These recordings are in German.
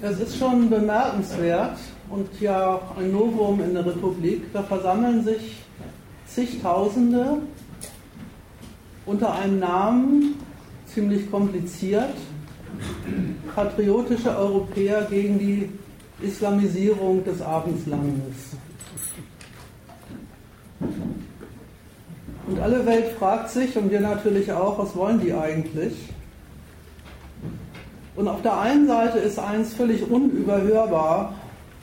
Es ist schon bemerkenswert und ja ein Novum in der Republik. Da versammeln sich zigtausende unter einem Namen, ziemlich kompliziert, patriotische Europäer gegen die Islamisierung des Abendslandes. Und alle Welt fragt sich, und wir natürlich auch, was wollen die eigentlich? Und auf der einen Seite ist eins völlig unüberhörbar,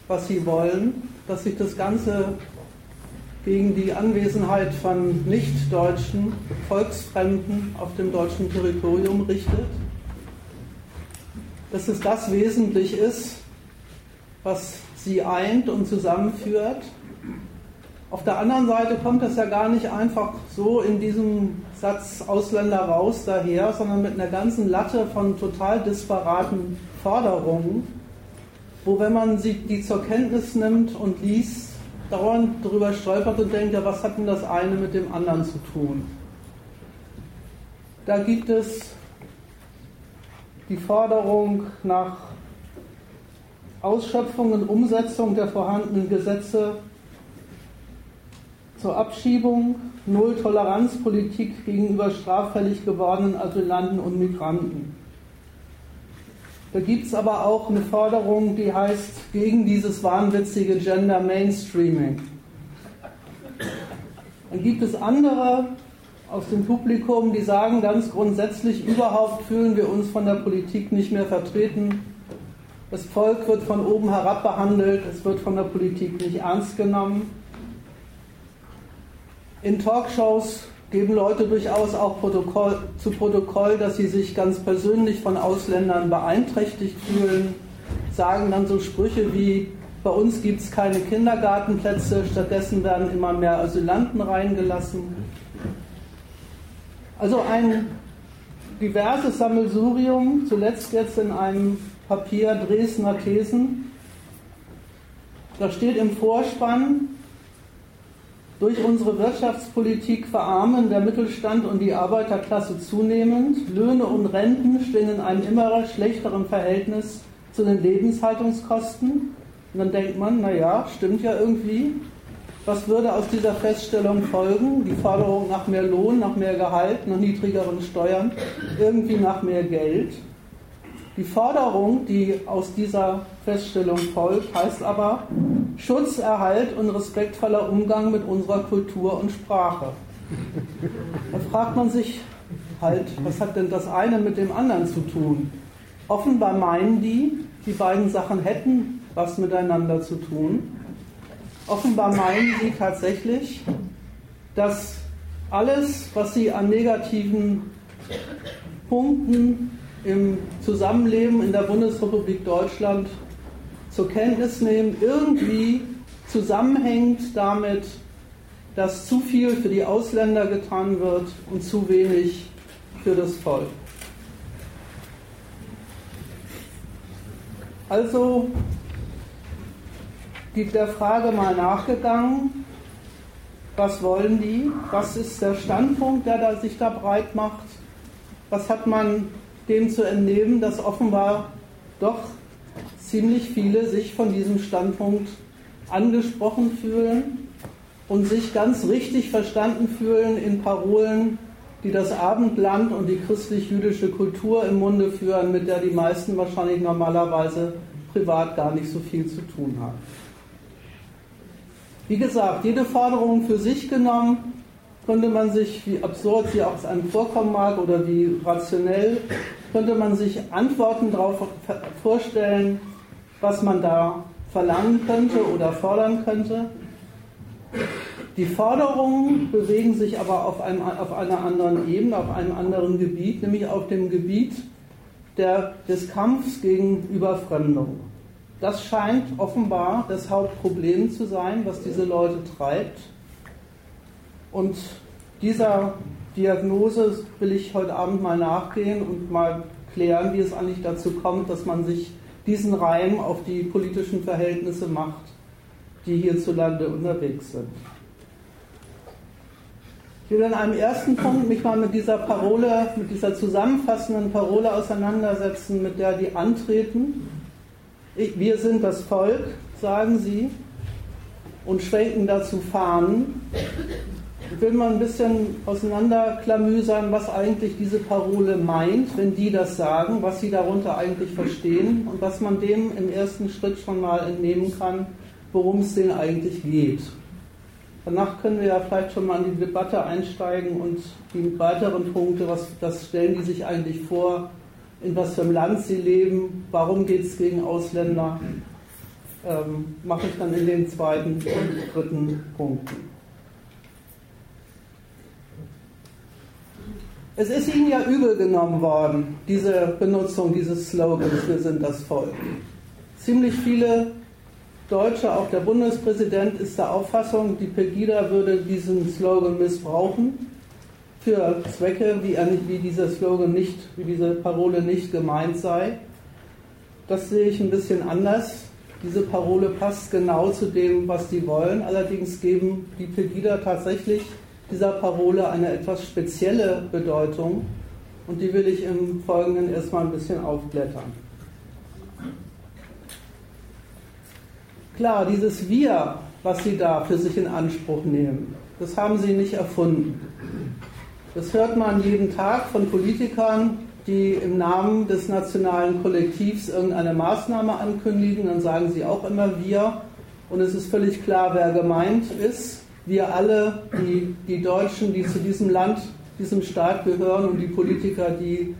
was sie wollen, dass sich das Ganze gegen die Anwesenheit von Nichtdeutschen, Volksfremden auf dem deutschen Territorium richtet. Dass es das wesentlich ist, was sie eint und zusammenführt. Auf der anderen Seite kommt das ja gar nicht einfach so in diesem Satz Ausländer raus daher, sondern mit einer ganzen Latte von total disparaten Forderungen, wo wenn man sie die zur Kenntnis nimmt und liest, dauernd darüber stolpert und denkt, ja, was hat denn das eine mit dem anderen zu tun? Da gibt es die Forderung nach Ausschöpfung und Umsetzung der vorhandenen Gesetze zur Abschiebung, Null-Toleranz-Politik gegenüber straffällig gewordenen Asylanten und Migranten. Da gibt es aber auch eine Forderung, die heißt gegen dieses wahnwitzige Gender Mainstreaming. Dann gibt es andere aus dem Publikum, die sagen ganz grundsätzlich, überhaupt fühlen wir uns von der Politik nicht mehr vertreten. Das Volk wird von oben herab behandelt, es wird von der Politik nicht ernst genommen. In Talkshows geben Leute durchaus auch Protokoll, zu Protokoll, dass sie sich ganz persönlich von Ausländern beeinträchtigt fühlen, sagen dann so Sprüche wie, bei uns gibt es keine Kindergartenplätze, stattdessen werden immer mehr Asylanten reingelassen. Also ein diverses Sammelsurium, zuletzt jetzt in einem Papier Dresdner Thesen. Da steht im Vorspann, durch unsere Wirtschaftspolitik verarmen der Mittelstand und die Arbeiterklasse zunehmend. Löhne und Renten stehen in einem immer schlechteren Verhältnis zu den Lebenshaltungskosten. Und dann denkt man, naja, stimmt ja irgendwie. Was würde aus dieser Feststellung folgen? Die Forderung nach mehr Lohn, nach mehr Gehalt, nach niedrigeren Steuern, irgendwie nach mehr Geld. Die Forderung, die aus dieser Feststellung folgt, heißt aber Schutz, Erhalt und respektvoller Umgang mit unserer Kultur und Sprache. Da fragt man sich halt, was hat denn das eine mit dem anderen zu tun? Offenbar meinen die, die beiden Sachen hätten was miteinander zu tun. Offenbar meinen sie tatsächlich, dass alles, was sie an negativen Punkten im Zusammenleben in der Bundesrepublik Deutschland zur Kenntnis nehmen, irgendwie zusammenhängt damit, dass zu viel für die Ausländer getan wird und zu wenig für das Volk. Also der Frage mal nachgegangen, was wollen die, was ist der Standpunkt, der da sich da breit macht, was hat man dem zu entnehmen, dass offenbar doch ziemlich viele sich von diesem Standpunkt angesprochen fühlen und sich ganz richtig verstanden fühlen in Parolen, die das Abendland und die christlich-jüdische Kultur im Munde führen, mit der die meisten wahrscheinlich normalerweise privat gar nicht so viel zu tun haben. Wie gesagt, jede Forderung für sich genommen könnte man sich, wie absurd sie auch einem vorkommen mag oder wie rationell, könnte man sich Antworten darauf vorstellen, was man da verlangen könnte oder fordern könnte. Die Forderungen bewegen sich aber auf, einem, auf einer anderen Ebene, auf einem anderen Gebiet, nämlich auf dem Gebiet der, des Kampfs gegen Überfremdung. Das scheint offenbar das Hauptproblem zu sein, was diese Leute treibt. Und dieser Diagnose will ich heute Abend mal nachgehen und mal klären, wie es eigentlich dazu kommt, dass man sich diesen Reim auf die politischen Verhältnisse macht, die hierzulande unterwegs sind. Ich will in einem ersten Punkt mich mal mit dieser Parole, mit dieser zusammenfassenden Parole auseinandersetzen, mit der die antreten. Wir sind das Volk, sagen sie, und schwenken dazu Fahnen. Ich will mal ein bisschen auseinanderklamüsern, was eigentlich diese Parole meint, wenn die das sagen, was sie darunter eigentlich verstehen und was man dem im ersten Schritt schon mal entnehmen kann, worum es denen eigentlich geht. Danach können wir ja vielleicht schon mal in die Debatte einsteigen und die weiteren Punkte, was das stellen die sich eigentlich vor, in was für einem Land sie leben, warum geht es gegen Ausländer, ähm, mache ich dann in den zweiten und dritten Punkten. Es ist ihnen ja übel genommen worden, diese Benutzung dieses Slogans, wir sind das Volk. Ziemlich viele Deutsche, auch der Bundespräsident, ist der Auffassung, die Pegida würde diesen Slogan missbrauchen für Zwecke, wie, er wie dieser Slogan nicht, wie diese Parole nicht gemeint sei. Das sehe ich ein bisschen anders. Diese Parole passt genau zu dem, was die wollen. Allerdings geben die Pegida tatsächlich dieser Parole eine etwas spezielle Bedeutung und die will ich im Folgenden erstmal ein bisschen aufblättern. Klar, dieses Wir, was Sie da für sich in Anspruch nehmen, das haben Sie nicht erfunden. Das hört man jeden Tag von Politikern, die im Namen des nationalen Kollektivs irgendeine Maßnahme ankündigen. Dann sagen sie auch immer wir. Und es ist völlig klar, wer gemeint ist. Wir alle, die, die Deutschen, die zu diesem Land, diesem Staat gehören und die Politiker, die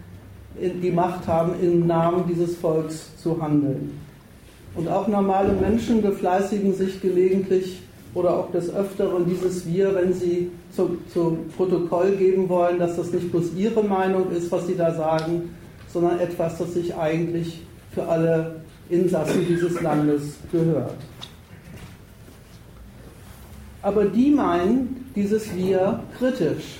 die Macht haben, im Namen dieses Volks zu handeln. Und auch normale Menschen befleißigen sich gelegentlich oder auch des Öfteren dieses Wir, wenn sie zu, zu Protokoll geben wollen, dass das nicht bloß ihre Meinung ist, was sie da sagen, sondern etwas, das sich eigentlich für alle Insassen dieses Landes gehört. Aber die meinen dieses Wir kritisch.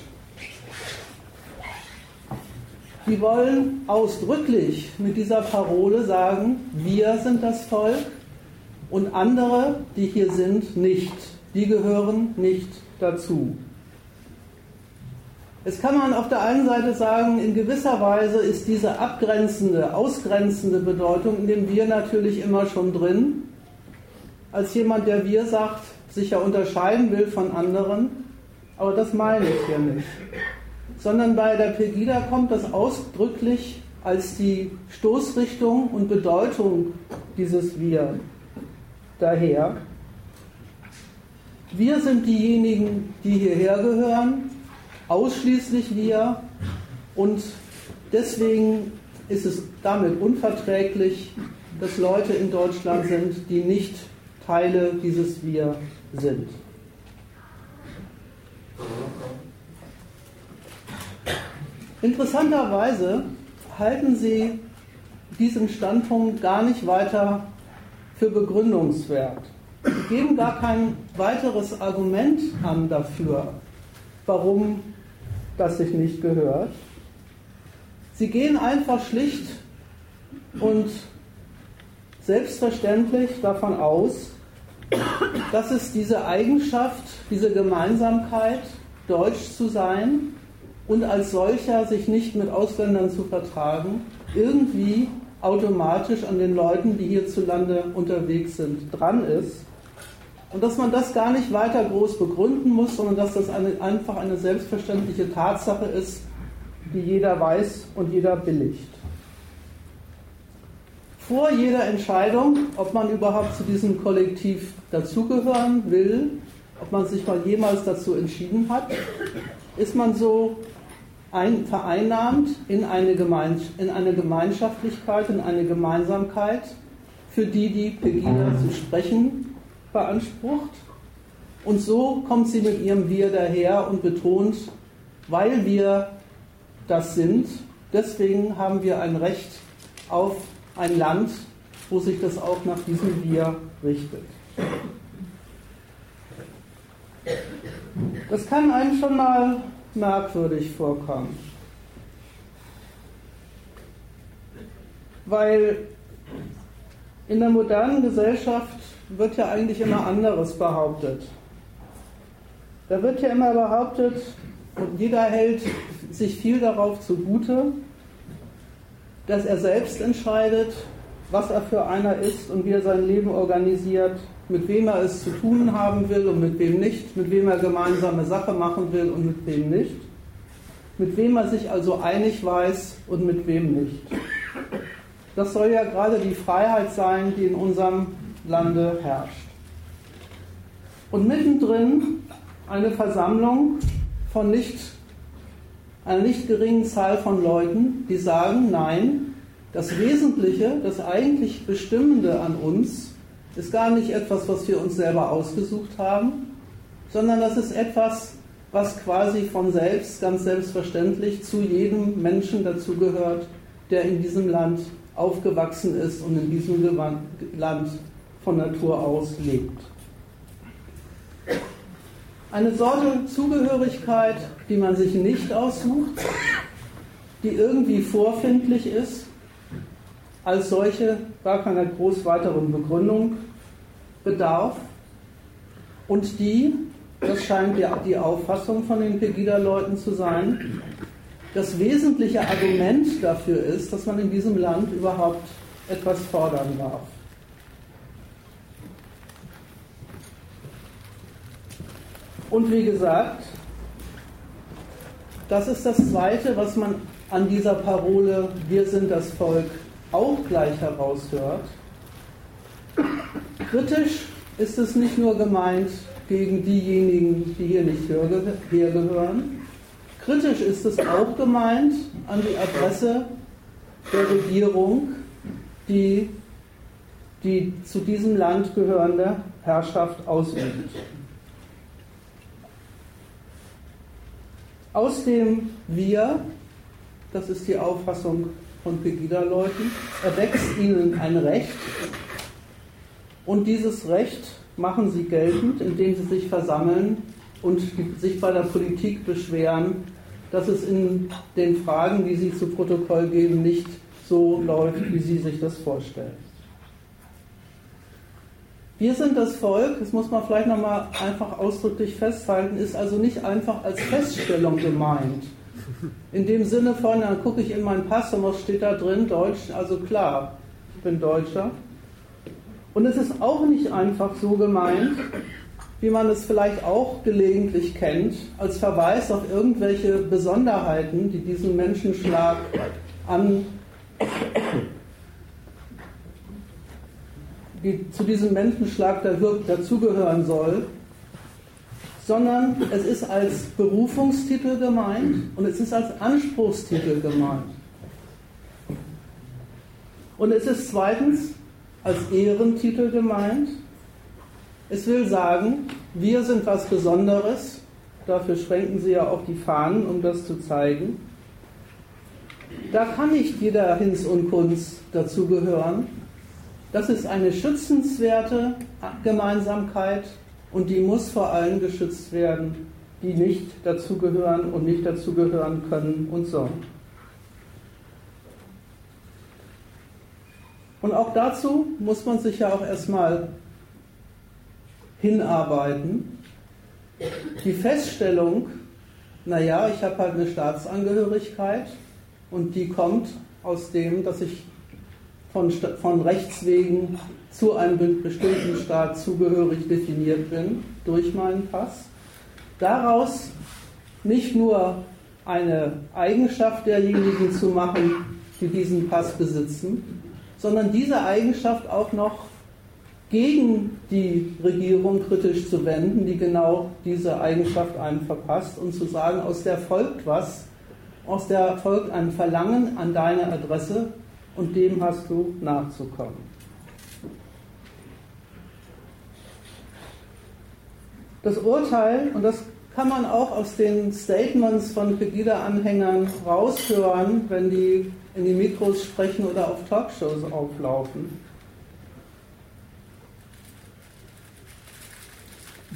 Die wollen ausdrücklich mit dieser Parole sagen, wir sind das Volk und andere, die hier sind, nicht. Die gehören nicht dazu. Es kann man auf der einen Seite sagen, in gewisser Weise ist diese abgrenzende, ausgrenzende Bedeutung in dem Wir natürlich immer schon drin. Als jemand, der Wir sagt, sich ja unterscheiden will von anderen. Aber das meine ich hier nicht sondern bei der Pegida kommt das ausdrücklich als die Stoßrichtung und Bedeutung dieses Wir daher. Wir sind diejenigen, die hierher gehören, ausschließlich wir und deswegen ist es damit unverträglich, dass Leute in Deutschland sind, die nicht Teile dieses Wir sind. Interessanterweise halten sie diesen Standpunkt gar nicht weiter für begründungswert. Sie geben gar kein weiteres Argument an dafür, warum das sich nicht gehört. Sie gehen einfach schlicht und selbstverständlich davon aus, dass es diese Eigenschaft, diese Gemeinsamkeit, deutsch zu sein, und als solcher sich nicht mit Ausländern zu vertragen, irgendwie automatisch an den Leuten, die hierzulande unterwegs sind, dran ist. Und dass man das gar nicht weiter groß begründen muss, sondern dass das eine, einfach eine selbstverständliche Tatsache ist, die jeder weiß und jeder billigt. Vor jeder Entscheidung, ob man überhaupt zu diesem Kollektiv dazugehören will, ob man sich mal jemals dazu entschieden hat, ist man so ein, vereinnahmt in eine, in eine Gemeinschaftlichkeit, in eine Gemeinsamkeit, für die die Pegida zu sprechen beansprucht. Und so kommt sie mit ihrem Wir daher und betont, weil wir das sind, deswegen haben wir ein Recht auf ein Land, wo sich das auch nach diesem Wir richtet. Das kann einem schon mal merkwürdig vorkommen. Weil in der modernen Gesellschaft wird ja eigentlich immer anderes behauptet. Da wird ja immer behauptet, jeder hält sich viel darauf zugute, dass er selbst entscheidet, was er für einer ist und wie er sein Leben organisiert, mit wem er es zu tun haben will und mit wem nicht, mit wem er gemeinsame Sache machen will und mit wem nicht, mit wem er sich also einig weiß und mit wem nicht. Das soll ja gerade die Freiheit sein, die in unserem Lande herrscht. Und mittendrin eine Versammlung von nicht, einer nicht geringen Zahl von Leuten, die sagen, nein, das Wesentliche, das eigentlich Bestimmende an uns ist gar nicht etwas, was wir uns selber ausgesucht haben, sondern das ist etwas, was quasi von selbst, ganz selbstverständlich zu jedem Menschen dazugehört, der in diesem Land aufgewachsen ist und in diesem Land von Natur aus lebt. Eine Sorte Zugehörigkeit, die man sich nicht aussucht, die irgendwie vorfindlich ist, als solche gar keiner groß weiteren Begründung bedarf und die, das scheint ja die Auffassung von den Pegida-Leuten zu sein, das wesentliche Argument dafür ist, dass man in diesem Land überhaupt etwas fordern darf. Und wie gesagt, das ist das Zweite, was man an dieser Parole Wir sind das Volk auch gleich heraushört. Kritisch ist es nicht nur gemeint gegen diejenigen, die hier nicht hergehören. Kritisch ist es auch gemeint an die Adresse der Regierung, die die zu diesem Land gehörende Herrschaft ausübt. Aus dem Wir, das ist die Auffassung von Pegida-Leuten, erwächst ihnen ein Recht und dieses Recht machen sie geltend, indem sie sich versammeln und sich bei der Politik beschweren, dass es in den Fragen, die sie zu Protokoll geben, nicht so läuft, wie sie sich das vorstellen. Wir sind das Volk, das muss man vielleicht nochmal einfach ausdrücklich festhalten, ist also nicht einfach als Feststellung gemeint. In dem Sinne von, dann gucke ich in meinen Pass und was steht da drin? Deutsch, also klar, ich bin Deutscher. Und es ist auch nicht einfach so gemeint, wie man es vielleicht auch gelegentlich kennt, als Verweis auf irgendwelche Besonderheiten, die diesen Menschenschlag an die zu diesem Menschenschlag dazugehören soll, sondern es ist als Berufungstitel gemeint und es ist als Anspruchstitel gemeint. Und es ist zweitens als Ehrentitel gemeint. Es will sagen, wir sind was Besonderes. Dafür schwenken sie ja auch die Fahnen, um das zu zeigen. Da kann nicht jeder Hinz und Kunz dazugehören. Das ist eine schützenswerte Gemeinsamkeit und die muss vor allem geschützt werden, die nicht dazugehören und nicht dazugehören können und sollen. Und auch dazu muss man sich ja auch erstmal hinarbeiten. Die Feststellung, naja, ich habe halt eine Staatsangehörigkeit und die kommt aus dem, dass ich von, von Rechts wegen zu einem bestimmten Staat zugehörig definiert bin durch meinen Pass. Daraus nicht nur eine Eigenschaft derjenigen zu machen, die diesen Pass besitzen, sondern diese Eigenschaft auch noch gegen die Regierung kritisch zu wenden, die genau diese Eigenschaft einem verpasst und zu sagen, aus der folgt was, aus der folgt ein Verlangen an deine Adresse, und dem hast du nachzukommen. Das Urteil, und das kann man auch aus den Statements von Pegida-Anhängern raushören, wenn die in die Mikros sprechen oder auf Talkshows auflaufen.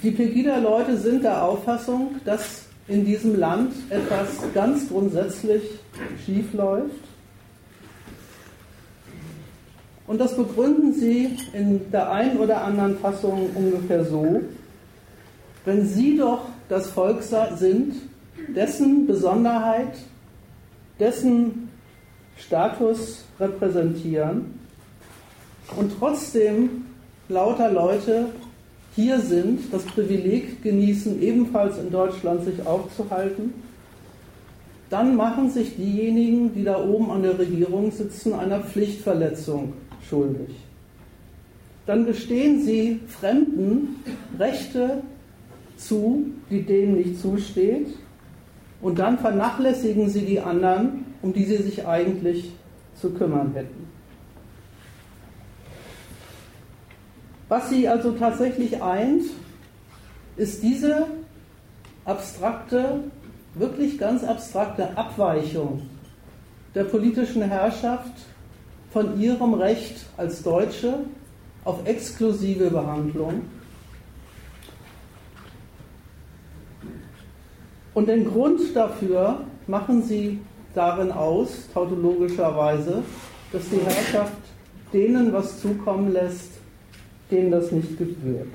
Die Pegida-Leute sind der Auffassung, dass in diesem Land etwas ganz grundsätzlich schief läuft und das begründen sie in der einen oder anderen Fassung ungefähr so, wenn sie doch das Volk sind, dessen Besonderheit, dessen Status repräsentieren und trotzdem lauter Leute hier sind, das Privileg genießen, ebenfalls in Deutschland sich aufzuhalten, dann machen sich diejenigen, die da oben an der Regierung sitzen, einer Pflichtverletzung schuldig. Dann gestehen sie Fremden Rechte zu, die denen nicht zusteht, und dann vernachlässigen sie die anderen, um die sie sich eigentlich zu kümmern hätten. Was sie also tatsächlich eint, ist diese abstrakte, wirklich ganz abstrakte Abweichung der politischen Herrschaft von ihrem Recht als Deutsche auf exklusive Behandlung. Und den Grund dafür machen sie darin aus, tautologischerweise, dass die Herrschaft denen was zukommen lässt, denen das nicht gebührt.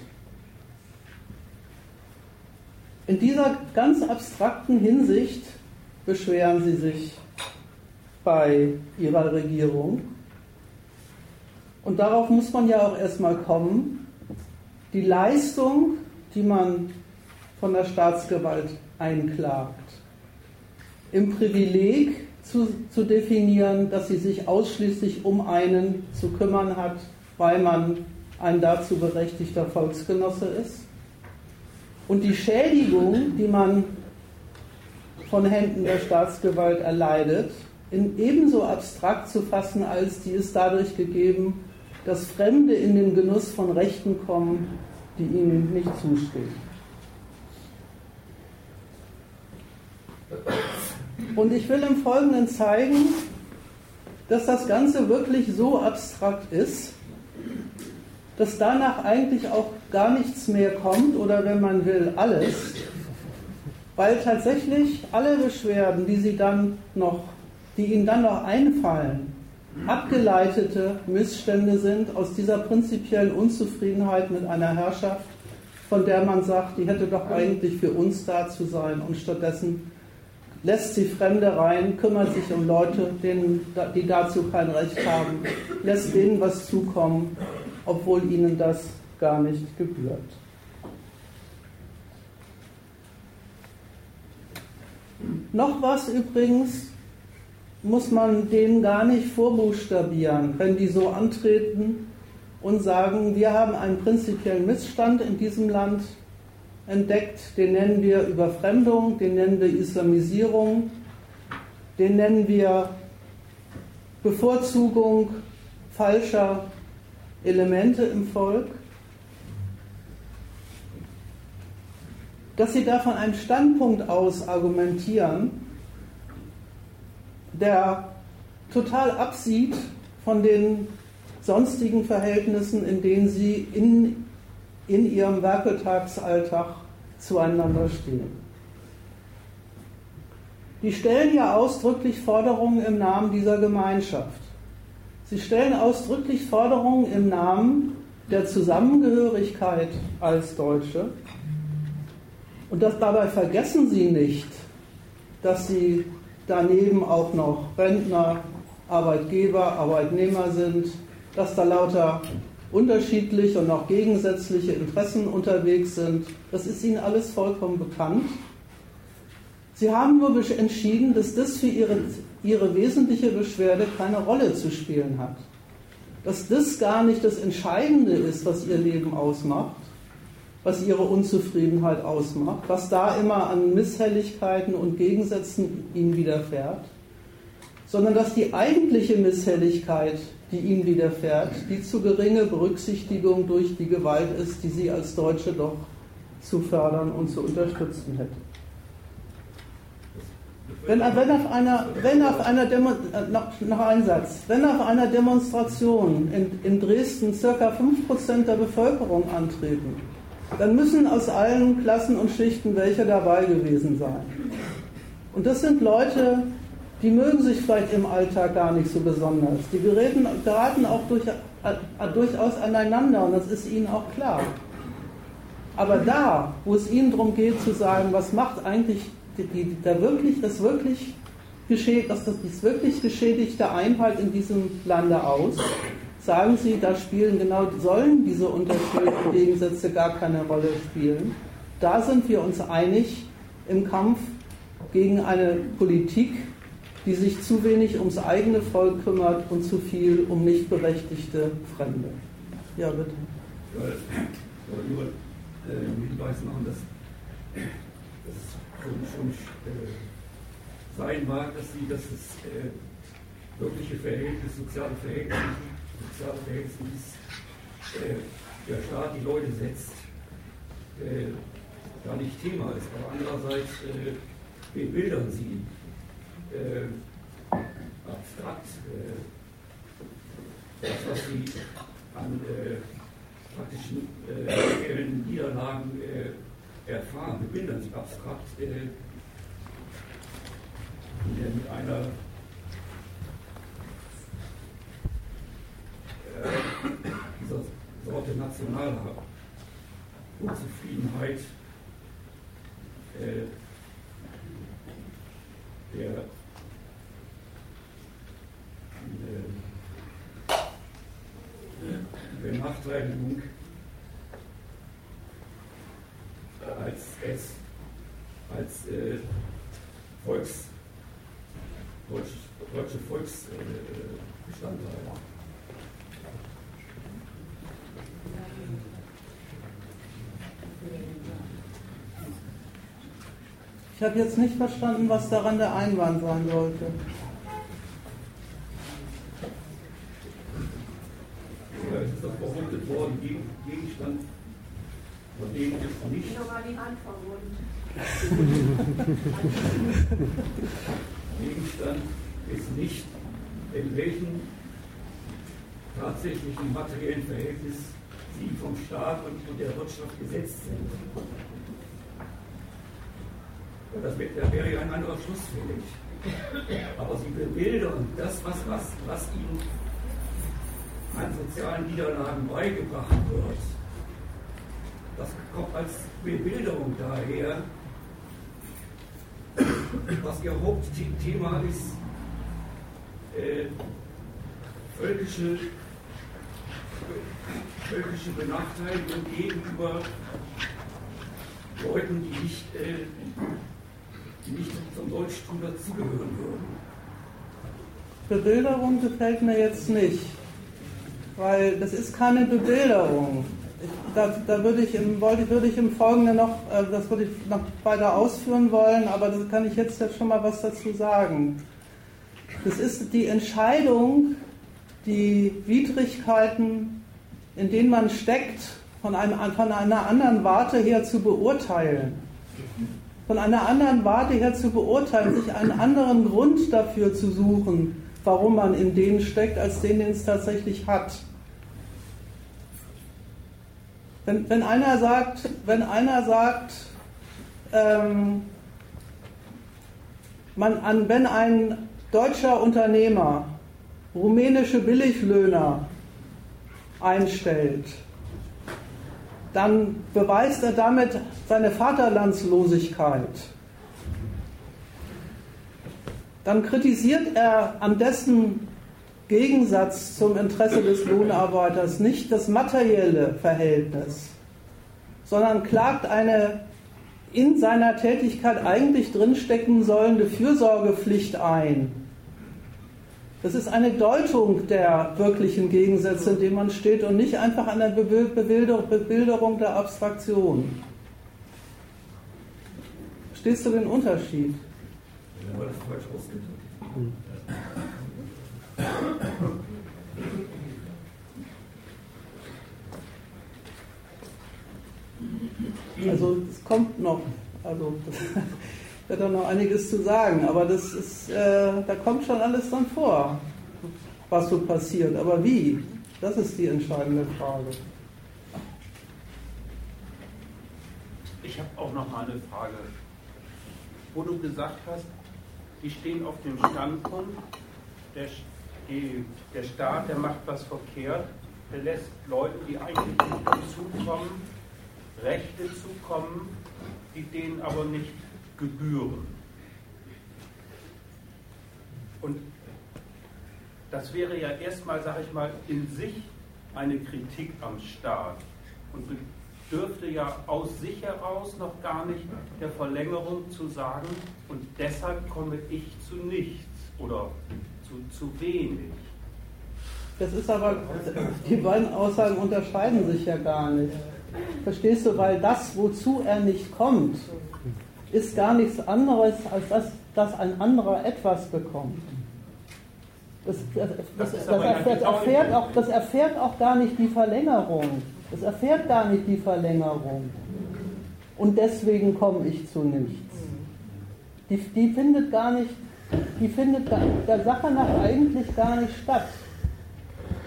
In dieser ganz abstrakten Hinsicht beschweren sie sich bei ihrer Regierung. Und darauf muss man ja auch erstmal kommen. Die Leistung, die man von der Staatsgewalt einklagt, im Privileg zu, zu definieren, dass sie sich ausschließlich um einen zu kümmern hat, weil man ein dazu berechtigter Volksgenosse ist. Und die Schädigung, die man von Händen der Staatsgewalt erleidet, in ebenso abstrakt zu fassen, als die ist dadurch gegeben, dass Fremde in den Genuss von Rechten kommen, die ihnen nicht zustehen. Und ich will im Folgenden zeigen, dass das Ganze wirklich so abstrakt ist, dass danach eigentlich auch gar nichts mehr kommt oder wenn man will, alles, weil tatsächlich alle Beschwerden, die sie dann noch, die ihnen dann noch einfallen, abgeleitete Missstände sind aus dieser prinzipiellen Unzufriedenheit mit einer Herrschaft, von der man sagt, die hätte doch eigentlich für uns da zu sein und stattdessen lässt sie Fremde rein, kümmert sich um Leute, denen, die dazu kein Recht haben, lässt denen was zukommen obwohl ihnen das gar nicht gebührt. Noch was übrigens muss man denen gar nicht vorbuchstabieren, wenn die so antreten und sagen, wir haben einen prinzipiellen Missstand in diesem Land entdeckt, den nennen wir Überfremdung, den nennen wir Islamisierung, den nennen wir Bevorzugung falscher Elemente im Volk, dass sie da von einem Standpunkt aus argumentieren, der total absieht von den sonstigen Verhältnissen, in denen sie in, in ihrem Werkeltagsalltag zueinander stehen. Die stellen ja ausdrücklich Forderungen im Namen dieser Gemeinschaft. Sie stellen ausdrücklich Forderungen im Namen der Zusammengehörigkeit als Deutsche. Und das, dabei vergessen sie nicht, dass sie daneben auch noch Rentner, Arbeitgeber, Arbeitnehmer sind, dass da lauter unterschiedliche und auch gegensätzliche Interessen unterwegs sind. Das ist ihnen alles vollkommen bekannt. Sie haben nur entschieden, dass das für ihre ihre wesentliche Beschwerde keine Rolle zu spielen hat. Dass das gar nicht das Entscheidende ist, was ihr Leben ausmacht, was ihre Unzufriedenheit ausmacht, was da immer an Misshelligkeiten und Gegensätzen ihnen widerfährt, sondern dass die eigentliche Misshelligkeit, die ihnen widerfährt, die zu geringe Berücksichtigung durch die Gewalt ist, die sie als Deutsche doch zu fördern und zu unterstützen hätte. Wenn, wenn, auf einer, wenn auf einer Demo, ein Satz, wenn auf einer Demonstration in, in Dresden circa 5% der Bevölkerung antreten, dann müssen aus allen Klassen und Schichten welche dabei gewesen sein. Und das sind Leute, die mögen sich vielleicht im Alltag gar nicht so besonders. Die geraten, geraten auch durch, äh, durchaus aneinander und das ist ihnen auch klar. Aber da, wo es ihnen darum geht zu sagen, was macht eigentlich die, der wirklich, das wirklich geschädigt, das, das wirklich geschädigte Einheit in diesem Lande aus? Sagen Sie, da spielen genau, sollen diese Unterschiede und Gegensätze gar keine Rolle spielen? Da sind wir uns einig im Kampf gegen eine Politik, die sich zu wenig ums eigene Volk kümmert und zu viel um nicht berechtigte Fremde. Ja, bitte. Ich wollte nur äh, Hinweis machen, dass es schon, äh, sein mag, dass, sie, dass es äh, wirkliche Verhältnisse, soziale Verhältnisse, äh, der Staat die Leute setzt, äh, gar nicht Thema ist. Aber andererseits äh, bebildern sie äh, abstrakt äh, das, was sie an äh, praktischen äh, Niederlagen äh, erfahren, bebildern sie abstrakt äh, mit einer äh, Sorte nationaler Unzufriedenheit äh, der Benachteiligung als, als, als äh, Volks, deutsche, deutsche Volksbestandteil. Äh, ich habe jetzt nicht verstanden, was daran der Einwand sein sollte. worden, Gegenstand, von dem es nicht. Gegenstand ist nicht, in welchem tatsächlichen materiellen Verhältnis sie vom Staat und der Wirtschaft gesetzt sind. Das wäre ja ein anderer Schluss fällig. Aber sie bebildern das, was, was, was ihnen an sozialen Niederlagen beigebracht wird. Das kommt als Bebilderung daher, was ihr Hauptthema ist, äh, völkische, völkische Benachteiligung gegenüber Leuten, die nicht, äh, die nicht zum Deutschtum dazugehören würden. Bebilderung gefällt mir jetzt nicht weil das ist keine Bebilderung. Da, da würde, ich im, würde ich im Folgenden noch, äh, das würde ich noch weiter ausführen wollen, aber da kann ich jetzt, jetzt schon mal was dazu sagen. Das ist die Entscheidung, die Widrigkeiten, in denen man steckt, von, einem, von einer anderen Warte her zu beurteilen. Von einer anderen Warte her zu beurteilen, sich einen anderen Grund dafür zu suchen, warum man in denen steckt, als den, den es tatsächlich hat. Wenn, wenn einer sagt, wenn einer sagt, ähm, man an, wenn ein deutscher Unternehmer rumänische Billiglöhner einstellt, dann beweist er damit seine Vaterlandslosigkeit dann kritisiert er an dessen Gegensatz zum Interesse des Lohnarbeiters nicht das materielle Verhältnis, sondern klagt eine in seiner Tätigkeit eigentlich drinstecken sollende Fürsorgepflicht ein. Das ist eine Deutung der wirklichen Gegensätze, in denen man steht und nicht einfach eine Bebilderung der Abstraktion. Stehst du den Unterschied? Also es kommt noch, also wird da noch einiges zu sagen, aber das ist, äh, da kommt schon alles dann vor, was so passiert. Aber wie? Das ist die entscheidende Frage. Ich habe auch noch mal eine Frage. Wo du gesagt hast, die stehen auf dem Standpunkt, der, der Staat, der macht was verkehrt, der lässt Leuten, die eigentlich nicht dazukommen, Rechte zukommen, die denen aber nicht gebühren. Und das wäre ja erstmal, sage ich mal, in sich eine Kritik am Staat und dürfte ja aus sich heraus noch gar nicht der Verlängerung zu sagen, und deshalb komme ich zu nichts oder zu, zu wenig. Das ist aber, die beiden Aussagen unterscheiden sich ja gar nicht. Verstehst du, weil das, wozu er nicht kommt, ist gar nichts anderes, als dass, dass ein anderer etwas bekommt. Das, das, das, das, erfährt auch, das erfährt auch gar nicht die Verlängerung. Das erfährt gar nicht die Verlängerung. Und deswegen komme ich zu nichts. Die, die findet gar nicht, die findet der Sache nach eigentlich gar nicht statt.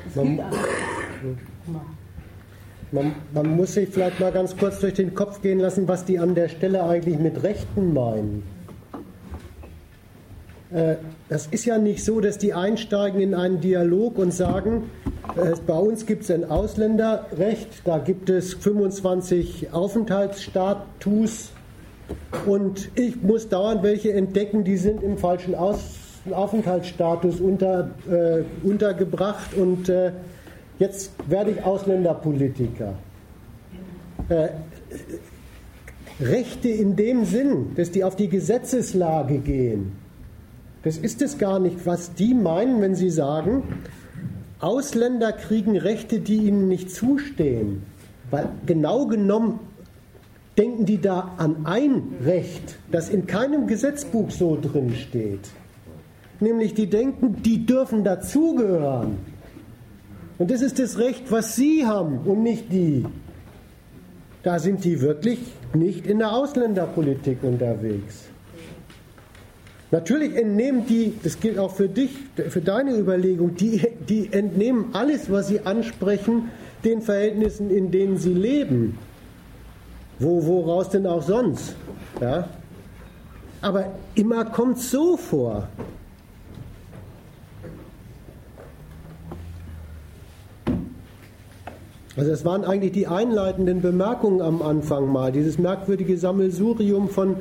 Es gibt man, man muss sich vielleicht mal ganz kurz durch den Kopf gehen lassen, was die an der Stelle eigentlich mit Rechten meinen. Äh, das ist ja nicht so, dass die einsteigen in einen Dialog und sagen, äh, bei uns gibt es ein Ausländerrecht, da gibt es 25 Aufenthaltsstatus und ich muss dauernd welche entdecken, die sind im falschen Aus Aufenthaltsstatus unter, äh, untergebracht und äh, jetzt werde ich Ausländerpolitiker. Äh, Rechte in dem Sinn, dass die auf die Gesetzeslage gehen, das ist es gar nicht, was die meinen, wenn sie sagen, Ausländer kriegen Rechte, die ihnen nicht zustehen. Weil genau genommen denken die da an ein Recht, das in keinem Gesetzbuch so drin steht. Nämlich die denken, die dürfen dazugehören. Und das ist das Recht, was sie haben und nicht die. Da sind die wirklich nicht in der Ausländerpolitik unterwegs. Natürlich entnehmen die, das gilt auch für dich, für deine Überlegung, die, die entnehmen alles, was sie ansprechen, den Verhältnissen, in denen sie leben. Wo, woraus denn auch sonst? Ja? Aber immer kommt es so vor. Also es waren eigentlich die einleitenden Bemerkungen am Anfang mal, dieses merkwürdige Sammelsurium von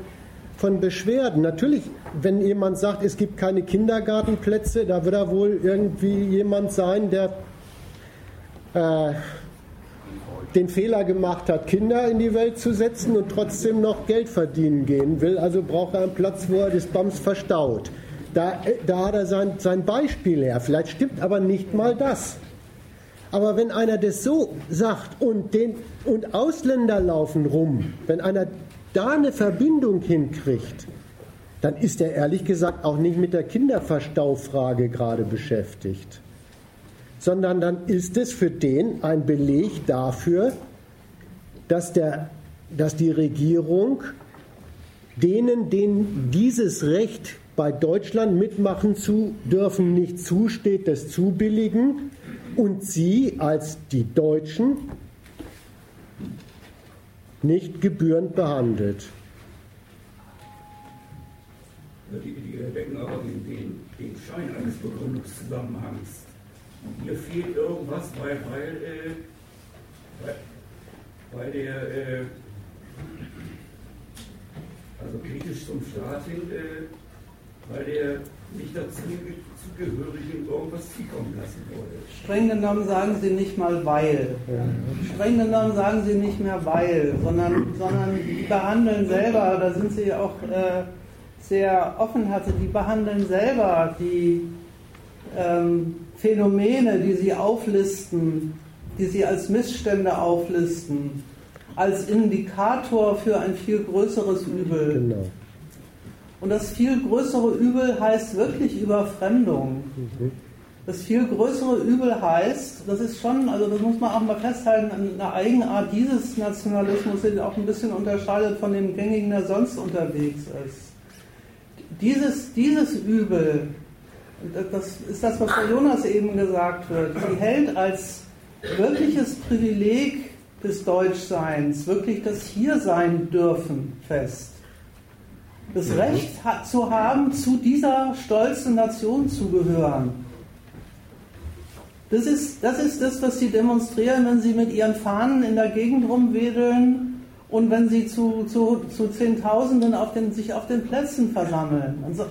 von Beschwerden. Natürlich, wenn jemand sagt, es gibt keine Kindergartenplätze, da wird da wohl irgendwie jemand sein, der äh, den Fehler gemacht hat, Kinder in die Welt zu setzen und trotzdem noch Geld verdienen gehen will. Also braucht er einen Platz, wo er das Bams verstaut. Da, da hat er sein, sein Beispiel her. Vielleicht stimmt aber nicht mal das. Aber wenn einer das so sagt und, den, und Ausländer laufen rum, wenn einer da eine Verbindung hinkriegt, dann ist er ehrlich gesagt auch nicht mit der Kinderverstaufrage gerade beschäftigt, sondern dann ist es für den ein Beleg dafür, dass, der, dass die Regierung denen, denen dieses Recht bei Deutschland mitmachen zu dürfen, nicht zusteht, das zubilligen und sie als die Deutschen nicht gebührend behandelt. Die, die erwecken aber den, den, den Schein eines Begründungszusammenhangs. Hier fehlt irgendwas, weil, weil, äh, weil, weil der, äh, also kritisch zum Staat hin, äh, weil der nicht dazu Zugehörigen irgendwas zukommen lassen wollte. Streng genommen sagen Sie nicht mal weil. Streng genommen sagen Sie nicht mehr weil, sondern, sondern die behandeln selber, da sind Sie auch äh, sehr offenherzig, die behandeln selber die ähm, Phänomene, die Sie auflisten, die Sie als Missstände auflisten, als Indikator für ein viel größeres Übel. Genau. Und das viel größere Übel heißt wirklich Überfremdung. Das viel größere Übel heißt, das ist schon, also das muss man auch mal festhalten, eine Eigenart dieses Nationalismus, der auch ein bisschen unterscheidet von dem gängigen, der sonst unterwegs ist. Dieses, dieses Übel, das ist das, was bei Jonas eben gesagt wird, sie hält als wirkliches Privileg des Deutschseins, wirklich das Hiersein dürfen fest das. Recht zu haben, zu dieser stolzen Nation zu gehören. Das ist, das ist das, was sie demonstrieren, wenn sie mit ihren Fahnen in der Gegend rumwedeln und wenn sie zu, zu, zu Zehntausenden auf den, sich auf den Plätzen versammeln. So,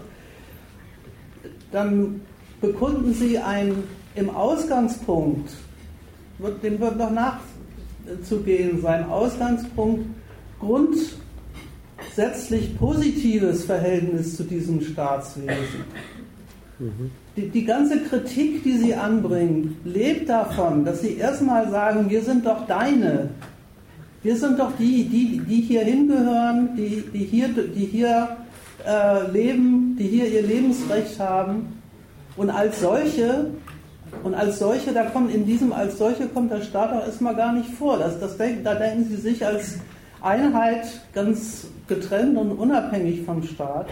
dann bekunden sie ein im Ausgangspunkt, dem wird noch nachzugehen sein, Ausgangspunkt grundsätzlich positives Verhältnis zu diesem Staatswesen. Die, die ganze Kritik, die sie anbringen, lebt davon, dass sie erstmal sagen, wir sind doch deine, wir sind doch die, die, die hier hingehören, die, die hier, die hier äh, leben, die hier ihr Lebensrecht haben. Und als solche, und als solche, da kommt in diesem als solche kommt der Staat auch erstmal gar nicht vor. Das, das, da denken sie sich als Einheit ganz getrennt und unabhängig vom Staat.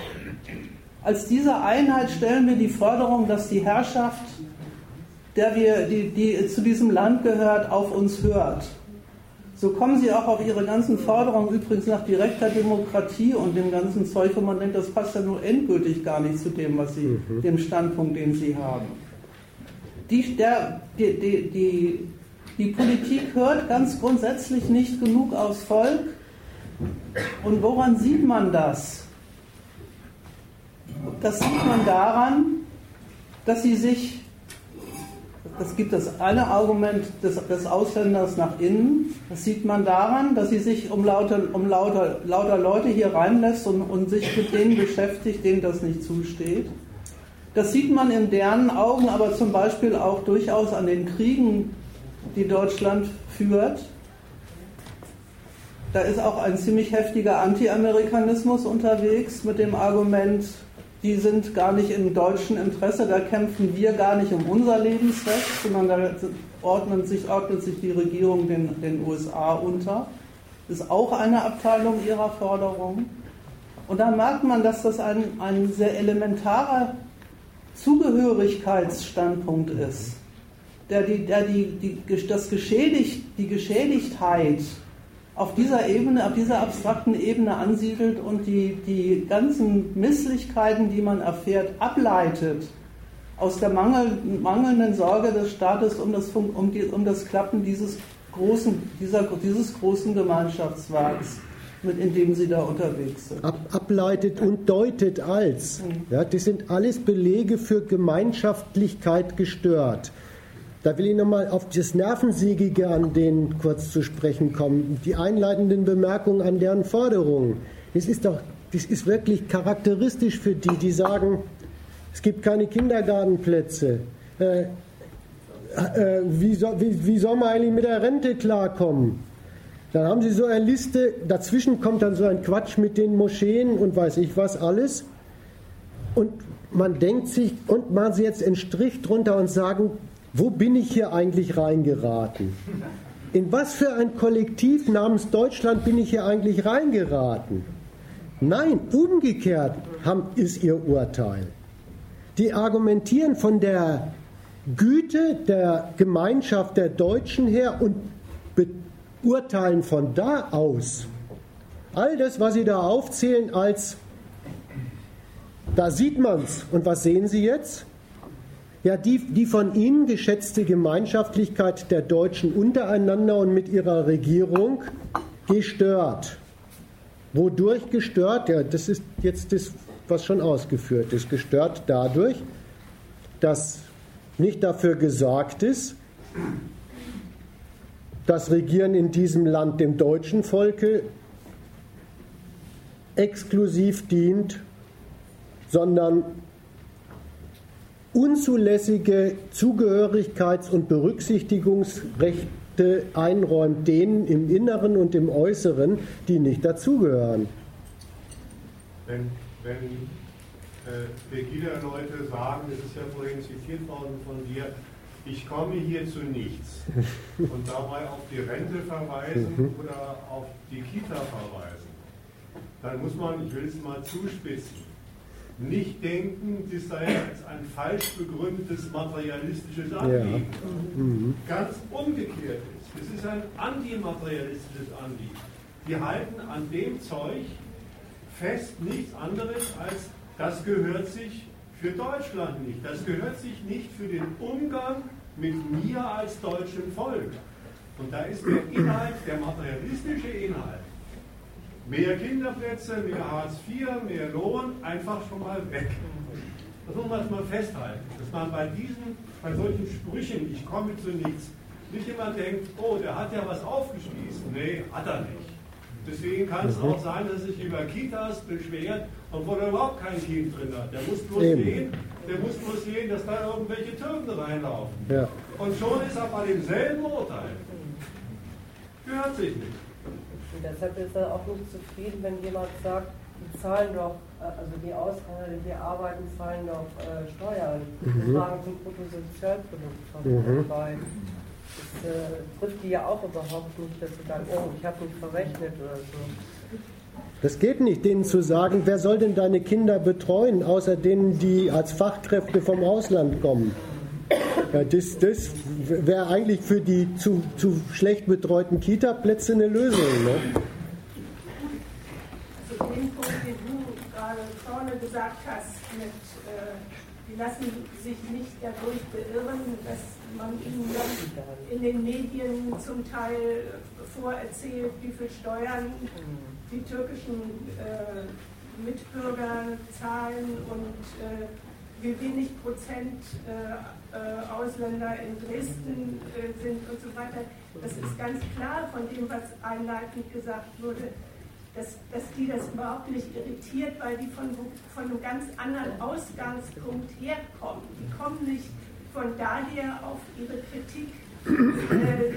Als diese Einheit stellen wir die Forderung, dass die Herrschaft, der wir, die, die zu diesem Land gehört, auf uns hört. So kommen sie auch auf ihre ganzen Forderungen übrigens nach direkter Demokratie und dem ganzen Zeug, wo man denkt, das passt ja nur endgültig gar nicht zu dem, was sie, mhm. dem Standpunkt, den sie haben. Die, der, die, die, die, die Politik hört ganz grundsätzlich nicht genug aufs Volk. Und woran sieht man das? Das sieht man daran, dass sie sich es gibt das eine Argument des, des, Ausländers nach innen. Das sieht man daran, dass sie sich um lauter, um lauter, lauter Leute hier reinlässt und, und sich mit denen beschäftigt, denen das nicht zusteht. Das sieht man in deren Augen aber zum Beispiel auch durchaus an den Kriegen, die Deutschland führt. Da ist auch ein ziemlich heftiger Anti-Amerikanismus unterwegs mit dem Argument, die sind gar nicht im deutschen Interesse, da kämpfen wir gar nicht um unser Lebensrecht, sondern da ordnet sich, ordnet sich die Regierung den, den USA unter. Ist auch eine Abteilung ihrer Forderung. Und da merkt man, dass das ein, ein sehr elementarer Zugehörigkeitsstandpunkt ist, der, die, der die, die, das Geschädigt, die Geschädigtheit auf dieser Ebene, auf dieser abstrakten Ebene ansiedelt und die, die ganzen Misslichkeiten, die man erfährt, ableitet aus der Mangel, mangelnden Sorge des Staates um das, um, die, um das Klappen dieses großen, dieser, dieses großen Gemeinschaftswerks, mit, in dem sie da unterwegs sind. Ab, ableitet und deutet als. Mhm. Ja, das sind alles Belege für Gemeinschaftlichkeit gestört. Da will ich nochmal auf das Nervensiegige an denen kurz zu sprechen kommen. Die einleitenden Bemerkungen an deren Forderungen. Das ist doch, das ist wirklich charakteristisch für die, die sagen, es gibt keine Kindergartenplätze. Äh, äh, wie, soll, wie, wie soll man eigentlich mit der Rente klarkommen? Dann haben sie so eine Liste, dazwischen kommt dann so ein Quatsch mit den Moscheen und weiß ich was alles. Und man denkt sich, und machen sie jetzt einen Strich drunter und sagen, wo bin ich hier eigentlich reingeraten? In was für ein Kollektiv namens Deutschland bin ich hier eigentlich reingeraten? Nein, umgekehrt ist ihr Urteil. Die argumentieren von der Güte der Gemeinschaft der Deutschen her und beurteilen von da aus all das, was sie da aufzählen, als da sieht man's. Und was sehen Sie jetzt? Ja, die, die von Ihnen geschätzte Gemeinschaftlichkeit der Deutschen untereinander und mit ihrer Regierung gestört. Wodurch gestört? Ja, das ist jetzt das, was schon ausgeführt ist. Gestört dadurch, dass nicht dafür gesorgt ist, das Regieren in diesem Land dem deutschen Volke exklusiv dient, sondern unzulässige Zugehörigkeits- und Berücksichtigungsrechte einräumt denen im Inneren und im Äußeren, die nicht dazugehören. Wenn, wenn äh, Pegida-Leute sagen, das ist ja vorhin zitiert worden von dir, ich komme hier zu nichts und dabei auf die Rente verweisen mhm. oder auf die Kita verweisen, dann muss man, ich will es mal zuspitzen, nicht denken, das sei jetzt ein falsch begründetes materialistisches Anliegen. Ja. Mhm. Ganz umgekehrt ist. Es ist ein antimaterialistisches Anliegen. Die halten an dem Zeug fest nichts anderes als, das gehört sich für Deutschland nicht. Das gehört sich nicht für den Umgang mit mir als deutschem Volk. Und da ist der Inhalt, der materialistische Inhalt, Mehr Kinderplätze, mehr Hartz IV, mehr Lohn, einfach schon mal weg. Das muss man jetzt mal festhalten, dass man bei diesen, bei solchen Sprüchen, ich komme zu nichts, nicht immer denkt, oh, der hat ja was aufgespießt. Nee, hat er nicht. Deswegen kann es auch sein, dass er sich über Kitas beschwert, obwohl er überhaupt kein Kind drin hat. Der muss bloß Eben. sehen, der muss bloß sehen, dass da irgendwelche Türken reinlaufen. Ja. Und schon ist er bei demselben Urteil. Gehört sich nicht. Deshalb ist er auch nicht zufrieden, wenn jemand sagt, die zahlen doch, äh, also die Ausländer, die hier arbeiten, zahlen doch äh, Steuern. Mhm. Tragen zum Bruttosozialprodukt Mhm. bei. Das äh, trifft die ja auch überhaupt nicht, dass sie sagen, oh, ich habe nicht verrechnet oder so. Das geht nicht, denen zu sagen, wer soll denn deine Kinder betreuen, außer denen, die als Fachkräfte vom Ausland kommen. Ja, das das wäre eigentlich für die zu, zu schlecht betreuten Kita-Plätze eine Lösung. Ne? zu dem Punkt, den du gerade vorne gesagt hast, mit, äh, die lassen sich nicht dadurch beirren, dass man ihnen dann in den Medien zum Teil vorerzählt, wie viel Steuern die türkischen äh, Mitbürger zahlen und äh, wie wenig Prozent äh, äh, Ausländer in Dresden äh, sind und so weiter. Das ist ganz klar von dem, was einleitend gesagt wurde, dass, dass die das überhaupt nicht irritiert, weil die von, von einem ganz anderen Ausgangspunkt herkommen. Die kommen nicht von daher auf ihre Kritik, äh,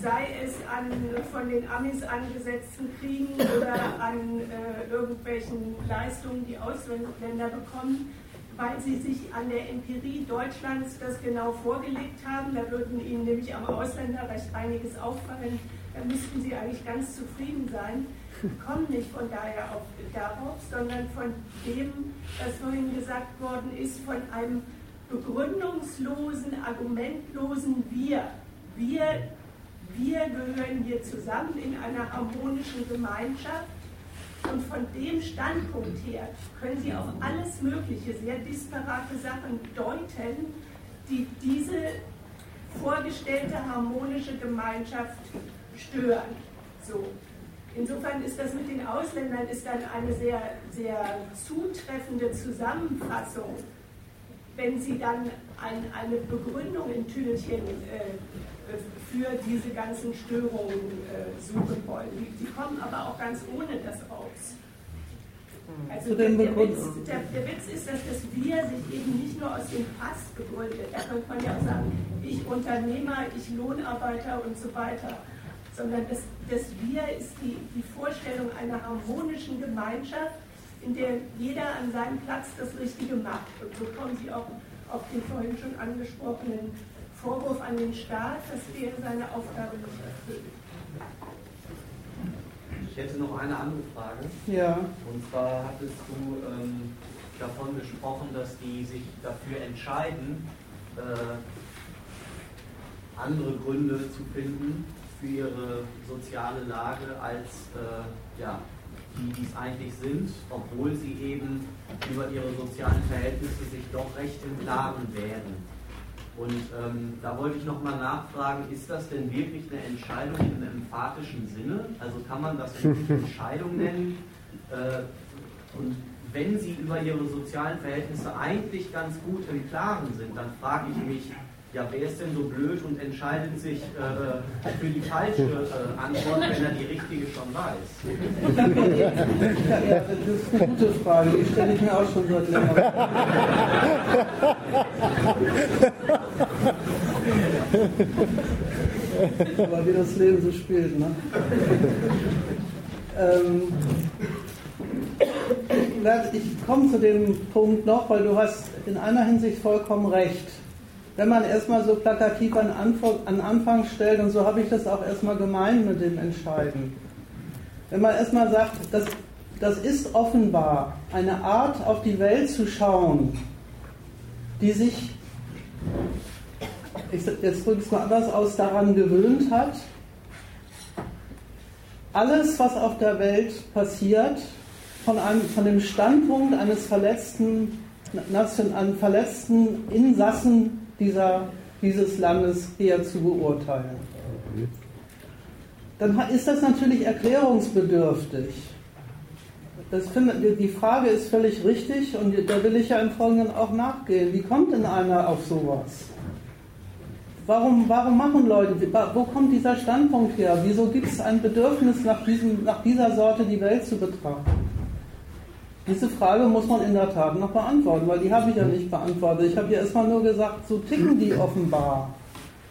sei es an von den Amis angesetzten Kriegen oder an äh, irgendwelchen Leistungen, die Ausländer bekommen, weil sie sich an der Empirie Deutschlands das genau vorgelegt haben. Da würden ihnen nämlich am Ausländerrecht einiges auffallen. Da müssten sie eigentlich ganz zufrieden sein. Kommen nicht von daher auf, darauf, sondern von dem, was vorhin gesagt worden ist, von einem begründungslosen, argumentlosen Wir. Wir, wir gehören hier zusammen in einer harmonischen Gemeinschaft. Und von dem Standpunkt her können Sie auf alles Mögliche, sehr disparate Sachen deuten, die diese vorgestellte harmonische Gemeinschaft stören. So. Insofern ist das mit den Ausländern ist dann eine sehr, sehr zutreffende Zusammenfassung, wenn Sie dann ein, eine Begründung in Tüdelchen äh, für diese ganzen Störungen äh, suchen wollen. Die, die kommen aber auch ganz ohne das aus. Also Zu der, der, Witz, der, der Witz ist, dass das Wir sich eben nicht nur aus dem Pass begründet, da könnte man ja auch sagen, ich Unternehmer, ich Lohnarbeiter und so weiter, sondern das, das Wir ist die, die Vorstellung einer harmonischen Gemeinschaft, in der jeder an seinem Platz das Richtige macht. Und so kommen Sie auch auf den vorhin schon angesprochenen Vorwurf an den Staat, dass der seine Aufgabe nicht erfüllt. Ich hätte noch eine andere Frage. Ja, Und zwar hattest du ähm, davon gesprochen, dass die sich dafür entscheiden, äh, andere Gründe zu finden für ihre soziale Lage als äh, ja, die, die es eigentlich sind, obwohl sie eben über ihre sozialen Verhältnisse sich doch recht im Klaren wären. Und ähm, da wollte ich nochmal nachfragen, ist das denn wirklich eine Entscheidung im emphatischen Sinne? Also kann man das wirklich Entscheidung nennen? Äh, und wenn Sie über Ihre sozialen Verhältnisse eigentlich ganz gut im Klaren sind, dann frage ich mich, ja, wer ist denn so blöd und entscheidet sich äh, für die falsche äh, Antwort, wenn er die richtige schon weiß? ja, das ist eine gute Frage, die stelle ich mir auch schon seit längerem. Aber wie das Leben so spielt, ne? Ähm, ich komme zu dem Punkt noch, weil du hast in einer Hinsicht vollkommen recht. Wenn man erstmal so plakativ an Anfang, an Anfang stellt, und so habe ich das auch erstmal gemeint mit dem Entscheiden. Wenn man erstmal sagt, das, das ist offenbar eine Art, auf die Welt zu schauen, die sich, ich, jetzt drücke ich es mal anders aus, daran gewöhnt hat, alles, was auf der Welt passiert, von, einem, von dem Standpunkt eines verletzten, einem verletzten Insassen dieser, dieses Landes eher zu beurteilen. Dann ist das natürlich erklärungsbedürftig. Das finde, die Frage ist völlig richtig und da will ich ja im Folgenden auch nachgehen. Wie kommt denn einer auf sowas? Warum, warum machen Leute, wo kommt dieser Standpunkt her? Wieso gibt es ein Bedürfnis, nach, diesem, nach dieser Sorte die Welt zu betrachten? Diese Frage muss man in der Tat noch beantworten, weil die habe ich ja nicht beantwortet. Ich habe ja erstmal nur gesagt, so ticken die offenbar.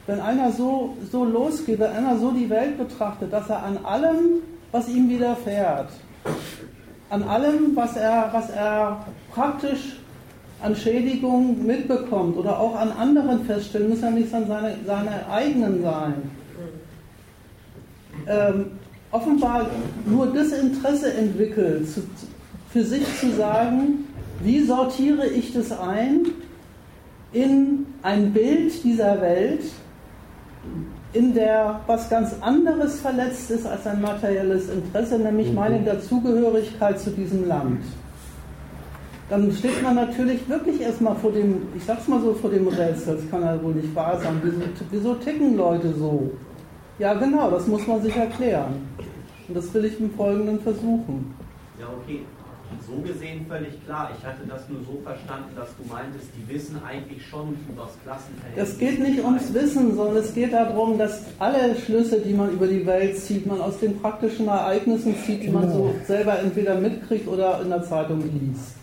Wenn einer so, so losgeht, wenn einer so die Welt betrachtet, dass er an allem, was ihm widerfährt, an allem, was er, was er praktisch an Schädigung mitbekommt oder auch an anderen feststellen, muss ja nicht an seine, seine eigenen sein. Ähm, offenbar nur das Interesse entwickelt, zu, für sich zu sagen, wie sortiere ich das ein in ein Bild dieser Welt, in der was ganz anderes verletzt ist als ein materielles Interesse, nämlich meine Dazugehörigkeit zu diesem Land. Dann steht man natürlich wirklich erstmal vor dem, ich sag's mal so, vor dem Rätsel, das kann ja wohl nicht wahr sein. Wieso, wieso ticken Leute so? Ja, genau, das muss man sich erklären. Und das will ich im Folgenden versuchen. Ja, okay so gesehen völlig klar. Ich hatte das nur so verstanden, dass du meintest, die wissen eigentlich schon über das Klassenverhältnis. Es geht nicht ums Wissen, sondern es geht darum, dass alle Schlüsse, die man über die Welt zieht, man aus den praktischen Ereignissen zieht, die man so genau. selber entweder mitkriegt oder in der Zeitung liest.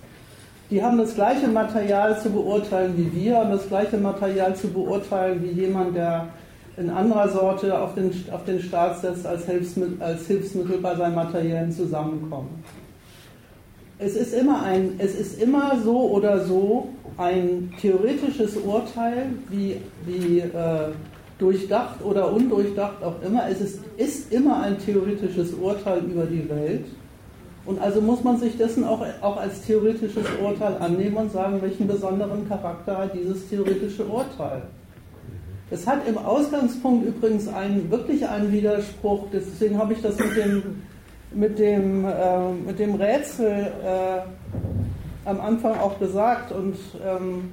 Die haben das gleiche Material zu beurteilen wie wir, haben das gleiche Material zu beurteilen wie jemand, der in anderer Sorte auf den, auf den Staat setzt als Hilfsmittel, als Hilfsmittel bei seinem materiellen Zusammenkommen es ist immer ein, es ist immer so oder so ein theoretisches Urteil, wie, wie äh, durchdacht oder undurchdacht auch immer. Es ist, ist immer ein theoretisches Urteil über die Welt. Und also muss man sich dessen auch, auch als theoretisches Urteil annehmen und sagen, welchen besonderen Charakter hat dieses theoretische Urteil. Es hat im Ausgangspunkt übrigens einen, wirklich einen Widerspruch, deswegen habe ich das mit dem mit dem, äh, mit dem Rätsel äh, am Anfang auch gesagt und ähm,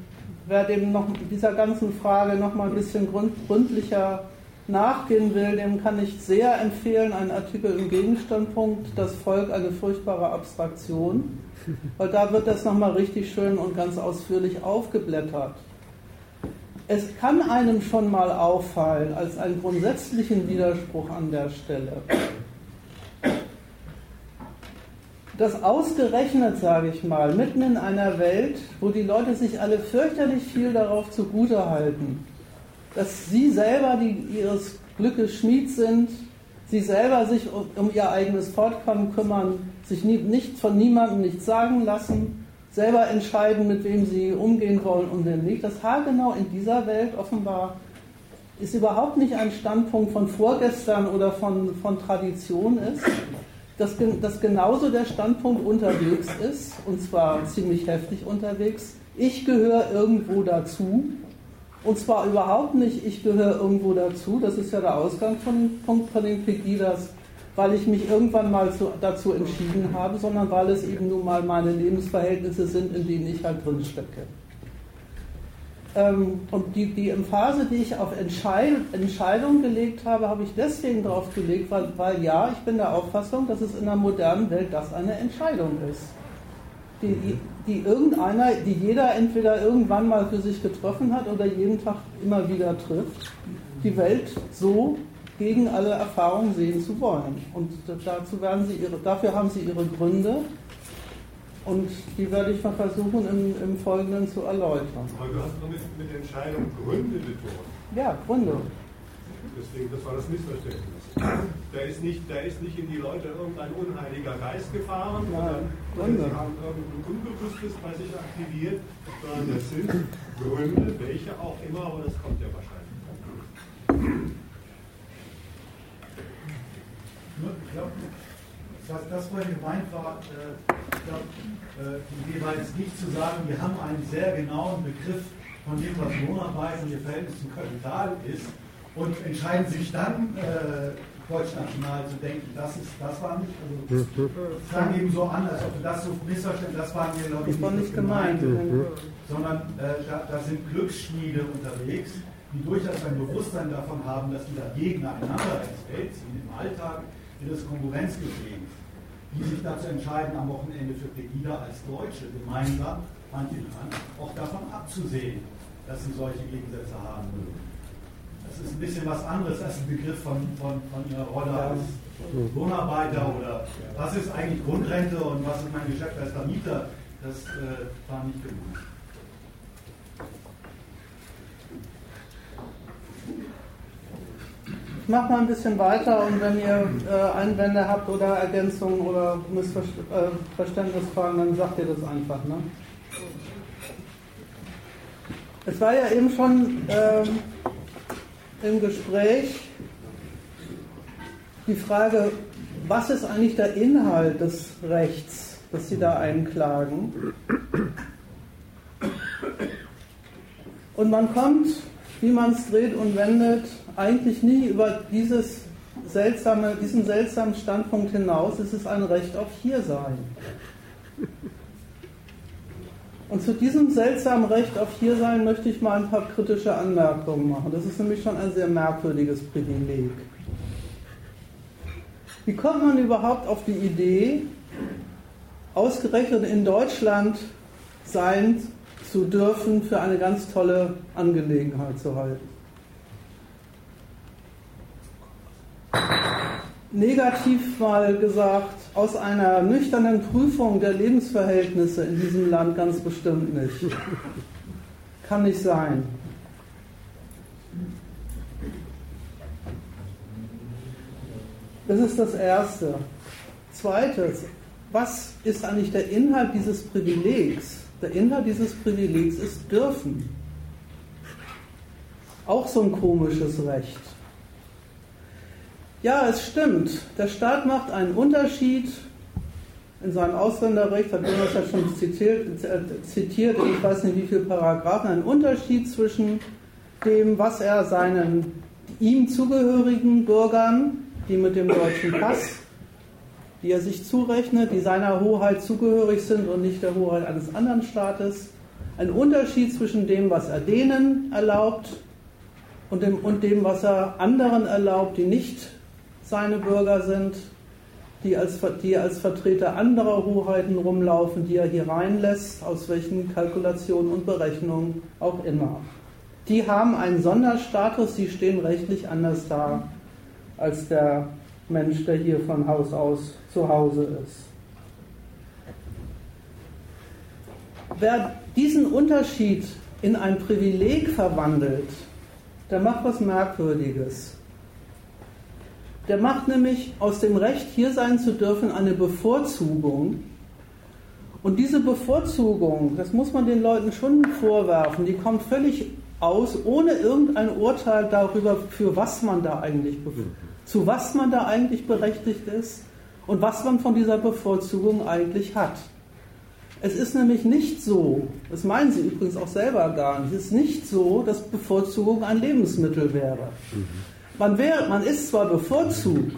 wer dem noch dieser ganzen Frage noch mal ein bisschen gründlicher nachgehen will, dem kann ich sehr empfehlen, einen Artikel im Gegenstandpunkt, das Volk eine furchtbare Abstraktion, weil da wird das nochmal richtig schön und ganz ausführlich aufgeblättert. Es kann einem schon mal auffallen als einen grundsätzlichen Widerspruch an der Stelle, dass ausgerechnet, sage ich mal, mitten in einer Welt, wo die Leute sich alle fürchterlich viel darauf zugute halten, dass sie selber die, ihres Glückes Schmied sind, sie selber sich um, ihr eigenes Fortkommen kümmern, sich nie, nicht von niemandem nichts sagen lassen, selber entscheiden, mit wem sie umgehen wollen und wem nicht. Das haargenau in dieser Welt offenbar ist überhaupt nicht ein Standpunkt von vorgestern oder von, von Tradition ist, dass, dass genauso der Standpunkt unterwegs ist, und zwar ziemlich heftig unterwegs, ich gehöre irgendwo dazu, und zwar überhaupt nicht, ich gehöre irgendwo dazu, das ist ja der Ausgangspunkt von den Pegidas, weil ich mich irgendwann mal zu, dazu entschieden habe, sondern weil es eben nun mal meine Lebensverhältnisse sind, in denen ich halt drin stecke. Ähm, und die, die Emphase, die ich auf Entscheid Entscheidung gelegt habe, habe ich deswegen darauf gelegt, weil, weil ja, ich bin der Auffassung, dass es in der modernen Welt das eine Entscheidung ist. Die, die, die irgendeiner, die jeder entweder irgendwann mal für sich getroffen hat oder jeden Tag immer wieder trifft, die Welt so gegen alle Erfahrungen sehen zu wollen. Und dazu werden sie ihre, dafür haben sie ihre Gründe und die werde ich mal versuchen im, im Folgenden zu erläutern. Aber du hast noch mit, mit Entscheidung Gründe betont. Ja, Gründe. Deswegen, das war das Missverständnis. Da ist nicht, da ist nicht in die Leute irgendein unheiliger Geist gefahren, sondern sie haben irgendein Unbewusstes bei sich aktiviert, sondern das sind Gründe, welche auch immer, aber das kommt ja wahrscheinlich. Ich glaube, das, das vorhin gemeint war, äh, ich glaube, äh, die Idee war jetzt nicht zu sagen, wir haben einen sehr genauen Begriff von dem, was Lohnarbeit und ihr Verhältnis zum Kapital ist und entscheiden sich dann, äh, deutschnational zu denken. Das, ist, das war nicht, also das klang eben so an, als ob du das so missverstanden das waren wir, glaube ich, das war nicht gemeint, gemeint. sondern äh, da, da, sind Glücksschmiede unterwegs, die durchaus ein Bewusstsein davon haben, dass die da gegeneinander ins Feld ziehen, im Alltag in das Konkurrenzgeschehen die sich dazu entscheiden, am Wochenende für Pegida als Deutsche gemeinsam Hand in Hand auch davon abzusehen, dass sie solche Gegensätze haben mögen. Das ist ein bisschen was anderes als ein Begriff von, von, von ihrer Rolle als Lohnarbeiter oder was ist eigentlich Grundrente und was ist mein Geschäft als Vermieter. Das äh, war nicht genug. Ich mache mal ein bisschen weiter und wenn ihr äh, Einwände habt oder Ergänzungen oder Missverständnisfragen, äh, dann sagt ihr das einfach. Ne? Es war ja eben schon ähm, im Gespräch die Frage, was ist eigentlich der Inhalt des Rechts, das Sie da einklagen? Und man kommt, wie man es dreht und wendet, eigentlich nie über dieses seltsame, diesen seltsamen Standpunkt hinaus. Es ist ein Recht auf Hiersein. Und zu diesem seltsamen Recht auf Hiersein möchte ich mal ein paar kritische Anmerkungen machen. Das ist nämlich schon ein sehr merkwürdiges Privileg. Wie kommt man überhaupt auf die Idee, ausgerechnet in Deutschland sein zu dürfen, für eine ganz tolle Angelegenheit zu halten? Negativ mal gesagt, aus einer nüchternen Prüfung der Lebensverhältnisse in diesem Land ganz bestimmt nicht. Kann nicht sein. Das ist das Erste. Zweites, was ist eigentlich der Inhalt dieses Privilegs? Der Inhalt dieses Privilegs ist dürfen. Auch so ein komisches Recht. Ja, es stimmt. Der Staat macht einen Unterschied in seinem Ausländerrecht, hat Jonas ja schon zitiert, zitiert, ich weiß nicht wie viele Paragraphen, einen Unterschied zwischen dem, was er seinen ihm zugehörigen Bürgern, die mit dem deutschen Pass, die er sich zurechnet, die seiner Hoheit zugehörig sind und nicht der Hoheit eines anderen Staates, ein Unterschied zwischen dem, was er denen erlaubt und dem, und dem was er anderen erlaubt, die nicht seine Bürger sind, die als, die als Vertreter anderer Hoheiten rumlaufen, die er hier reinlässt, aus welchen Kalkulationen und Berechnungen auch immer. Die haben einen Sonderstatus, sie stehen rechtlich anders da als der Mensch, der hier von Haus aus zu Hause ist. Wer diesen Unterschied in ein Privileg verwandelt, der macht was Merkwürdiges. Der macht nämlich aus dem Recht, hier sein zu dürfen, eine Bevorzugung. Und diese Bevorzugung, das muss man den Leuten schon vorwerfen, die kommt völlig aus, ohne irgendein Urteil darüber, für was man da eigentlich, zu was man da eigentlich berechtigt ist und was man von dieser Bevorzugung eigentlich hat. Es ist nämlich nicht so, das meinen Sie übrigens auch selber gar nicht, es ist nicht so, dass Bevorzugung ein Lebensmittel wäre. Mhm. Man, wär, man ist zwar bevorzugt,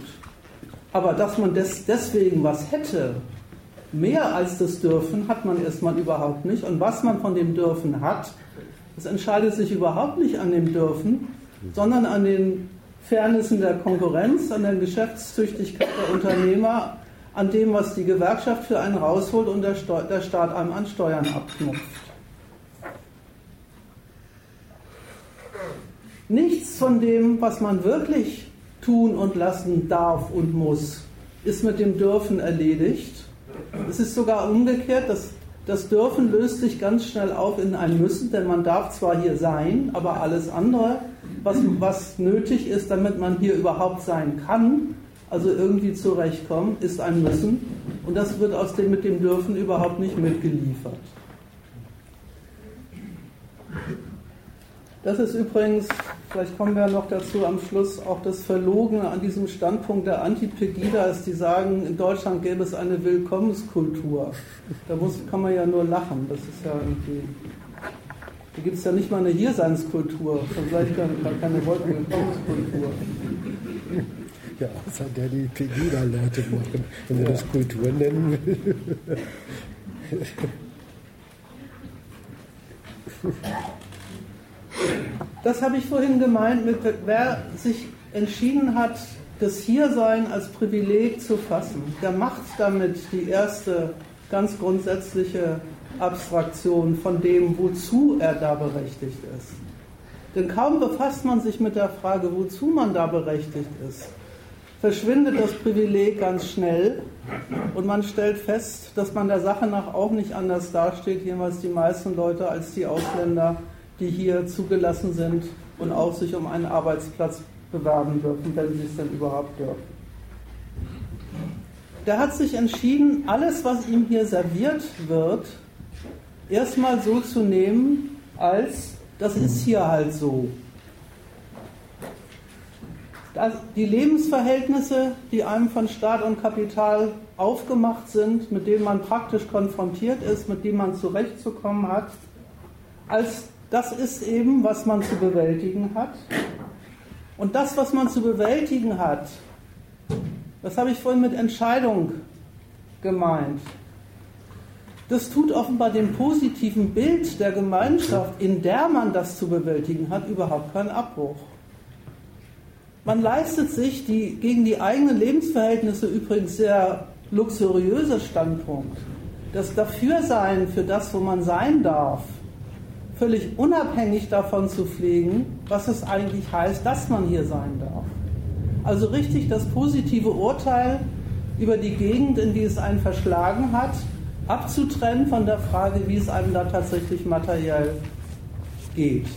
aber dass man des, deswegen was hätte, mehr als das Dürfen hat man erstmal überhaupt nicht. Und was man von dem Dürfen hat, das entscheidet sich überhaupt nicht an dem Dürfen, sondern an den Fairnessen der Konkurrenz, an der Geschäftstüchtigkeit der Unternehmer, an dem, was die Gewerkschaft für einen rausholt und der, der Staat einem an Steuern abknüpft. Nichts von dem, was man wirklich tun und lassen darf und muss, ist mit dem Dürfen erledigt. Es ist sogar umgekehrt, das, das Dürfen löst sich ganz schnell auf in ein Müssen, denn man darf zwar hier sein, aber alles andere, was, was nötig ist, damit man hier überhaupt sein kann, also irgendwie zurechtkommen, ist ein Müssen. Und das wird aus dem mit dem Dürfen überhaupt nicht mitgeliefert. Das ist übrigens, vielleicht kommen wir noch dazu am Schluss, auch das Verlogene an diesem Standpunkt der Anti-Pegida die sagen, in Deutschland gäbe es eine Willkommenskultur. Da muss, kann man ja nur lachen. Das ist ja irgendwie. Da gibt es ja nicht mal eine Hierseinskultur, schon gleich gar, gar keine Willkommenskultur. Ja, außer der die Pegida-Leute machen, wenn man ja. das Kultur nennen will. Das habe ich vorhin gemeint, mit, wer sich entschieden hat, das Hiersein als Privileg zu fassen. Der macht damit die erste ganz grundsätzliche Abstraktion von dem, wozu er da berechtigt ist. Denn kaum befasst man sich mit der Frage, wozu man da berechtigt ist, verschwindet das Privileg ganz schnell und man stellt fest, dass man der Sache nach auch nicht anders dasteht, jedenfalls die meisten Leute, als die Ausländer, die hier zugelassen sind und auch sich um einen Arbeitsplatz bewerben dürfen, wenn sie es denn überhaupt dürfen. Der hat sich entschieden, alles, was ihm hier serviert wird, erstmal so zu nehmen, als das ist hier halt so. Die Lebensverhältnisse, die einem von Staat und Kapital aufgemacht sind, mit denen man praktisch konfrontiert ist, mit denen man zurechtzukommen hat, als das ist eben, was man zu bewältigen hat. Und das, was man zu bewältigen hat, das habe ich vorhin mit Entscheidung gemeint. Das tut offenbar dem positiven Bild der Gemeinschaft, in der man das zu bewältigen hat, überhaupt keinen Abbruch. Man leistet sich die gegen die eigenen Lebensverhältnisse übrigens sehr luxuriöse Standpunkt. Das Dafürsein für das, wo man sein darf, völlig unabhängig davon zu pflegen, was es eigentlich heißt, dass man hier sein darf. Also richtig das positive Urteil über die Gegend, in die es einen verschlagen hat, abzutrennen von der Frage, wie es einem da tatsächlich materiell geht.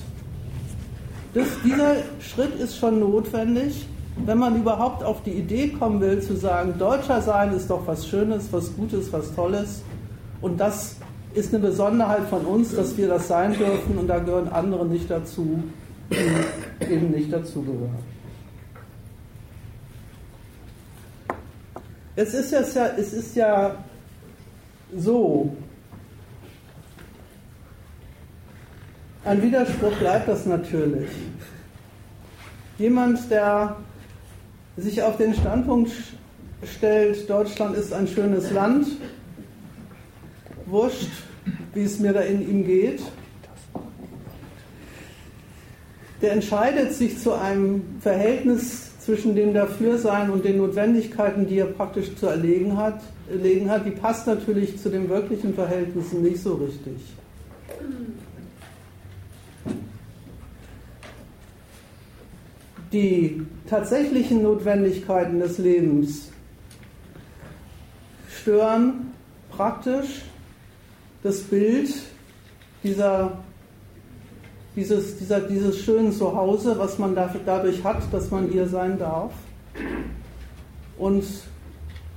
Das, dieser Schritt ist schon notwendig, wenn man überhaupt auf die Idee kommen will, zu sagen, Deutscher sein ist doch was Schönes, was Gutes, was Tolles. Und das ist eine Besonderheit von uns, dass wir das sein dürfen und da gehören andere nicht dazu, die eben nicht dazugehören. Es ist ja, es ist ja so, ein Widerspruch bleibt das natürlich. Jemand, der sich auf den Standpunkt stellt, Deutschland ist ein schönes Land, wurscht, wie es mir da in ihm geht, der entscheidet sich zu einem Verhältnis zwischen dem Dafürsein und den Notwendigkeiten, die er praktisch zu erlegen hat, erlegen hat, die passt natürlich zu den wirklichen Verhältnissen nicht so richtig. Die tatsächlichen Notwendigkeiten des Lebens stören praktisch das Bild dieser dieses, dieser, dieses schönen Zuhause, was man dadurch hat, dass man hier sein darf. Und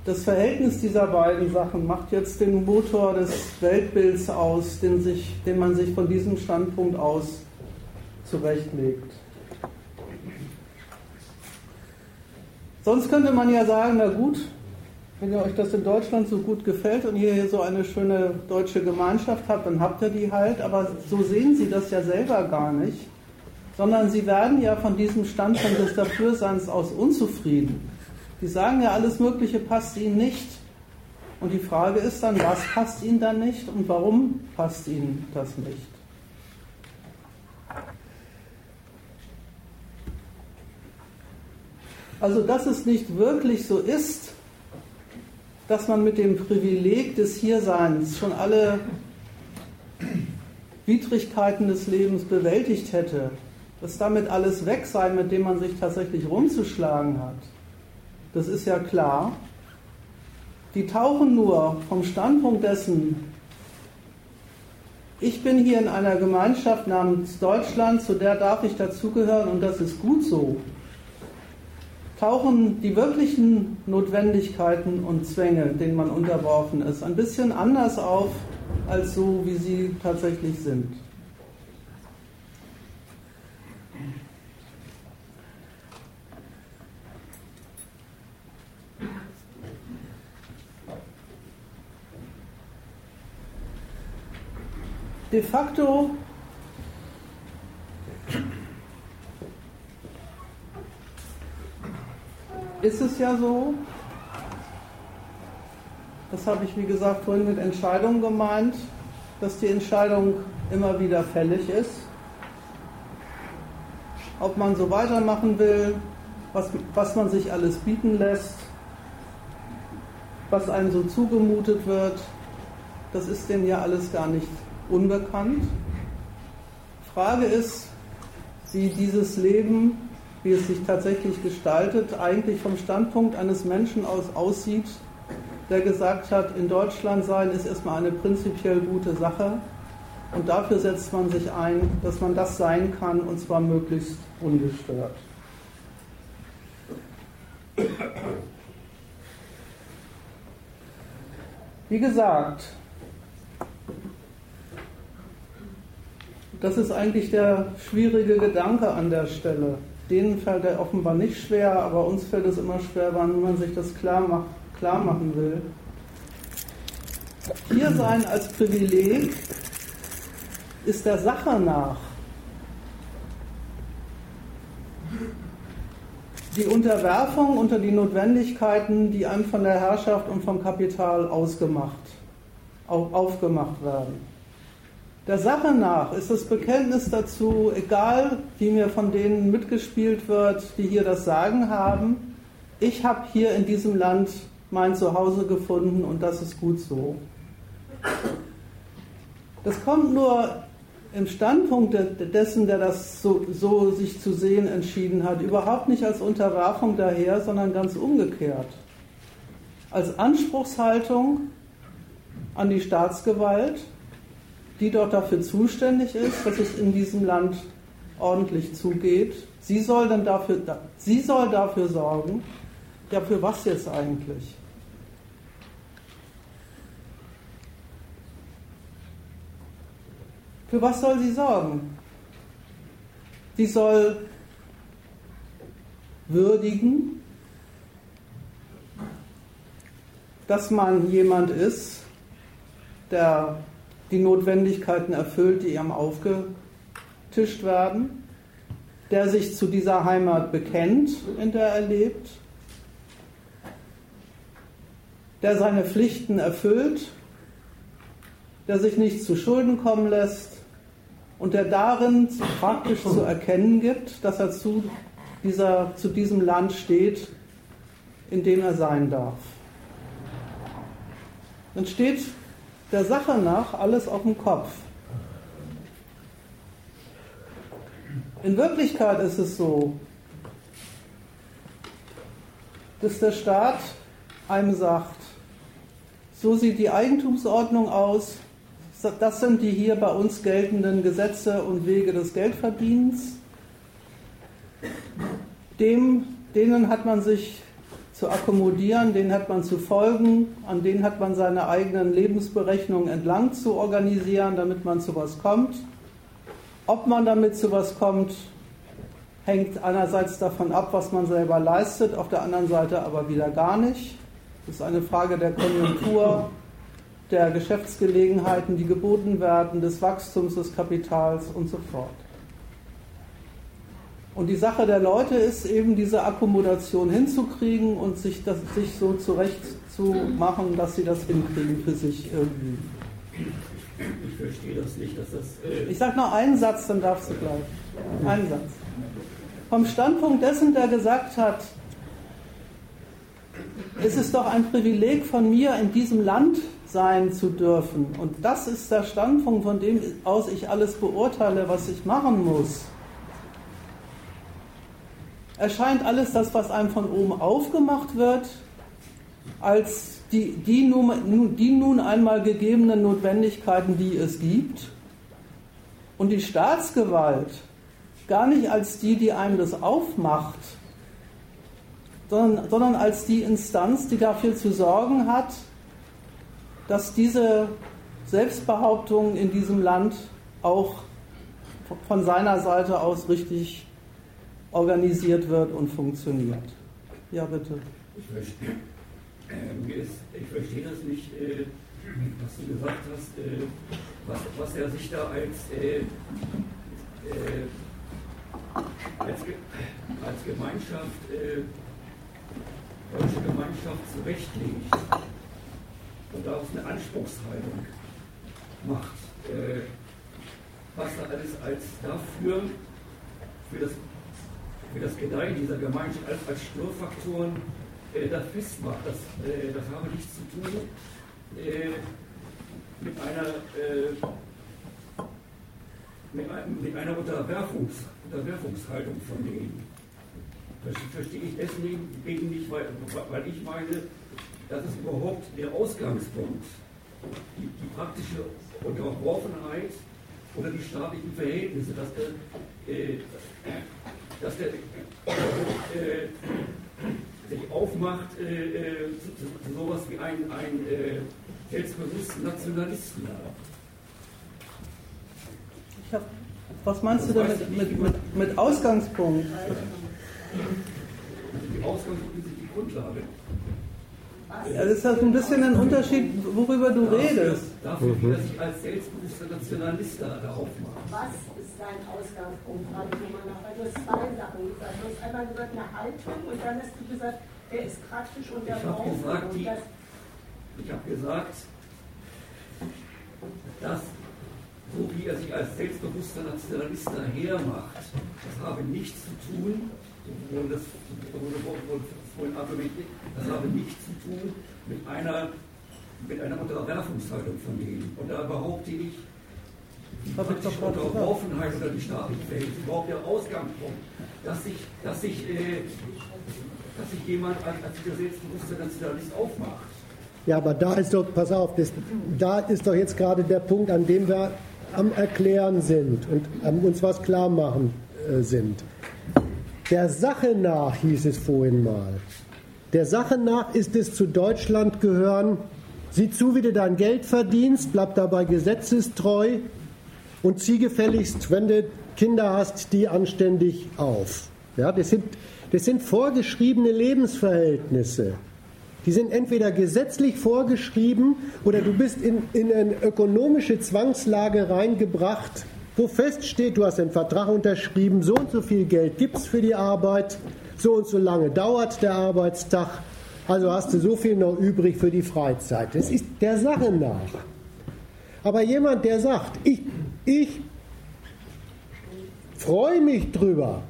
das Verhältnis dieser beiden Sachen macht jetzt den Motor des Weltbilds aus, den, sich, den man sich von diesem Standpunkt aus zurechtlegt. Sonst könnte man ja sagen, na gut, wenn ihr euch das in Deutschland so gut gefällt und ihr hier so eine schöne deutsche Gemeinschaft habt, dann habt ihr die halt. Aber so sehen sie das ja selber gar nicht, sondern sie werden ja von diesem Standpunkt des Dafürseins aus unzufrieden. Die sagen ja, alles Mögliche passt ihnen nicht. Und die Frage ist dann, was passt ihnen dann nicht und warum passt ihnen das nicht? Also, dass es nicht wirklich so ist, dass man mit dem Privileg des Hierseins schon alle Widrigkeiten des Lebens bewältigt hätte, dass damit alles weg sei, mit dem man sich tatsächlich rumzuschlagen hat, das ist ja klar. Die tauchen nur vom Standpunkt dessen, ich bin hier in einer Gemeinschaft namens Deutschland, zu der darf ich dazugehören und das ist gut so tauchen die wirklichen Notwendigkeiten und Zwänge, denen man unterworfen ist, ein bisschen anders auf als so, wie sie tatsächlich sind. De facto ist es ja so, das habe ich wie gesagt vorhin mit Entscheidung gemeint, dass die Entscheidung immer wieder fällig ist, ob man so weitermachen will was, was man sich alles bieten lässt, was einem so zugemutet wird, das ist denen ja alles gar nicht unbekannt. Frage ist, wie dieses Leben, wie es sich tatsächlich gestaltet, eigentlich vom Standpunkt eines Menschen aus aussieht, der gesagt hat, in Deutschland sein ist erstmal eine prinzipiell gute Sache und dafür setzt man sich ein, dass man das sein kann und zwar möglichst ungestört. Wie gesagt, das ist eigentlich der schwierige Gedanke an der Stelle. Denen fällt er offenbar nicht schwer, aber uns fällt es immer schwer, wann man sich das klar, macht, klar machen will. Hier sein als Privileg ist der Sache nach die Unterwerfung unter die Notwendigkeiten, die einem von der Herrschaft und vom Kapital ausgemacht, aufgemacht werden. Der Sache nach ist das Bekenntnis dazu, egal wie mir von denen mitgespielt wird, die hier das Sagen haben, ich habe hier in diesem Land mein Zuhause gefunden und das ist gut so. Das kommt nur im Standpunkt dessen, der das so, so, sich zu sehen entschieden hat, überhaupt nicht als Unterwerfung daher, sondern ganz umgekehrt. Als Anspruchshaltung an die Staatsgewalt, die dort dafür zuständig ist, dass es in diesem Land ordentlich zugeht. Sie soll dann dafür, sie soll dafür sorgen. Ja, für was jetzt eigentlich? Für was soll sie sorgen? Sie soll würdigen, dass man jemand ist, der die Notwendigkeiten erfüllt, die ihm aufgetischt werden, der sich zu dieser Heimat bekennt, in der er lebt, der seine Pflichten erfüllt, der sich nicht zu Schulden kommen lässt, und der darin praktisch zu erkennen gibt, dass er zu, dieser, zu diesem Land steht, in dem er sein darf. Dann steht der Sache nach alles auf dem Kopf. In Wirklichkeit ist es so, dass der Staat einem sagt, so sieht die Eigentumsordnung aus, das sind die hier bei uns geltenden Gesetze und Wege des Geldverdienens. Dem, denen hat man sich zu akkommodieren, denen hat man zu folgen, an denen hat man seine eigenen Lebensberechnungen entlang zu organisieren, damit man zu was kommt. Ob man damit zu was kommt, hängt einerseits davon ab, was man selber leistet, auf der anderen Seite aber wieder gar nicht. Das ist eine Frage der Konjunktur, der Geschäftsgelegenheiten, die geboten werden, des Wachstums des Kapitals und so fort. Und die Sache der Leute ist eben, diese Akkommodation hinzukriegen und sich, das, sich so zurechtzumachen, dass sie das hinkriegen für sich irgendwie. Ich verstehe das nicht, dass das. Äh ich sage noch einen Satz, dann darfst du gleich. Einen Satz. Vom Standpunkt dessen, der gesagt hat, es ist doch ein Privileg von mir, in diesem Land sein zu dürfen. Und das ist der Standpunkt, von dem aus ich alles beurteile, was ich machen muss. Erscheint alles das, was einem von oben aufgemacht wird, als die, die, nun, die nun einmal gegebenen Notwendigkeiten, die es gibt. Und die Staatsgewalt gar nicht als die, die einem das aufmacht, sondern, sondern als die Instanz, die dafür zu sorgen hat, dass diese Selbstbehauptung in diesem Land auch von seiner Seite aus richtig organisiert wird und funktioniert. Ja, bitte. Ich verstehe, äh, ich verstehe das nicht, äh, was du gesagt hast, äh, was, was, er sich da als, äh, als, als, Gemeinschaft, deutsche Gemeinschaft zurechtlegt und daraus eine Anspruchshaltung macht, was er alles als dafür, für das für das Gedeihen dieser Gemeinschaft als, als Störfaktoren äh, das festmacht. Das, äh, das habe nichts zu tun äh, mit einer, äh, mit, mit, einer Unterwerfungs, Unterwerfungshaltung von denen. Das verstehe ich deswegen nicht, weil, weil ich meine, das ist überhaupt der Ausgangspunkt. Die, die praktische Unterworfenheit oder die staatlichen Verhältnisse, dass der, äh, dass der äh, sich aufmacht, äh, äh zu, sowas wie ein, ein äh, selbstbewussten Nationalisten. Hab, was meinst du damit mit, mit, mit Ausgangspunkt? Die Ausgangspunkte sind die Grundlage. Ja, das ist halt ein bisschen ein Unterschied, worüber du dafür, redest. Dafür, dass ich als selbstbewusster Nationalist darauf mache. Was dein Ausgangspunkt, Frage Weil du hast zwei Sachen gesagt. Du hast einmal gesagt, eine Haltung und dann hast du gesagt, der ist praktisch und der ich braucht. Gesagt, die, ich habe gesagt, dass so wie er sich als selbstbewusster Nationalist dahermacht, das habe nichts zu tun, obwohl das wurde vorhin argumentiert, das habe nichts zu tun mit einer, mit einer Unterwerfungshaltung von denen. Und da behaupte ich, die praktische Unterworfenheit oder die staatliche Verhältnisse, überhaupt der Ausgangspunkt, dass sich, dass sich, äh, dass sich jemand als, als Nationalist aufmacht. Ja, aber da ist doch, pass auf, das, da ist doch jetzt gerade der Punkt, an dem wir am Erklären sind und am uns was klar machen äh, sind. Der Sache nach hieß es vorhin mal. Der Sache nach ist es zu Deutschland gehören, sieh zu, wie du dein Geld verdienst, bleib dabei gesetzestreu und zieh gefälligst, wenn du Kinder hast, die anständig auf. Ja, das, sind, das sind vorgeschriebene Lebensverhältnisse. Die sind entweder gesetzlich vorgeschrieben oder du bist in, in eine ökonomische Zwangslage reingebracht, wo feststeht, du hast einen Vertrag unterschrieben, so und so viel Geld gibt es für die Arbeit, so und so lange dauert der Arbeitstag, also hast du so viel noch übrig für die Freizeit. Das ist der Sache nach. Aber jemand, der sagt, ich, ich freue mich drüber,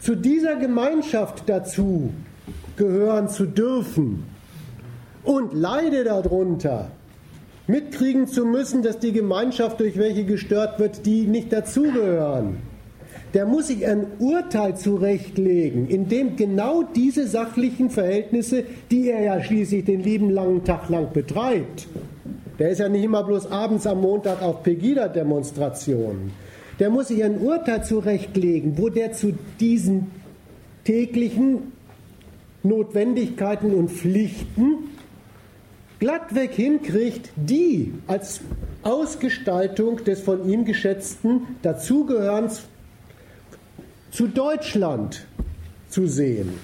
zu dieser Gemeinschaft dazu gehören zu dürfen und leide darunter, mitkriegen zu müssen, dass die Gemeinschaft, durch welche gestört wird, die nicht dazugehören. Der muss sich ein Urteil zurechtlegen, in dem genau diese sachlichen Verhältnisse, die er ja schließlich den lieben langen Tag lang betreibt, der ist ja nicht immer bloß abends am Montag auf Pegida-Demonstrationen, der muss sich ein Urteil zurechtlegen, wo der zu diesen täglichen Notwendigkeiten und Pflichten glattweg hinkriegt, die als Ausgestaltung des von ihm geschätzten Dazugehörens zu Deutschland zu sehen.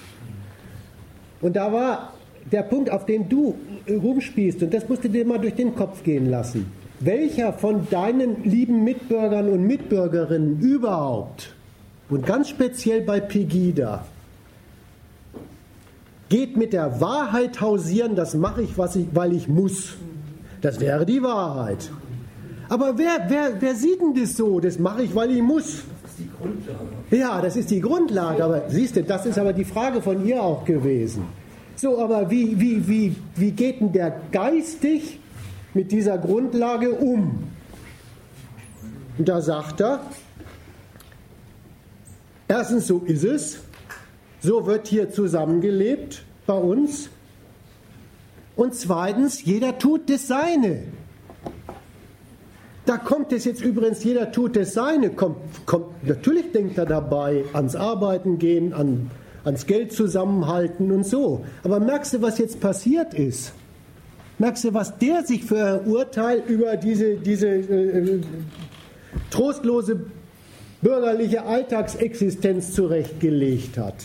Und da war der Punkt, auf den du rumspielst, und das musst du dir mal durch den Kopf gehen lassen. Welcher von deinen lieben Mitbürgern und Mitbürgerinnen überhaupt, und ganz speziell bei Pegida, geht mit der Wahrheit hausieren, das mache ich, was ich, weil ich muss. Das wäre die Wahrheit. Aber wer, wer, wer sieht denn das so? Das mache ich, weil ich muss. Das ist die Grundlage. Ja, das ist die Grundlage. Aber siehst du, das ist aber die Frage von ihr auch gewesen. So, aber wie, wie, wie, wie geht denn der geistig mit dieser Grundlage um? Und da sagt er, erstens, so ist es. So wird hier zusammengelebt bei uns. Und zweitens, jeder tut das Seine. Da kommt es jetzt übrigens, jeder tut das Seine. Kommt, kommt, natürlich denkt er dabei ans Arbeiten gehen, an, ans Geld zusammenhalten und so. Aber merkst du, was jetzt passiert ist? Merkst du, was der sich für ein Urteil über diese, diese äh, trostlose bürgerliche Alltagsexistenz zurechtgelegt hat?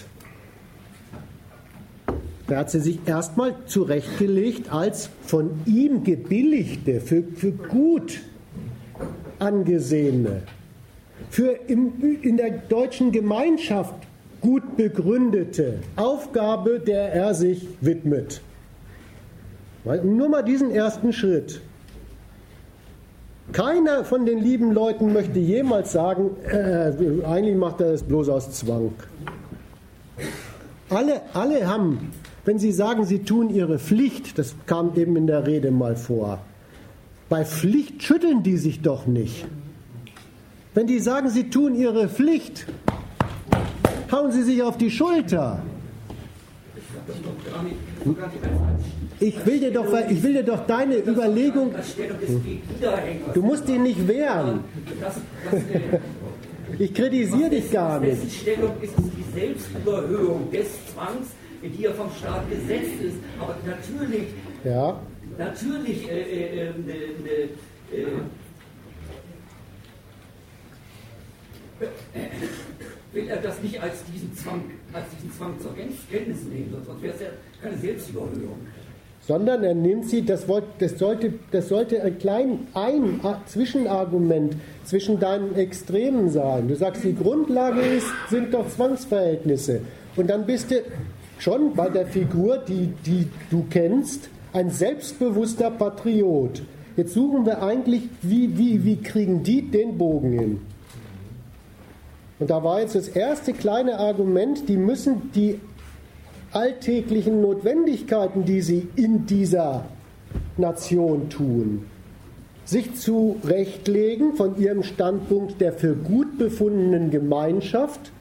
Da hat sie sich erstmal zurechtgelegt als von ihm gebilligte, für, für gut angesehene, für im, in der deutschen Gemeinschaft gut begründete Aufgabe, der er sich widmet. Nur mal diesen ersten Schritt. Keiner von den lieben Leuten möchte jemals sagen, äh, eigentlich macht er das bloß aus Zwang. Alle, alle haben, wenn sie sagen, sie tun ihre Pflicht, das kam eben in der Rede mal vor, bei Pflicht schütteln die sich doch nicht. Wenn die sagen, sie tun ihre Pflicht, hauen sie sich auf die Schulter. Ich will dir doch, ich will dir doch deine Überlegung. Du musst ihn nicht wehren. Ich kritisiere dich gar nicht. Feststellung ist es die Selbstüberhöhung des Zwangs, die ja vom Staat gesetzt ist. Aber natürlich, ja. natürlich äh, äh, äh, äh, will er das nicht als diesen Zwang, als diesen Zwang zur Kenntnis nehmen, sonst wäre es ja keine Selbstüberhöhung sondern er nimmt sie, das, das, sollte, das sollte ein klein ein Zwischenargument zwischen deinen Extremen sein. Du sagst, die Grundlage ist, sind doch Zwangsverhältnisse. Und dann bist du schon bei der Figur, die, die du kennst, ein selbstbewusster Patriot. Jetzt suchen wir eigentlich, wie, wie, wie kriegen die den Bogen hin? Und da war jetzt das erste kleine Argument, die müssen die alltäglichen Notwendigkeiten, die sie in dieser Nation tun, sich zurechtlegen von ihrem Standpunkt der für gut befundenen Gemeinschaft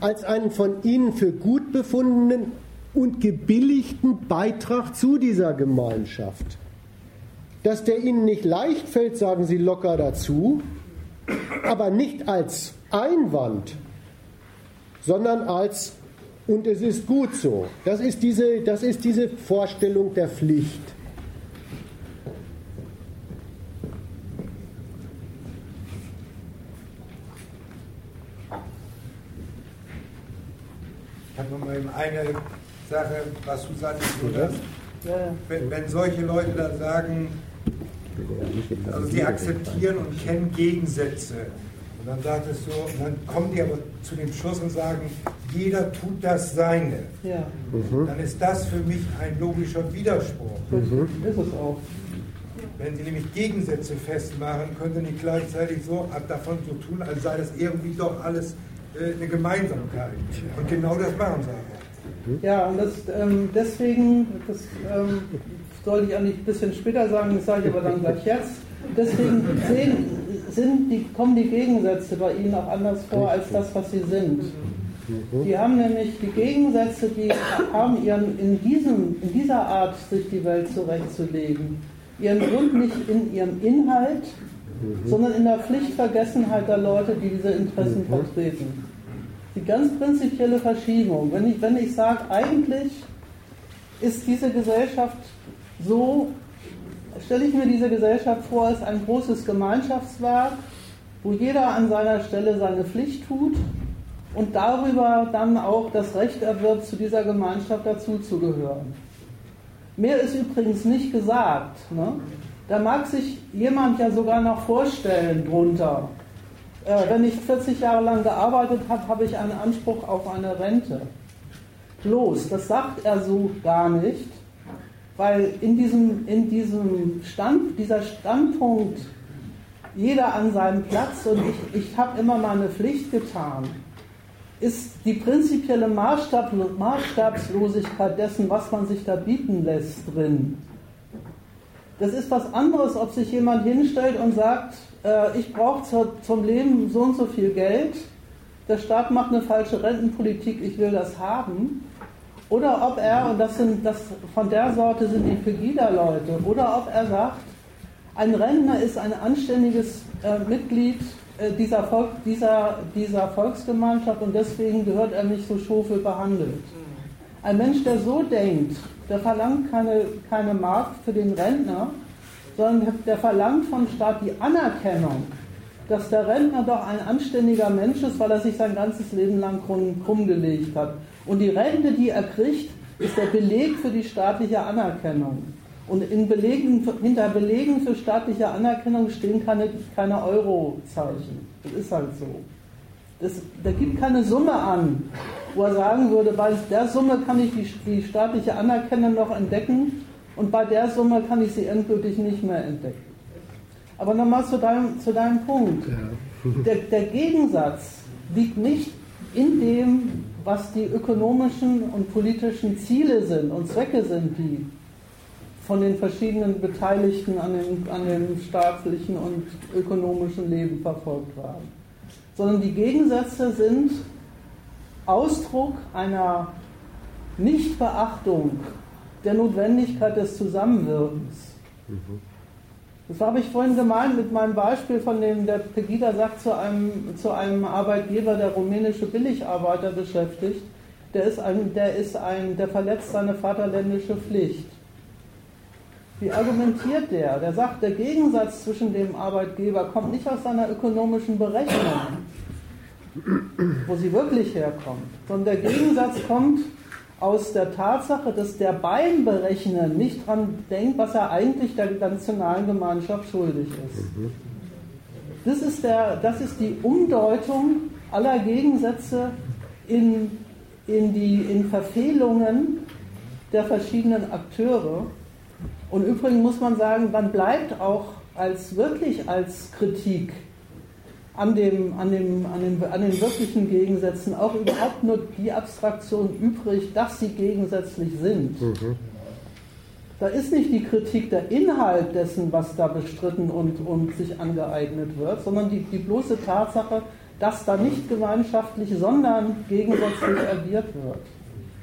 als einen von ihnen für gut befundenen und gebilligten Beitrag zu dieser Gemeinschaft. Dass der ihnen nicht leicht fällt, sagen sie locker dazu, aber nicht als Einwand, sondern als und es ist gut so. Das ist diese, das ist diese Vorstellung der Pflicht. Ich habe noch mal eine Sache, was du sagst, oder? Wenn, wenn solche Leute dann sagen, also sie akzeptieren und kennen Gegensätze, und dann sagt es so, und dann kommen die aber zu dem Schluss und sagen, jeder tut das Seine. Ja. Mhm. Dann ist das für mich ein logischer Widerspruch. Mhm. Ist es auch. Wenn Sie nämlich Gegensätze festmachen, können Sie nicht gleichzeitig so davon so tun, als sei das irgendwie doch alles äh, eine Gemeinsamkeit. Und genau das machen Sie auch. Ja, und das, ähm, deswegen, das ähm, sollte ich eigentlich ein bisschen später sagen, das sage ich aber dann gleich jetzt. Deswegen sehen, sind die, kommen die Gegensätze bei Ihnen auch anders vor als das, was Sie sind. Die haben nämlich die Gegensätze, die haben ihren, in, diesem, in dieser Art, sich die Welt zurechtzulegen, ihren Grund nicht in ihrem Inhalt, sondern in der Pflichtvergessenheit der Leute, die diese Interessen vertreten. Die ganz prinzipielle Verschiebung. Wenn ich, wenn ich sage, eigentlich ist diese Gesellschaft so, stelle ich mir diese Gesellschaft vor als ein großes Gemeinschaftswerk, wo jeder an seiner Stelle seine Pflicht tut und darüber dann auch das Recht erwirbt, zu dieser Gemeinschaft dazuzugehören. Mehr ist übrigens nicht gesagt. Ne? Da mag sich jemand ja sogar noch vorstellen drunter. Äh, wenn ich 40 Jahre lang gearbeitet habe, habe ich einen Anspruch auf eine Rente. Bloß, das sagt er so gar nicht, weil in diesem, in diesem Stand, dieser Standpunkt, jeder an seinem Platz und ich, ich habe immer meine Pflicht getan, ist die prinzipielle Maßstab, Maßstabslosigkeit dessen, was man sich da bieten lässt, drin. Das ist was anderes, ob sich jemand hinstellt und sagt, äh, ich brauche zum Leben so und so viel Geld, der Staat macht eine falsche Rentenpolitik, ich will das haben. Oder ob er, und das sind das von der Sorte sind die Pegida-Leute, oder ob er sagt, ein Rentner ist ein anständiges äh, Mitglied äh, dieser, Volk, dieser, dieser Volksgemeinschaft und deswegen gehört er nicht so schofel behandelt. Ein Mensch, der so denkt, der verlangt keine, keine Mark für den Rentner, sondern der verlangt vom Staat die Anerkennung, dass der Rentner doch ein anständiger Mensch ist, weil er sich sein ganzes Leben lang krumm, krumm gelegt hat. Und die Rente, die er kriegt, ist der Beleg für die staatliche Anerkennung. Und Belegen, hinter Belegen für staatliche Anerkennung stehen keine, keine Eurozeichen. Das ist halt so. Das, da gibt keine Summe an, wo er sagen würde, bei der Summe kann ich die, die staatliche Anerkennung noch entdecken und bei der Summe kann ich sie endgültig nicht mehr entdecken. Aber nochmal zu deinem, zu deinem Punkt. Ja. Der, der Gegensatz liegt nicht in dem, was die ökonomischen und politischen Ziele sind und Zwecke sind, die von den verschiedenen Beteiligten an dem, an dem staatlichen und ökonomischen Leben verfolgt werden. Sondern die Gegensätze sind Ausdruck einer Nichtbeachtung der Notwendigkeit des Zusammenwirkens. Mhm. Das habe ich vorhin gemeint mit meinem Beispiel, von dem der Pegida sagt zu einem, zu einem Arbeitgeber, der rumänische Billigarbeiter beschäftigt, der, ist ein, der, ist ein, der verletzt seine vaterländische Pflicht. Wie argumentiert der? Der sagt, der Gegensatz zwischen dem Arbeitgeber kommt nicht aus seiner ökonomischen Berechnung, wo sie wirklich herkommt, sondern der Gegensatz kommt aus der Tatsache, dass der beim Berechnen nicht dran denkt, was er eigentlich der nationalen Gemeinschaft schuldig ist. Das ist, der, das ist die Umdeutung aller Gegensätze in, in, die, in Verfehlungen der verschiedenen Akteure. Und übrigens muss man sagen, dann bleibt auch als wirklich als Kritik an, dem, an, dem, an, den, an den wirklichen Gegensätzen auch überhaupt nur die Abstraktion übrig, dass sie gegensätzlich sind. Mhm. Da ist nicht die Kritik der Inhalt dessen, was da bestritten und, und sich angeeignet wird, sondern die, die bloße Tatsache, dass da nicht gemeinschaftlich, sondern gegensätzlich agiert wird.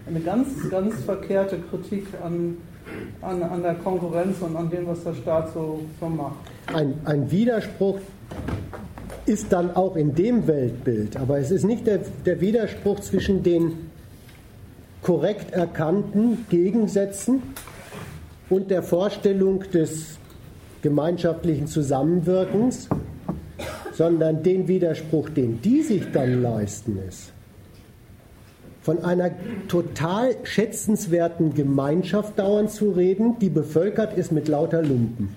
Eine ganz, ganz verkehrte Kritik an, an, an der Konkurrenz und an dem, was der Staat so, so macht. Ein, ein Widerspruch, ist dann auch in dem Weltbild, aber es ist nicht der, der Widerspruch zwischen den korrekt erkannten Gegensätzen und der Vorstellung des gemeinschaftlichen Zusammenwirkens, sondern den Widerspruch, den die sich dann leisten, ist, von einer total schätzenswerten Gemeinschaft dauernd zu reden, die bevölkert ist mit lauter Lumpen.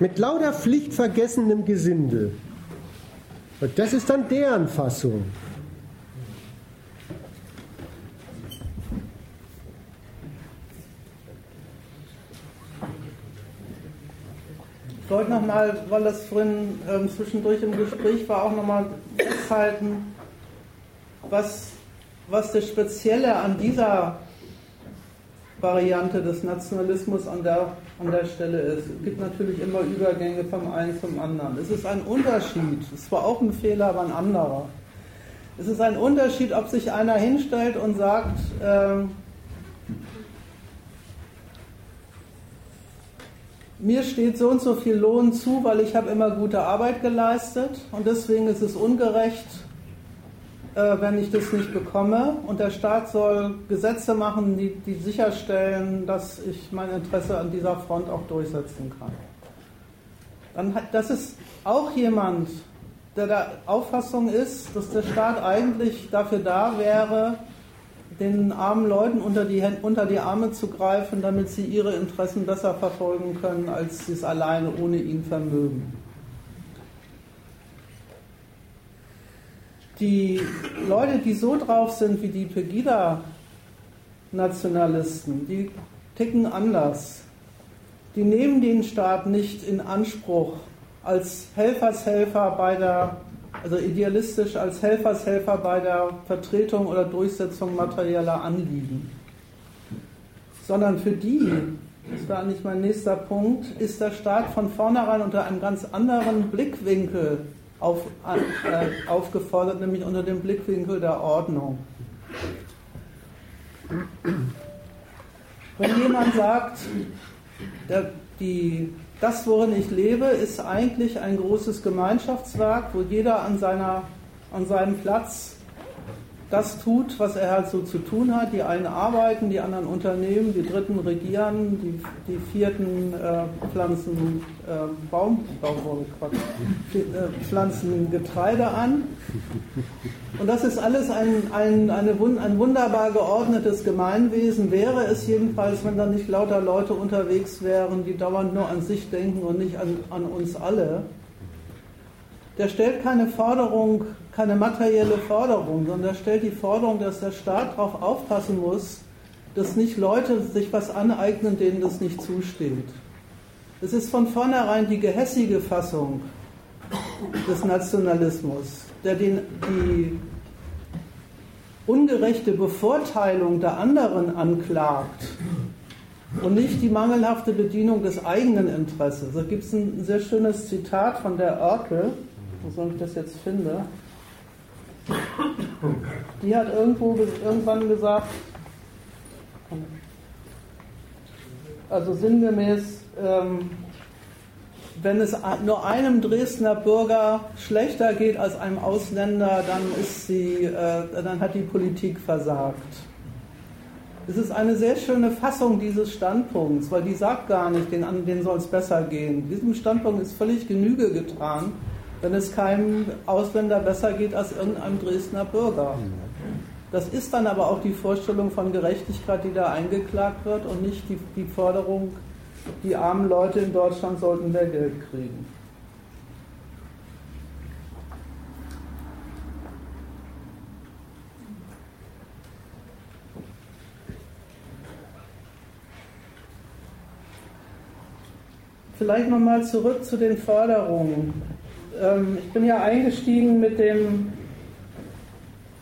Mit lauter pflichtvergessenem Gesindel. Und das ist dann deren Fassung. Ich wollte nochmal, weil das vorhin ähm, zwischendurch im Gespräch war, auch nochmal festhalten, was, was das Spezielle an dieser Variante des Nationalismus an der an der Stelle ist. Es gibt natürlich immer Übergänge vom einen zum anderen. Es ist ein Unterschied, es zwar auch ein Fehler, aber ein anderer. Es ist ein Unterschied, ob sich einer hinstellt und sagt, äh, mir steht so und so viel Lohn zu, weil ich habe immer gute Arbeit geleistet und deswegen ist es ungerecht, wenn ich das nicht bekomme. Und der Staat soll Gesetze machen, die, die sicherstellen, dass ich mein Interesse an dieser Front auch durchsetzen kann. Dann hat, das ist auch jemand, der der Auffassung ist, dass der Staat eigentlich dafür da wäre, den armen Leuten unter die, unter die Arme zu greifen, damit sie ihre Interessen besser verfolgen können, als sie es alleine ohne ihn vermögen. Die Leute, die so drauf sind wie die Pegida-Nationalisten, die ticken anders. Die nehmen den Staat nicht in Anspruch als Helfershelfer bei der, also idealistisch als Helfershelfer bei der Vertretung oder Durchsetzung materieller Anliegen. Sondern für die, das war eigentlich mein nächster Punkt, ist der Staat von vornherein unter einem ganz anderen Blickwinkel auf, äh, aufgefordert, nämlich unter dem Blickwinkel der Ordnung. Wenn jemand sagt, der, die, das, worin ich lebe, ist eigentlich ein großes Gemeinschaftswerk, wo jeder an, seiner, an seinem Platz das tut, was er halt so zu tun hat. Die einen arbeiten, die anderen unternehmen, die dritten regieren, die, die vierten äh, pflanzen äh, Baum, Baumwolle, äh, pflanzen Getreide an. Und das ist alles ein, ein, eine, ein wunderbar geordnetes Gemeinwesen. Wäre es jedenfalls, wenn da nicht lauter Leute unterwegs wären, die dauernd nur an sich denken und nicht an, an uns alle. Der stellt keine Forderung keine materielle Forderung, sondern er stellt die Forderung, dass der Staat darauf aufpassen muss, dass nicht Leute sich was aneignen, denen das nicht zusteht. Es ist von vornherein die gehässige Fassung des Nationalismus, der den, die ungerechte Bevorteilung der anderen anklagt und nicht die mangelhafte Bedienung des eigenen Interesses. Da gibt es ein sehr schönes Zitat von der Örkel, wo soll ich das jetzt finde. Die hat irgendwo irgendwann gesagt, also sinngemäß, ähm, wenn es nur einem Dresdner Bürger schlechter geht als einem Ausländer, dann, ist sie, äh, dann hat die Politik versagt. Es ist eine sehr schöne Fassung dieses Standpunkts, weil die sagt gar nicht, denen, denen soll es besser gehen. Diesem Standpunkt ist völlig Genüge getan, wenn es keinem Ausländer besser geht als irgendeinem Dresdner Bürger. Das ist dann aber auch die Vorstellung von Gerechtigkeit, die da eingeklagt wird und nicht die, die Forderung, die armen Leute in Deutschland sollten mehr Geld kriegen. Vielleicht nochmal zurück zu den Forderungen. Ähm, ich bin ja eingestiegen mit, dem,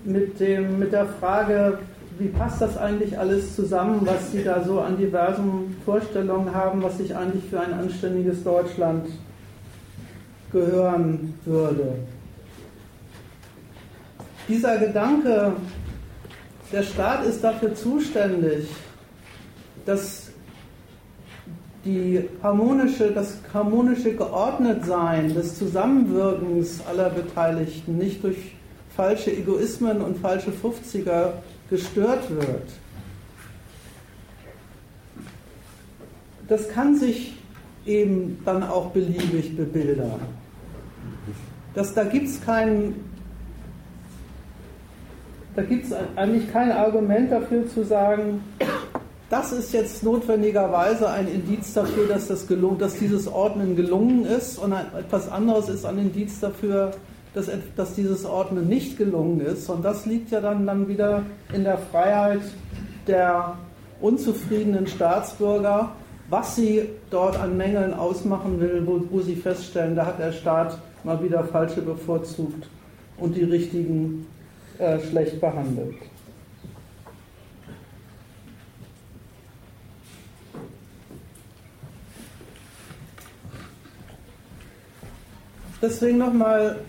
mit, dem, mit der Frage, wie passt das eigentlich alles zusammen, was Sie da so an diversen Vorstellungen haben, was sich eigentlich für ein anständiges Deutschland gehören würde. Dieser Gedanke, der Staat ist dafür zuständig, dass die harmonische, das harmonische Geordnetsein des Zusammenwirkens aller Beteiligten nicht durch falsche Egoismen und falsche 50er gestört wird. Das kann sich eben dann auch beliebig bebildern. Das, da gibt es kein, da gibt es eigentlich kein Argument dafür zu sagen, das ist jetzt notwendigerweise ein Indiz dafür, dass, das gelungen, dass dieses Ordnen gelungen ist und etwas anderes ist ein Indiz dafür, dass, dass dieses Ordnen nicht gelungen ist. Und das liegt ja dann, dann wieder in der Freiheit der unzufriedenen Staatsbürger, was sie dort an Mängeln ausmachen will, wo, wo sie feststellen, da hat der Staat mal wieder falsche bevorzugt und die richtigen äh, schlecht behandelt. Deswegen nochmal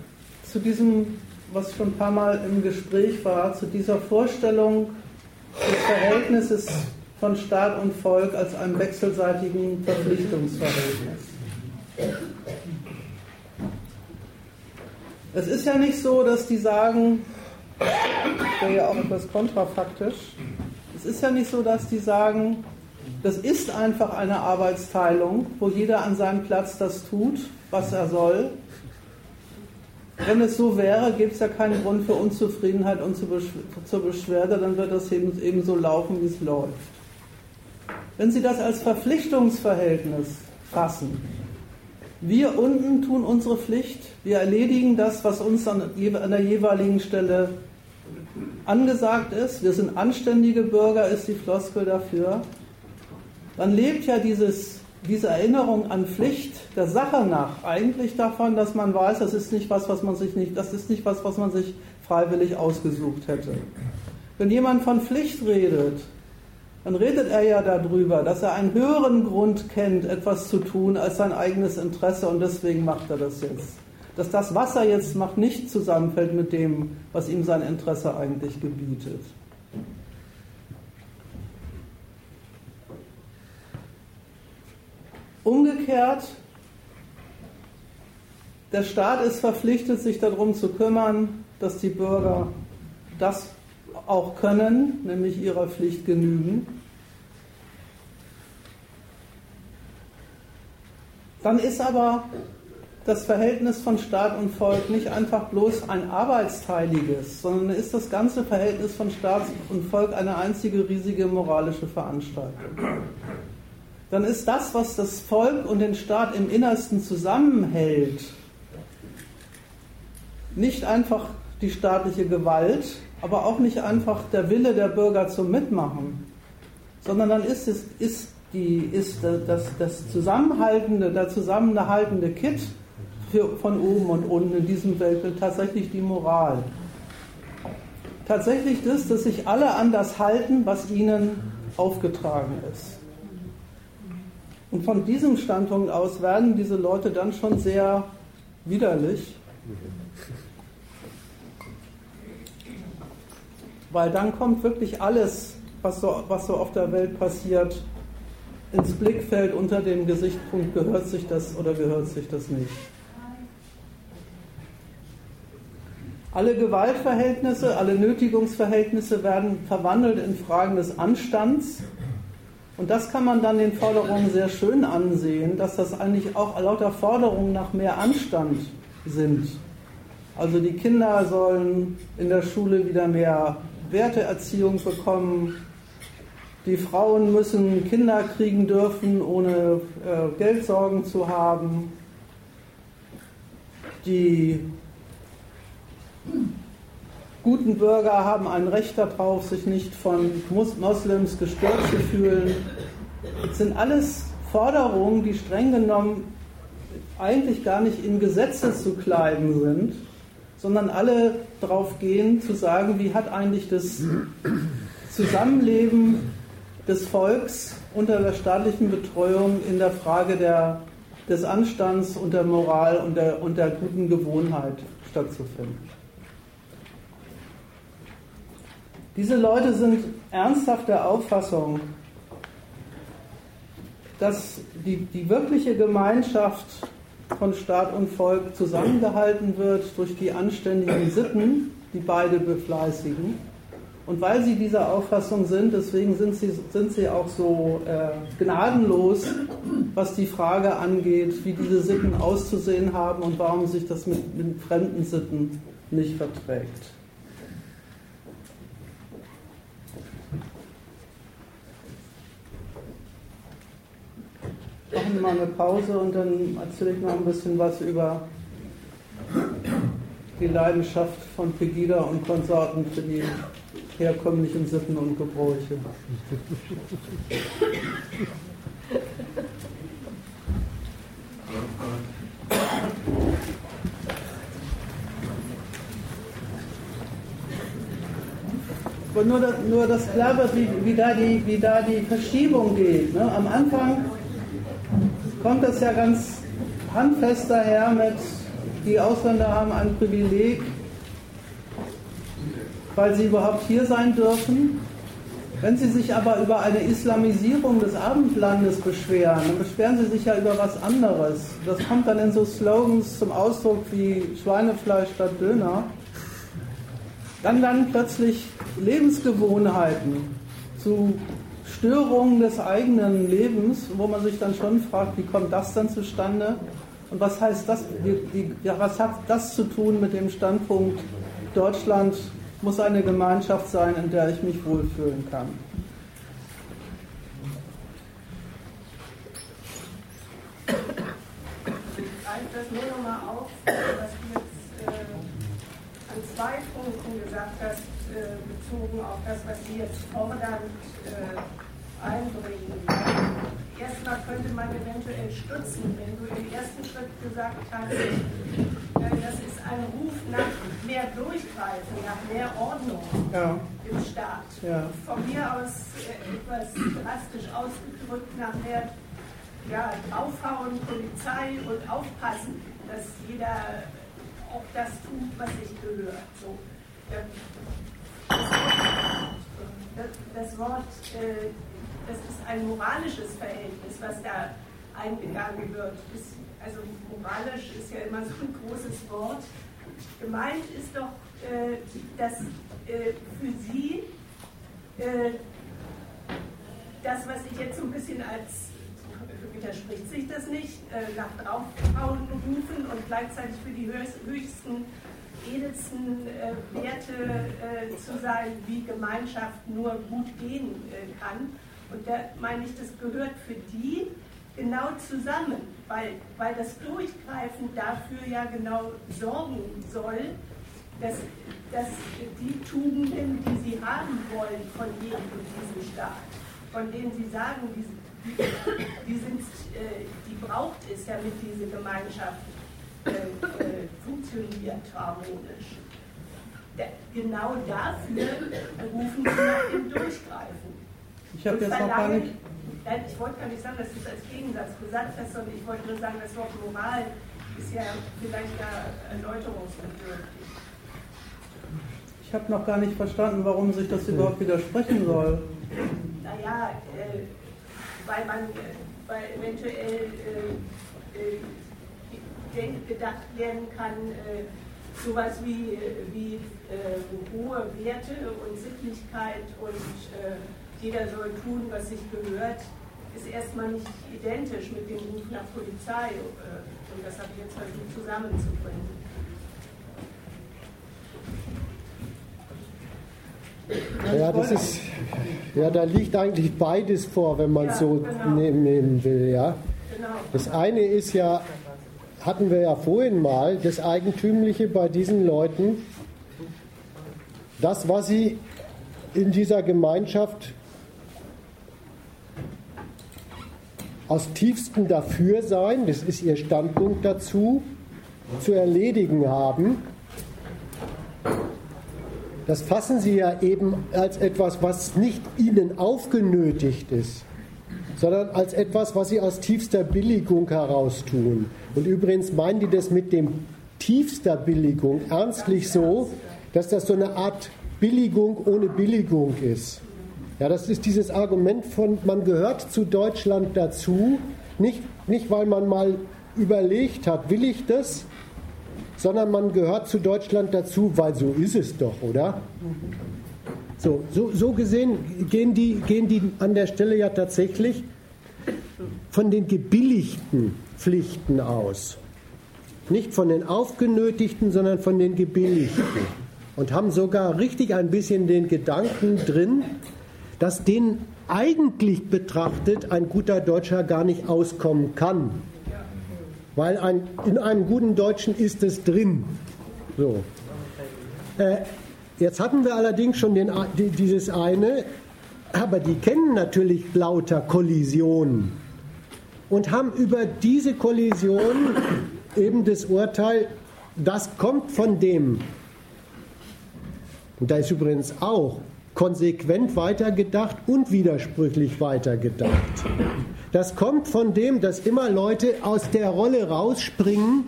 zu diesem, was schon ein paar Mal im Gespräch war, zu dieser Vorstellung des Verhältnisses von Staat und Volk als einem wechselseitigen Verpflichtungsverhältnis. Es ist ja nicht so, dass die sagen, das wäre ja auch etwas kontrafaktisch, es ist ja nicht so, dass die sagen, das ist einfach eine Arbeitsteilung, wo jeder an seinem Platz das tut, was er soll, wenn es so wäre, gäbe es ja keinen Grund für Unzufriedenheit und zur Beschwerde, dann wird das eben, eben so laufen, wie es läuft. Wenn Sie das als Verpflichtungsverhältnis fassen, wir unten tun unsere Pflicht, wir erledigen das, was uns an, an der jeweiligen Stelle angesagt ist, wir sind anständige Bürger, ist die Floskel dafür, dann lebt ja dieses diese Erinnerung an Pflicht der Sache nach eigentlich davon, dass man weiß, das ist nicht was, was man sich nicht, das ist nicht was, was man sich freiwillig ausgesucht hätte. Wenn jemand von Pflicht redet, dann redet er ja darüber, dass er einen höheren Grund kennt, etwas zu tun als sein eigenes Interesse und deswegen macht er das jetzt. Dass das, was er jetzt macht, nicht zusammenfällt mit dem, was ihm sein Interesse eigentlich gebietet. Umgekehrt, der Staat ist verpflichtet, sich darum zu kümmern, dass die Bürger das auch können, nämlich ihrer Pflicht genügen. Dann ist aber das Verhältnis von Staat und Volk nicht einfach bloß ein arbeitsteiliges, sondern ist das ganze Verhältnis von Staat und Volk eine einzige riesige moralische Veranstaltung dann ist das, was das Volk und den Staat im Innersten zusammenhält, nicht einfach die staatliche Gewalt, aber auch nicht einfach der Wille der Bürger zum Mitmachen, sondern dann ist, es, ist die ist das, das zusammenhaltende, der zusammenhaltende Kit für, von oben und unten in diesem Weltbild tatsächlich die Moral. Tatsächlich das, dass sich alle an das halten, was ihnen aufgetragen ist. Und von diesem Standpunkt aus werden diese Leute dann schon sehr widerlich, weil dann kommt wirklich alles, was so, was so auf der Welt passiert, ins Blickfeld unter dem Gesichtspunkt, gehört sich das oder gehört sich das nicht. Alle Gewaltverhältnisse, alle Nötigungsverhältnisse werden verwandelt in Fragen des Anstands. Und das kann man dann den Forderungen sehr schön ansehen, dass das eigentlich auch lauter Forderungen nach mehr Anstand sind. Also die Kinder sollen in der Schule wieder mehr Werteerziehung bekommen. Die Frauen müssen Kinder kriegen dürfen, ohne äh, Geldsorgen zu haben. Die guten Bürger haben ein Recht darauf, sich nicht von Moslems gestört zu fühlen. Das sind alles Forderungen, die streng genommen eigentlich gar nicht in Gesetze zu kleiden sind, sondern alle darauf gehen, zu sagen, wie hat eigentlich das Zusammenleben des Volks unter der staatlichen Betreuung in der Frage der, des Anstands und der Moral und der, und der guten Gewohnheit stattzufinden. Diese Leute sind ernsthaft der Auffassung, dass die, die wirkliche Gemeinschaft von Staat und Volk zusammengehalten wird durch die anständigen Sitten, die beide befleißigen. Und weil sie dieser Auffassung sind, deswegen sind sie, sind sie auch so äh, gnadenlos, was die Frage angeht, wie diese Sitten auszusehen haben und warum sich das mit, mit fremden Sitten nicht verträgt. Machen wir mal eine Pause und dann erzähle ich noch ein bisschen was über die Leidenschaft von Pegida und Konsorten für die herkömmlichen Sitten und Gebräuche. Nur, das, nur das klar wird, wie, wie, da die, wie da die Verschiebung geht. Ne? Am Anfang kommt das ja ganz handfest daher mit, die Ausländer haben ein Privileg, weil sie überhaupt hier sein dürfen. Wenn Sie sich aber über eine Islamisierung des Abendlandes beschweren, dann beschweren Sie sich ja über was anderes. Das kommt dann in so Slogans zum Ausdruck wie Schweinefleisch statt Döner. Dann werden plötzlich Lebensgewohnheiten zu Störungen des eigenen Lebens, wo man sich dann schon fragt, wie kommt das dann zustande? Und was heißt das, wie, ja, was hat das zu tun mit dem Standpunkt, Deutschland muss eine Gemeinschaft sein, in der ich mich wohlfühlen kann? Ich das nur noch mal auf, was du jetzt äh, an zwei Punkten gesagt hast, äh, bezogen auf das, was Sie jetzt fordern. Äh, einbringen. Erstmal könnte man eventuell stutzen, wenn du im ersten Schritt gesagt hast, äh, das ist ein Ruf nach mehr Durchgreifen, nach mehr Ordnung ja. im Staat. Ja. Von mir aus äh, etwas drastisch ausgedrückt nach mehr ja, draufhauen, Polizei und aufpassen, dass jeder auch das tut, was sich gehört. So. Das, das Wort äh, das ist ein moralisches Verhältnis, was da eingegangen wird. also moralisch ist ja immer so ein großes Wort. Gemeint ist doch, äh, dass äh, für Sie äh, das, was ich jetzt so ein bisschen als, widerspricht sich das nicht, nach Draufhauen rufen und gleichzeitig für die höchsten, edelsten Werte zu sein, wie Gemeinschaft nur gut gehen kann und da meine ich, das gehört für die genau zusammen, weil, weil das Durchgreifen dafür ja genau sorgen soll, dass, dass die Tugenden, die sie haben wollen von jedem in diesem Staat, von denen sie sagen, die, die, sind, äh, die braucht es, damit diese Gemeinschaft äh, äh, funktioniert harmonisch. genau dafür rufen sie nach dem Durchgreifen. Ich habe jetzt noch gar nicht. Ich wollte gar nicht sagen, dass du es als Gegensatz gesagt hast, sondern ich wollte nur sagen, das Wort Moral ist ja vielleicht da erläuterungsbedürftig. Ich habe noch gar nicht verstanden, warum sich das überhaupt widersprechen soll. Naja, äh, weil man, äh, weil eventuell äh, äh, gedacht werden kann, äh, sowas wie, wie äh, hohe Werte und Sittlichkeit und jeder soll tun, was sich gehört, ist erstmal nicht identisch mit dem Ruf nach Polizei. und das habe ich jetzt versucht zusammenzubringen. Ja, das ist, ja, da liegt eigentlich beides vor, wenn man ja, so genau. nehmen will, ja. Genau. Das eine ist ja, hatten wir ja vorhin mal, das Eigentümliche bei diesen Leuten, das, was sie in dieser Gemeinschaft aus tiefstem Dafürsein, das ist ihr Standpunkt dazu, zu erledigen haben, das fassen Sie ja eben als etwas, was nicht Ihnen aufgenötigt ist, sondern als etwas, was Sie aus tiefster Billigung heraus tun. Und übrigens meinen die das mit dem tiefster Billigung ernstlich so, dass das so eine Art Billigung ohne Billigung ist. Ja, das ist dieses Argument von, man gehört zu Deutschland dazu, nicht, nicht weil man mal überlegt hat, will ich das, sondern man gehört zu Deutschland dazu, weil so ist es doch, oder? So, so, so gesehen gehen die, gehen die an der Stelle ja tatsächlich von den gebilligten Pflichten aus. Nicht von den aufgenötigten, sondern von den gebilligten. Und haben sogar richtig ein bisschen den Gedanken drin, dass denen eigentlich betrachtet ein guter Deutscher gar nicht auskommen kann weil ein, in einem guten Deutschen ist es drin. So. Äh, jetzt hatten wir allerdings schon den, die, dieses eine, aber die kennen natürlich lauter Kollisionen und haben über diese Kollision eben das Urteil, das kommt von dem. Und da ist übrigens auch konsequent weitergedacht und widersprüchlich weitergedacht. Das kommt von dem, dass immer Leute aus der Rolle rausspringen,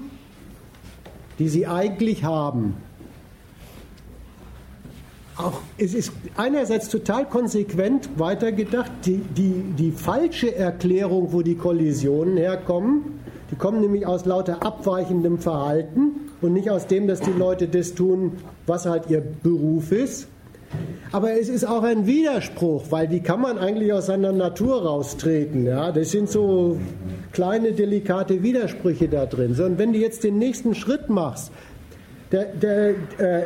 die sie eigentlich haben. Auch, es ist einerseits total konsequent weitergedacht, die, die, die falsche Erklärung, wo die Kollisionen herkommen, die kommen nämlich aus lauter abweichendem Verhalten und nicht aus dem, dass die Leute das tun, was halt ihr Beruf ist. Aber es ist auch ein Widerspruch, weil die kann man eigentlich aus seiner Natur raustreten. Ja? Das sind so kleine, delikate Widersprüche da drin. So, und wenn du jetzt den nächsten Schritt machst, der, der, äh,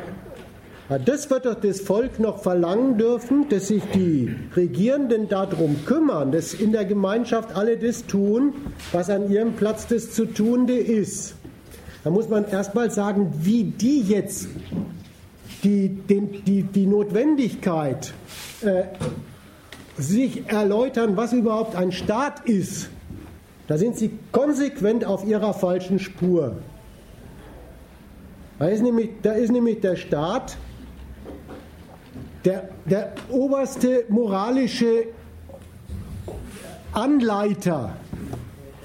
das wird doch das Volk noch verlangen dürfen, dass sich die Regierenden darum kümmern, dass in der Gemeinschaft alle das tun, was an ihrem Platz das zu tunde ist. Da muss man erstmal sagen, wie die jetzt die, den, die, die Notwendigkeit, äh, sich erläutern, was überhaupt ein Staat ist, da sind sie konsequent auf ihrer falschen Spur. Da ist nämlich, da ist nämlich der Staat der, der oberste moralische Anleiter.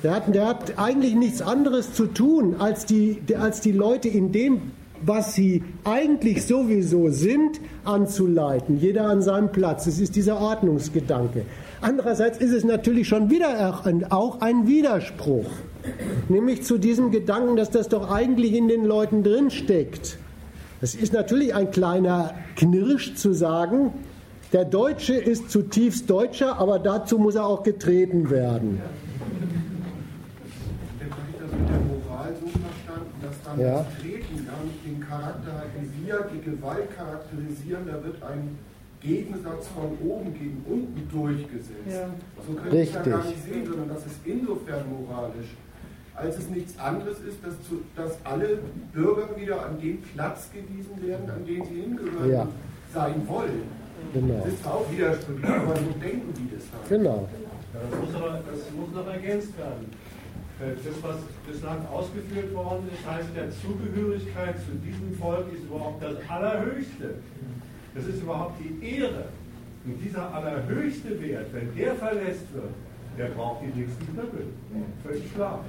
Der hat, der hat eigentlich nichts anderes zu tun, als die, als die Leute in dem was sie eigentlich sowieso sind, anzuleiten. Jeder an seinem Platz. Es ist dieser Ordnungsgedanke. Andererseits ist es natürlich schon wieder auch ein Widerspruch. Nämlich zu diesem Gedanken, dass das doch eigentlich in den Leuten drinsteckt. Es ist natürlich ein kleiner Knirsch zu sagen, der Deutsche ist zutiefst Deutscher, aber dazu muss er auch getreten werden. Ja charakterisiert, die Gewalt charakterisieren, da wird ein Gegensatz von oben gegen unten durchgesetzt. Ja. So können wir es ja gar nicht sehen, sondern das ist insofern moralisch, als es nichts anderes ist, dass, zu, dass alle Bürger wieder an den Platz gewiesen werden, an den sie hingehören ja. sein wollen. Genau. Das ist auch widersprüchlich, aber so denken die das halt. Genau. Das muss, aber, das muss noch ergänzt werden. Äh, Das, was bislang ausgeführt worden ist, heißt ja, Zugehörigkeit zu diesem Volk ist überhaupt das Allerhöchste. Das ist überhaupt die Ehre. Und dieser allerhöchste Wert, wenn der verletzt wird, der braucht die dicksten Knüppel. Völlig klar.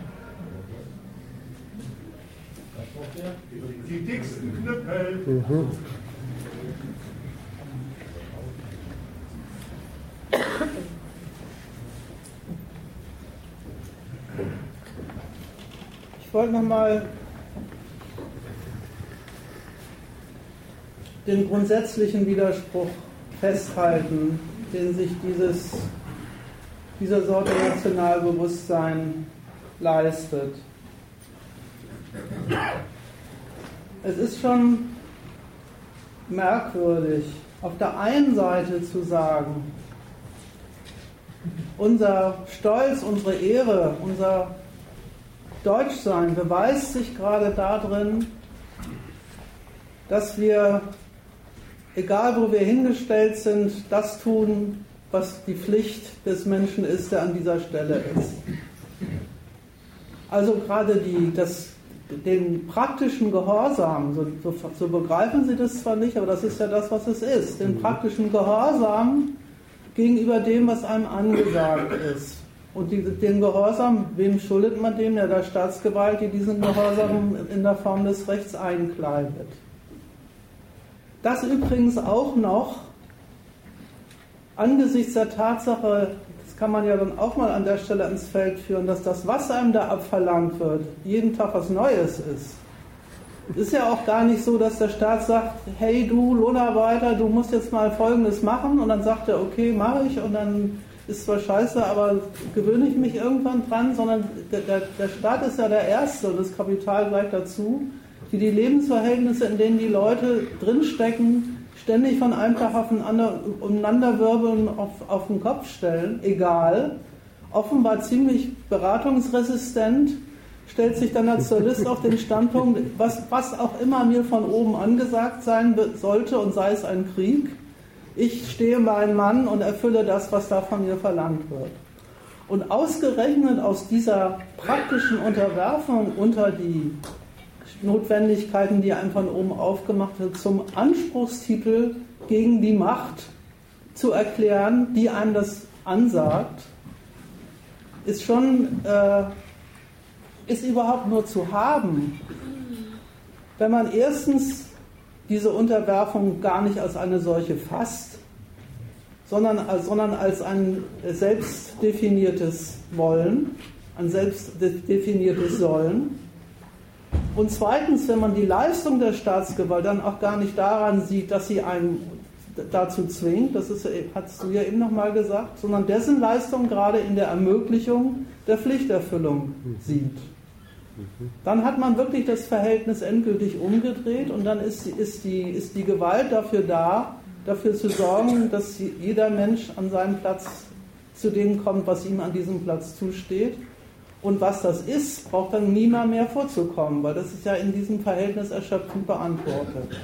Die dicksten Knüppel. Mhm. Ich wollte nochmal den grundsätzlichen Widerspruch festhalten, den sich dieses, dieser Sorte Nationalbewusstsein leistet. Es ist schon merkwürdig, auf der einen Seite zu sagen, unser Stolz, unsere Ehre, unser Deutschsein beweist sich gerade darin, dass wir, egal wo wir hingestellt sind, das tun, was die Pflicht des Menschen ist, der an dieser Stelle ist. Also gerade die, das, den praktischen Gehorsam, so, so, so begreifen Sie das zwar nicht, aber das ist ja das, was es ist, den praktischen Gehorsam gegenüber dem, was einem angesagt ist. Und die, den Gehorsam, wem schuldet man dem? Ja, der Staatsgewalt, die diesen Gehorsam in der Form des Rechts einkleidet. Das übrigens auch noch angesichts der Tatsache, das kann man ja dann auch mal an der Stelle ins Feld führen, dass das, was einem da abverlangt wird, jeden Tag was Neues ist. Es ist ja auch gar nicht so, dass der Staat sagt, hey du Lohnarbeiter, du musst jetzt mal Folgendes machen und dann sagt er, okay, mache ich und dann ist zwar scheiße, aber gewöhne ich mich irgendwann dran, sondern der, der, Staat ist ja der Erste und das Kapital gleich dazu, die die Lebensverhältnisse, in denen die Leute drinstecken, ständig von einem Tag auf den anderen umeinanderwirbeln, auf, auf den Kopf stellen, egal. Offenbar ziemlich beratungsresistent, stellt sich der Nationalist auf den Standpunkt, was, was auch immer mir von oben angesagt sein sollte und sei es ein Krieg, ich stehe meinen Mann und erfülle das, was da von mir verlangt wird. Und ausgerechnet aus dieser praktischen Unterwerfung unter die Notwendigkeiten, die einem von oben aufgemacht wird, zum Anspruchstitel gegen die Macht zu erklären, die einem das ansagt, ist schon, äh, ist überhaupt nur zu haben, wenn man erstens diese Unterwerfung gar nicht als eine solche fasst, sondern, sondern als ein selbstdefiniertes Wollen, ein selbstdefiniertes Sollen. Und zweitens, wenn man die Leistung der Staatsgewalt dann auch gar nicht daran sieht, dass sie einen dazu zwingt, das ist, hast du ja eben nochmal gesagt, sondern dessen Leistung gerade in der Ermöglichung der Pflichterfüllung sieht. Dann hat man wirklich das Verhältnis endgültig umgedreht und dann ist, ist, die, ist die Gewalt dafür da, dafür zu sorgen, dass jeder Mensch an seinen Platz zu dem kommt, was ihm an diesem Platz zusteht. Und was das ist, braucht dann niemand mehr vorzukommen, weil das ist ja in diesem Verhältnis erschöpfend beantwortet.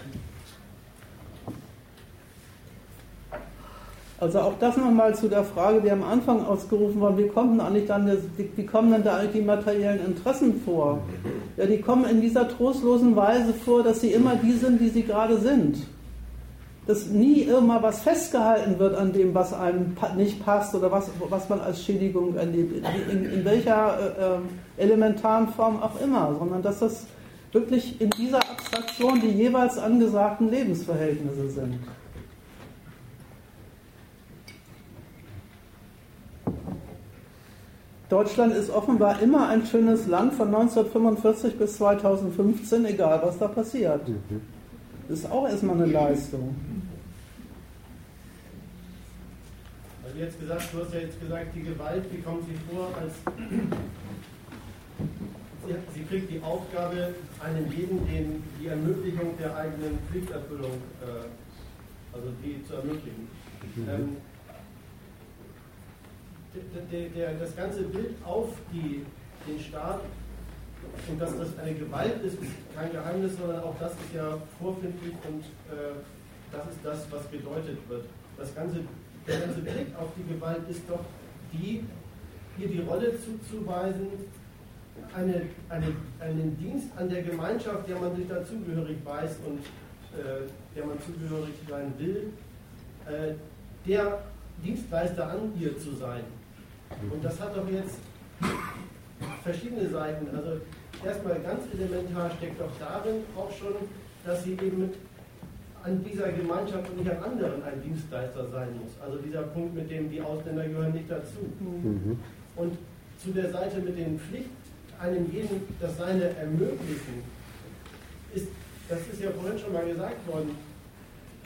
Also auch das nochmal zu der Frage, die am Anfang ausgerufen war, wie kommen, eigentlich dann, wie kommen denn da eigentlich die materiellen Interessen vor? Ja, die kommen in dieser trostlosen Weise vor, dass sie immer die sind, die sie gerade sind. Dass nie immer was festgehalten wird an dem, was einem nicht passt oder was, was man als Schädigung erlebt, in, in welcher äh, elementaren Form auch immer, sondern dass das wirklich in dieser Abstraktion die jeweils angesagten Lebensverhältnisse sind. Deutschland ist offenbar immer ein schönes Land von 1945 bis 2015, egal was da passiert. Das ist auch erstmal eine Leistung. Also jetzt gesagt, du hast ja jetzt gesagt, die Gewalt, wie kommt sie vor, als sie, sie kriegt die Aufgabe, einem jeden den, die Ermöglichung der eigenen Pflichterfüllung, äh, also die zu ermöglichen. Mhm. Ähm, der, der, das ganze Bild auf die, den Staat und dass das eine Gewalt ist, ist kein Geheimnis, sondern auch das ist ja vorfindlich und äh, das ist das, was gedeutet wird. Das ganze, der ganze Blick auf die Gewalt ist doch die, hier die Rolle zuzuweisen, eine, eine, einen Dienst an der Gemeinschaft, der man sich dazugehörig weiß und äh, der man zugehörig sein will, äh, der Dienstleister an ihr zu sein. Und das hat doch jetzt verschiedene Seiten. Also erstmal ganz elementar steckt doch darin auch schon, dass sie eben an dieser Gemeinschaft und nicht an anderen ein Dienstleister sein muss. Also dieser Punkt mit dem, die Ausländer gehören nicht dazu. Mhm. Und zu der Seite mit den Pflichten, einem jeden das Seine ermöglichen, ist, das ist ja vorhin schon mal gesagt worden,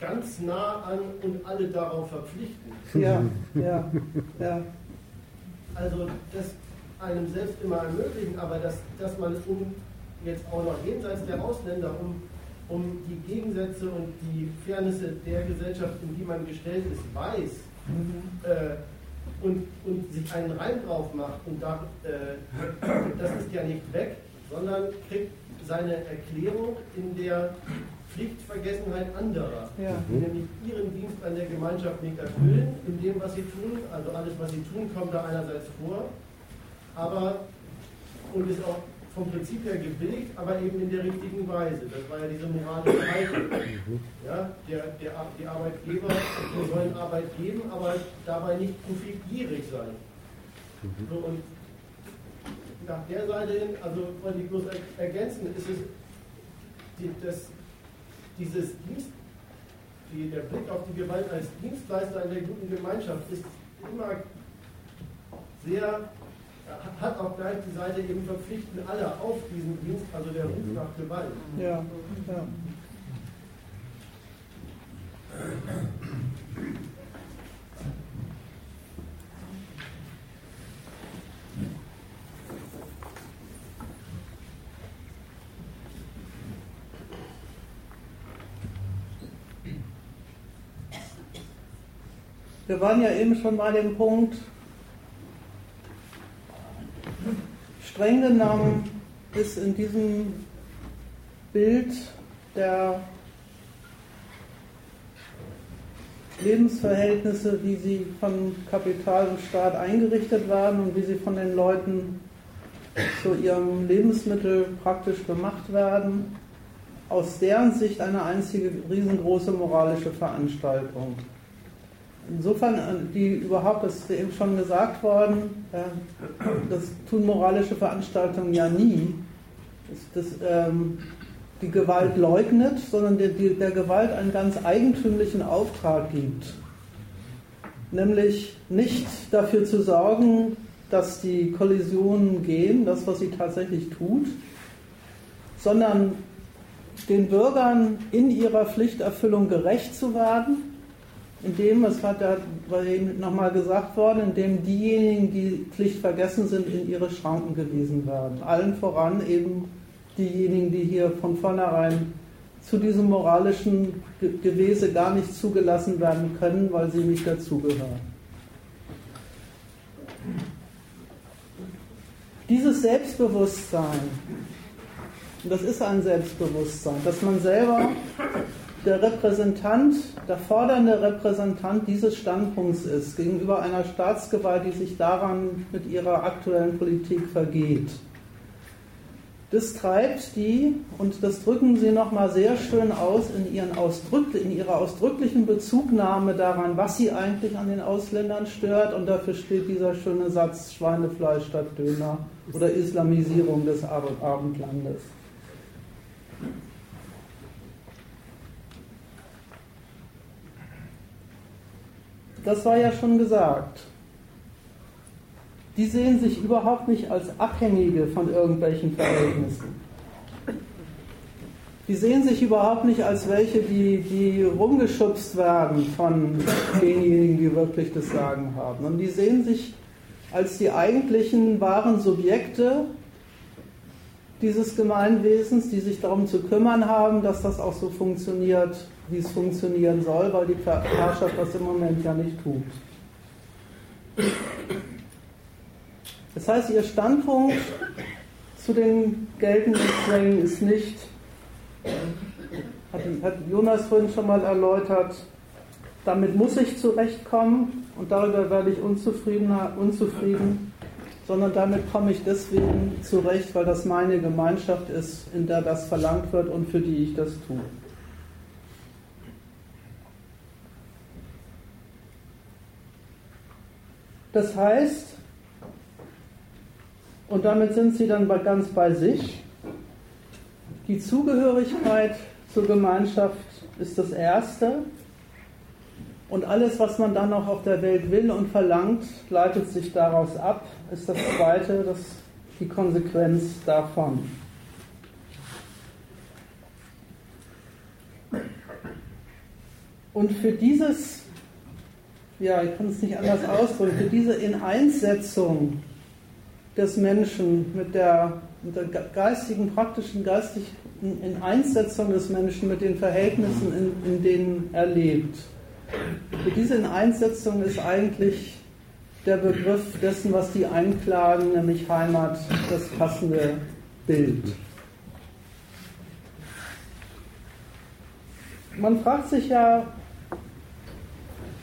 ganz nah an und alle darauf verpflichten. Ja, ja, ja. Also das einem selbst immer ermöglichen, aber dass, dass man um jetzt auch noch jenseits der Ausländer, um, um die Gegensätze und die Fairnesse der Gesellschaft, in die man gestellt ist, weiß mhm. äh, und, und sich einen Reim drauf macht und da, äh, das ist ja nicht weg, sondern kriegt seine Erklärung in der Pflichtvergessenheit anderer, ja. die nämlich ihren Dienst an der Gemeinschaft nicht erfüllen, in dem, was sie tun. Also alles, was sie tun, kommt da einerseits vor, aber und ist auch vom Prinzip her gebilligt, aber eben in der richtigen Weise. Das war ja diese moralische Haltung. Ja, der, der, die Arbeitgeber sollen Arbeit geben, aber dabei nicht profitgierig sein. So, und nach der Seite hin, also wollte ich bloß ergänzen, ist es die, das, dieses Dienst, die, der Blick auf die Gewalt als Dienstleister in der guten Gemeinschaft ist immer sehr hat auch gleich die Seite eben verpflichten alle auf diesen Dienst, also der Ruf mhm. nach Gewalt. Ja, ja. Wir waren ja eben schon bei dem Punkt, streng genommen ist in diesem Bild der Lebensverhältnisse, wie sie von Kapital und Staat eingerichtet werden und wie sie von den Leuten zu ihrem Lebensmittel praktisch gemacht werden, aus deren Sicht eine einzige riesengroße moralische Veranstaltung insofern, äh, die überhaupt, das ist eben schon gesagt worden, äh, das tun moralische Veranstaltungen ja nie, dass das, ähm, die Gewalt leugnet, sondern der, der Gewalt einen ganz eigentümlichen Auftrag gibt. Nämlich nicht dafür zu sorgen, dass die Kollisionen gehen, das, was sie tatsächlich tut, sondern den Bürgern in ihrer Pflichterfüllung gerecht zu werden indem, es hat ja nochmal gesagt worden, indem diejenigen, die Pflicht vergessen sind, in ihre Schranken gewiesen werden. Allen voran eben diejenigen, die hier von vornherein zu diesem moralischen Gewese gar nicht zugelassen werden können, weil sie nicht dazugehören. Dieses Selbstbewusstsein, das ist ein Selbstbewusstsein, dass man selber der Repräsentant, der fordernde Repräsentant dieses Standpunkts ist gegenüber einer Staatsgewalt, die sich daran mit ihrer aktuellen Politik vergeht. Das treibt die, und das drücken sie nochmal sehr schön aus in, ihren Ausdrück, in ihrer ausdrücklichen Bezugnahme daran, was sie eigentlich an den Ausländern stört. Und dafür steht dieser schöne Satz Schweinefleisch statt Döner oder Islamisierung des Abendlandes. Das war ja schon gesagt. Die sehen sich überhaupt nicht als Abhängige von irgendwelchen Verhältnissen. Die sehen sich überhaupt nicht als welche, die, die rumgeschubst werden von denjenigen, die wirklich das Sagen haben. Und die sehen sich als die eigentlichen wahren Subjekte dieses Gemeinwesens, die sich darum zu kümmern haben, dass das auch so funktioniert, wie es funktionieren soll, weil die Herrschaft das im Moment ja nicht tut. Das heißt, Ihr Standpunkt zu den geltenden Zwängen ist nicht, hat, Jonas vorhin schon mal erläutert, damit muss ich zurechtkommen und darüber werde ich unzufrieden, unzufrieden, sondern damit komme ich deswegen zurecht, weil das meine Gemeinschaft ist, in der das verlangt wird und für die ich das tue. Das heißt, und damit sind sie dann ganz bei sich, die Zugehörigkeit zur Gemeinschaft ist das Erste. Und alles, was man dann noch auf der Welt will und verlangt, leitet sich daraus ab, ist das Zweite, das, die Konsequenz davon. Und für dieses, ja, ich kann es nicht anders ausdrücken, für diese Ineinsetzung des Menschen mit der, mit der geistigen, praktischen, geistigen Ineinsetzung des Menschen mit den Verhältnissen, in, in denen er lebt. Für diese Ineinsetzung ist eigentlich der Begriff dessen, was die einklagen, nämlich Heimat, das passende Bild. Man fragt sich ja,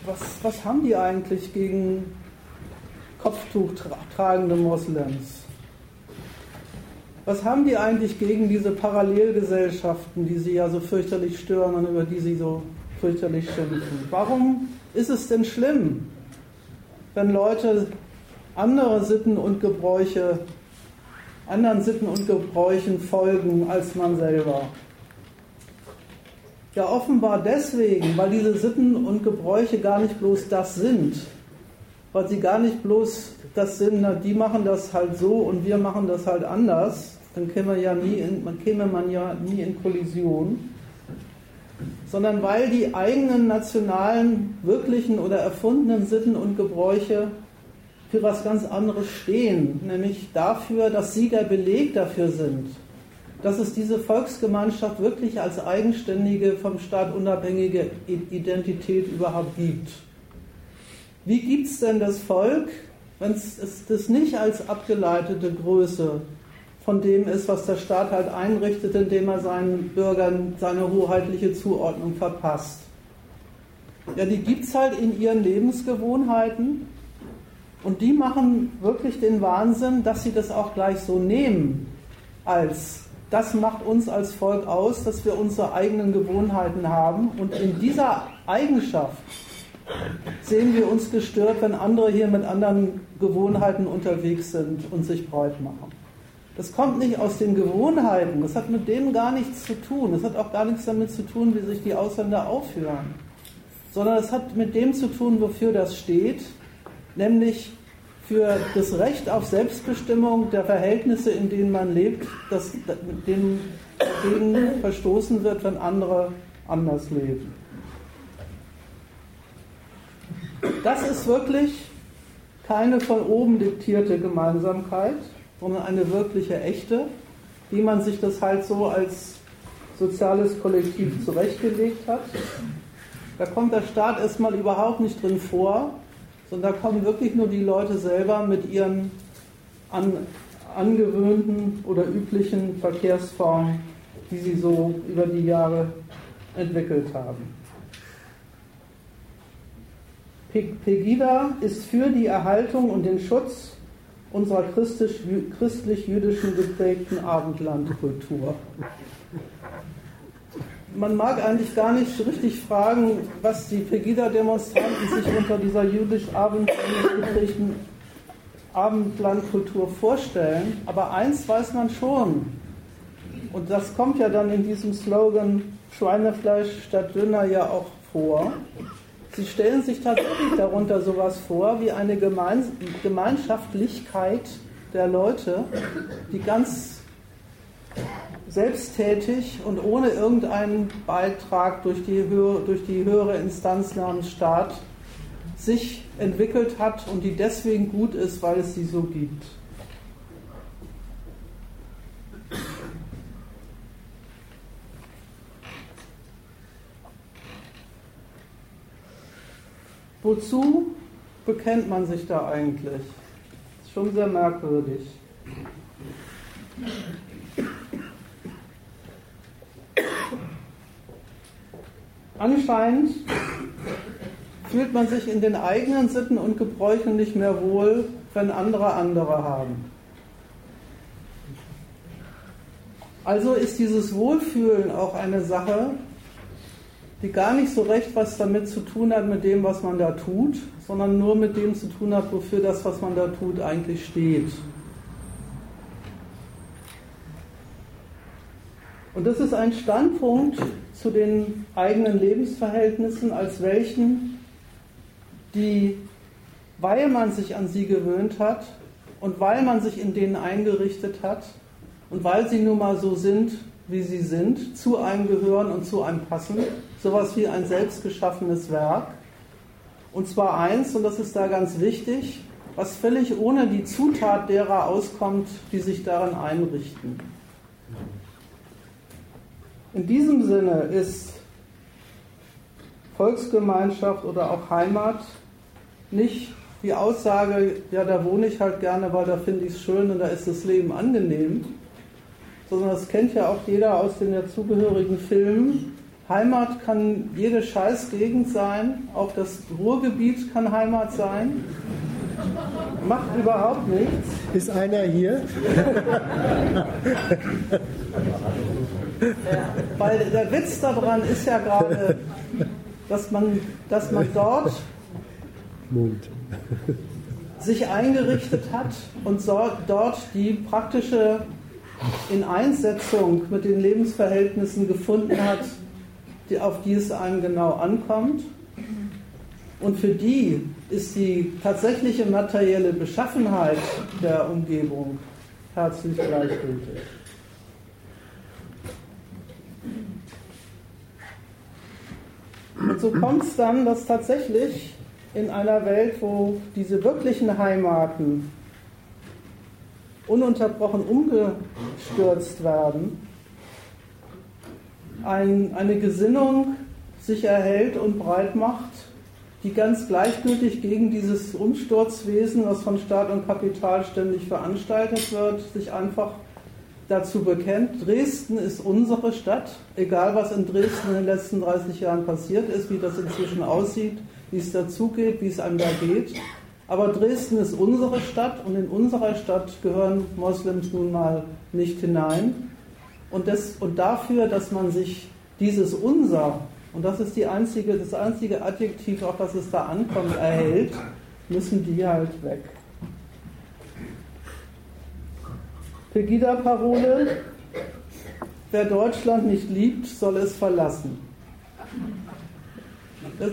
was, was haben die eigentlich gegen Kopftuch tragende Moslems? Was haben die eigentlich gegen diese Parallelgesellschaften, die sie ja so fürchterlich stören und über die sie so fürchterlich schimpfen? Warum ist es denn schlimm, wenn Leute andere Sitten und Gebräuche, anderen Sitten und Gebräuchen folgen als man selber? Ja, offenbar deswegen, weil diese Sitten und Gebräuche gar nicht bloß das sind, weil sie gar nicht bloß das sind, na, die machen das halt so und wir machen das halt anders, dann käme ja nie in, käme man ja nie in Kollision, sondern weil die eigenen nationalen, wirklichen oder erfundenen Sitten und Gebräuche für was ganz anderes stehen, nämlich dafür, dass sie der Beleg dafür sind, dass es diese Volksgemeinschaft wirklich als eigenständige, vom Staat unabhängige Identität überhaupt gibt. Wie gibt es denn das Volk, wenn es das nicht als abgeleitete Größe von dem ist, was der Staat halt einrichtet, indem er seinen Bürgern seine hoheitliche Zuordnung verpasst. Ja, die gibt es halt in ihren Lebensgewohnheiten und die machen wirklich den Wahnsinn, dass sie das auch gleich so nehmen, als das macht uns als Volk aus, dass wir unsere eigenen Gewohnheiten haben und in dieser Eigenschaft sehen wir uns gestört, wenn andere hier mit anderen Gewohnheiten unterwegs sind und sich breit machen. Das kommt nicht aus den Gewohnheiten, das hat mit denen gar nichts zu tun. Das hat auch gar nichts damit zu tun, wie sich die Ausländer aufführen. Sondern es hat mit dem zu tun, wofür das steht, nämlich für das Recht auf Selbstbestimmung der Verhältnisse, in denen man lebt, das, mit denen dagegen verstoßen wird, wenn andere anders leben. Das ist wirklich keine von oben diktierte Gemeinsamkeit, sondern eine wirkliche echte, wie man sich das halt so als soziales Kollektiv zurechtgelegt hat. Da kommt der Staat erstmal überhaupt nicht drin vor, sondern da kommen wirklich nur die Leute selber mit ihren an, angewöhnten oder üblichen Verkehrsformen, die sie so über die Jahre entwickelt haben. Pegida ist für die Erhaltung und den Schutz unserer christlich-jüdischen geprägten Abendlandkultur. Man mag eigentlich gar nicht richtig fragen, was die Pegida-Demonstranten sich unter dieser jüdisch-abendländisch geprägten Abendlandkultur vorstellen, aber eins weiß man schon, und das kommt ja dann in diesem Slogan Schweinefleisch statt Döner ja auch vor. Sie stellen sich tatsächlich darunter sowas vor wie eine Gemeinschaftlichkeit der Leute, die ganz selbsttätig und ohne irgendeinen Beitrag durch die, höhere, durch die höhere Instanz namens Staat sich entwickelt hat und die deswegen gut ist, weil es sie so gibt. Wozu bekennt man sich da eigentlich? Das ist schon sehr merkwürdig. Anscheinend fühlt man sich in den eigenen Sitten und Gebräuchen nicht mehr wohl, wenn andere andere haben. Also ist dieses Wohlfühlen auch eine Sache, die gar nicht so recht was damit zu tun hat mit dem, was man da tut, sondern nur mit dem zu tun hat, wofür das, was man da tut, eigentlich steht. Und das ist ein Standpunkt zu den eigenen Lebensverhältnissen, als welchen, die, weil man sich an sie gewöhnt hat und weil man sich in denen eingerichtet hat und weil sie nun mal so sind, wie sie sind, zu einem gehören und zu einem passen, sowas wie ein selbstgeschaffenes Werk. Und zwar eins, und das ist da ganz wichtig, was völlig ohne die Zutat derer auskommt, die sich darin einrichten. In diesem Sinne ist Volksgemeinschaft oder auch Heimat nicht die Aussage, ja, da wohne ich halt gerne, weil da finde ich es schön und da ist das Leben angenehm, sondern das kennt ja auch jeder aus den dazugehörigen Filmen. Heimat kann jede Scheißgegend sein, auch das Ruhrgebiet kann Heimat sein. Macht überhaupt nichts. Ist einer hier? Weil der Witz daran ist ja gerade, dass man, dass man dort sich eingerichtet hat und dort die praktische in Einsetzung mit den Lebensverhältnissen gefunden hat, die, auf die es einem genau ankommt. Und für die ist die tatsächliche materielle Beschaffenheit der Umgebung herzlich gleichgültig. Und so kommt es dann, dass tatsächlich in einer Welt, wo diese wirklichen Heimaten ununterbrochen umgestürzt werden, ein, eine Gesinnung sich erhält und breit macht, die ganz gleichgültig gegen dieses Umsturzwesen, was von Staat und Kapital ständig veranstaltet wird, sich einfach dazu bekennt, Dresden ist unsere Stadt, egal was in Dresden in den letzten 30 Jahren passiert ist, wie das inzwischen aussieht, wie es dazugeht, wie es einem da geht. Aber Dresden ist unsere Stadt und in unserer Stadt gehören Moslems nun mal nicht hinein. Und, das, und dafür, dass man sich dieses Unser, und das ist die einzige, das einzige Adjektiv, auf das es da ankommt, erhält, müssen die halt weg. Pegida-Parole, wer Deutschland nicht liebt, soll es verlassen.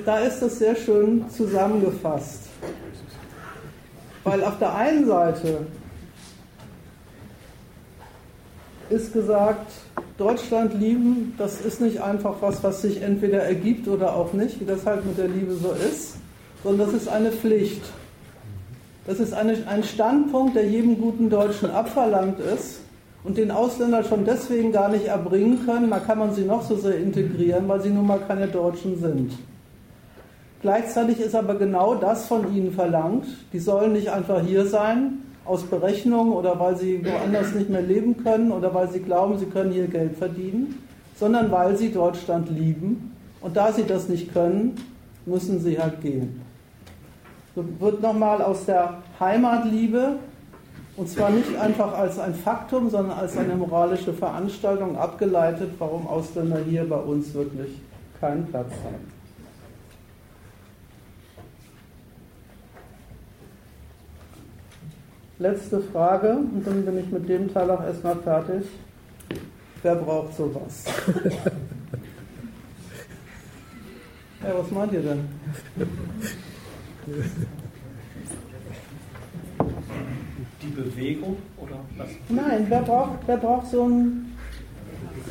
Da ist das sehr schön zusammengefasst. Weil auf der einen Seite ist gesagt, Deutschland lieben, das ist nicht einfach was, was sich entweder ergibt oder auch nicht, wie das halt mit der Liebe so ist, sondern das ist eine Pflicht. Das ist eine, ein Standpunkt, der jedem guten Deutschen abverlangt ist und den Ausländer schon deswegen gar nicht erbringen können, da kann man sie noch so sehr integrieren, weil sie nun mal keine Deutschen sind. Gleichzeitig ist aber genau das von ihnen verlangt. Die sollen nicht einfach hier sein, aus Berechnung oder weil sie woanders nicht mehr leben können oder weil sie glauben, sie können hier Geld verdienen, sondern weil sie Deutschland lieben. Und da sie das nicht können, müssen sie halt gehen. So wird nochmal aus der Heimatliebe, und zwar nicht einfach als ein Faktum, sondern als eine moralische Veranstaltung abgeleitet, warum Ausländer hier bei uns wirklich keinen Platz haben. Letzte Frage, und dann bin ich mit dem Teil auch erstmal fertig. Wer braucht sowas? ja, was meint ihr denn? Die Bewegung oder was? Nein, wer braucht, wer braucht so ein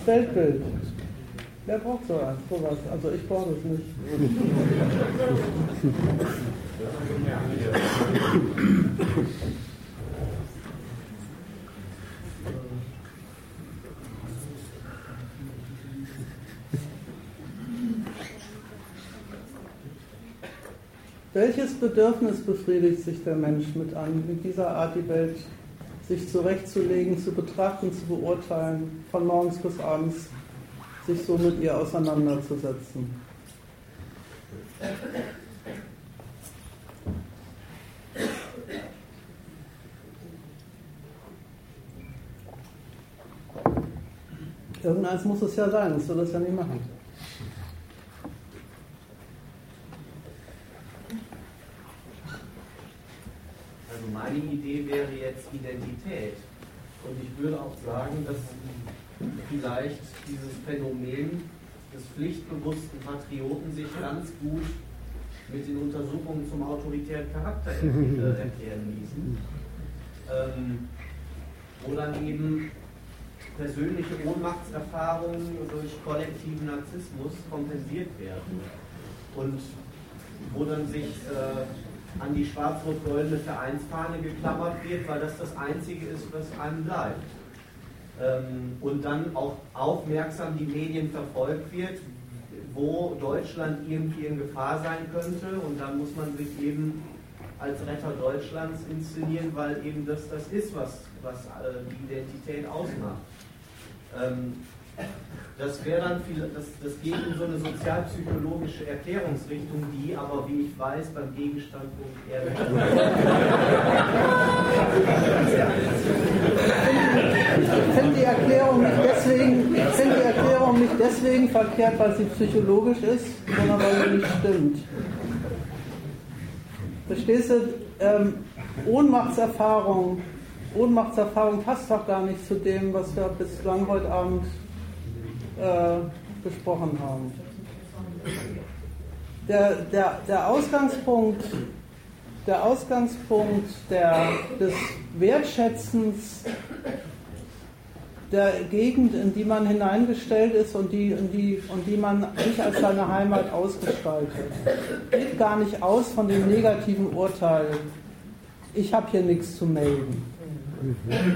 Weltbild? Wer braucht sowas? sowas? Also ich brauche es nicht. Welches Bedürfnis befriedigt sich der Mensch mit, an, mit dieser Art, die Welt sich zurechtzulegen, zu betrachten, zu beurteilen, von morgens bis abends sich so mit ihr auseinanderzusetzen? Irgendeins muss es ja sein, sonst soll das ja nicht machen. Also meine Idee wäre jetzt Identität. Und ich würde auch sagen, dass vielleicht dieses Phänomen des pflichtbewussten Patrioten sich ganz gut mit den Untersuchungen zum autoritären Charakter äh, erklären ließen. Ähm, wo dann eben persönliche Ohnmachtserfahrungen durch kollektiven Narzissmus kompensiert werden. Und wo dann sich äh, an die schwarz-rot-goldene Vereinsfahne geklammert wird, weil das das Einzige ist, was einem bleibt. Ähm, und dann auch aufmerksam die Medien verfolgt wird, wo Deutschland irgendwie in Gefahr sein könnte. Und dann muss man sich eben als Retter Deutschlands inszenieren, weil eben das das ist, was, was äh, die Identität ausmacht. Ähm, das wäre dann viel, das, das geht in so eine sozialpsychologische Erklärungsrichtung, die aber, wie ich weiß, beim Gegenstandpunkt eher. finde die Erklärung nicht deswegen, finde die Erklärung nicht deswegen verkehrt, weil sie psychologisch ist, sondern weil sie nicht stimmt. Verstehst du? Ähm, Ohnmachtserfahrung Ohnmachtserfahrung passt doch gar nicht zu dem, was wir bislang heute Abend äh, besprochen haben. Der, der, der Ausgangspunkt, der Ausgangspunkt der, des Wertschätzens der Gegend, in die man hineingestellt ist und die, in die, und die man sich als seine Heimat ausgestaltet, geht gar nicht aus von dem negativen Urteil, ich habe hier nichts zu melden.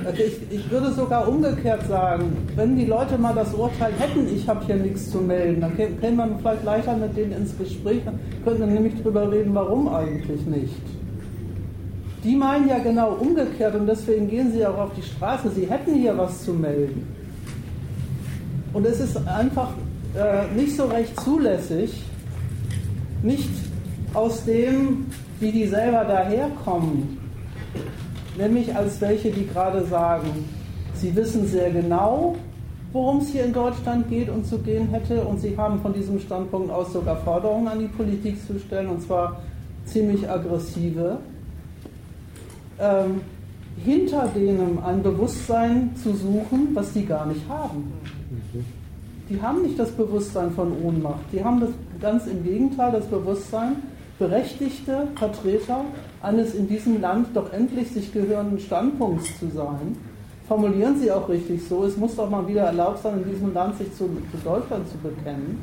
Also ich, ich, würde sogar umgekehrt sagen, wenn die Leute mal das Urteil hätten, ich habe hier nichts zu melden, dann käme man vielleicht leichter mit denen ins Gespräch, dann könnte man nämlich darüber reden, warum eigentlich nicht. Die meinen ja genau umgekehrt und deswegen gehen sie auch auf die Straße, sie hätten hier was zu melden. Und es ist einfach äh, nicht so recht zulässig, nicht aus dem, wie die selber daherkommen, nämlich als welche, die gerade sagen, sie wissen sehr genau, worum es hier in Deutschland geht und zu gehen hätte und sie haben von diesem Standpunkt aus sogar Forderungen an die Politik zu stellen und zwar ziemlich aggressive. Ähm, hinter denen ein Bewusstsein zu suchen, was sie gar nicht haben. Die haben nicht das Bewusstsein von Ohnmacht, die haben das ganz im Gegenteil das Bewusstsein, berechtigte Vertreter eines in diesem Land doch endlich sich gehörenden Standpunkts zu sein. Formulieren Sie auch richtig so, es muss doch mal wieder erlaubt sein, in diesem Land sich zu, zu Deutschland zu bekennen.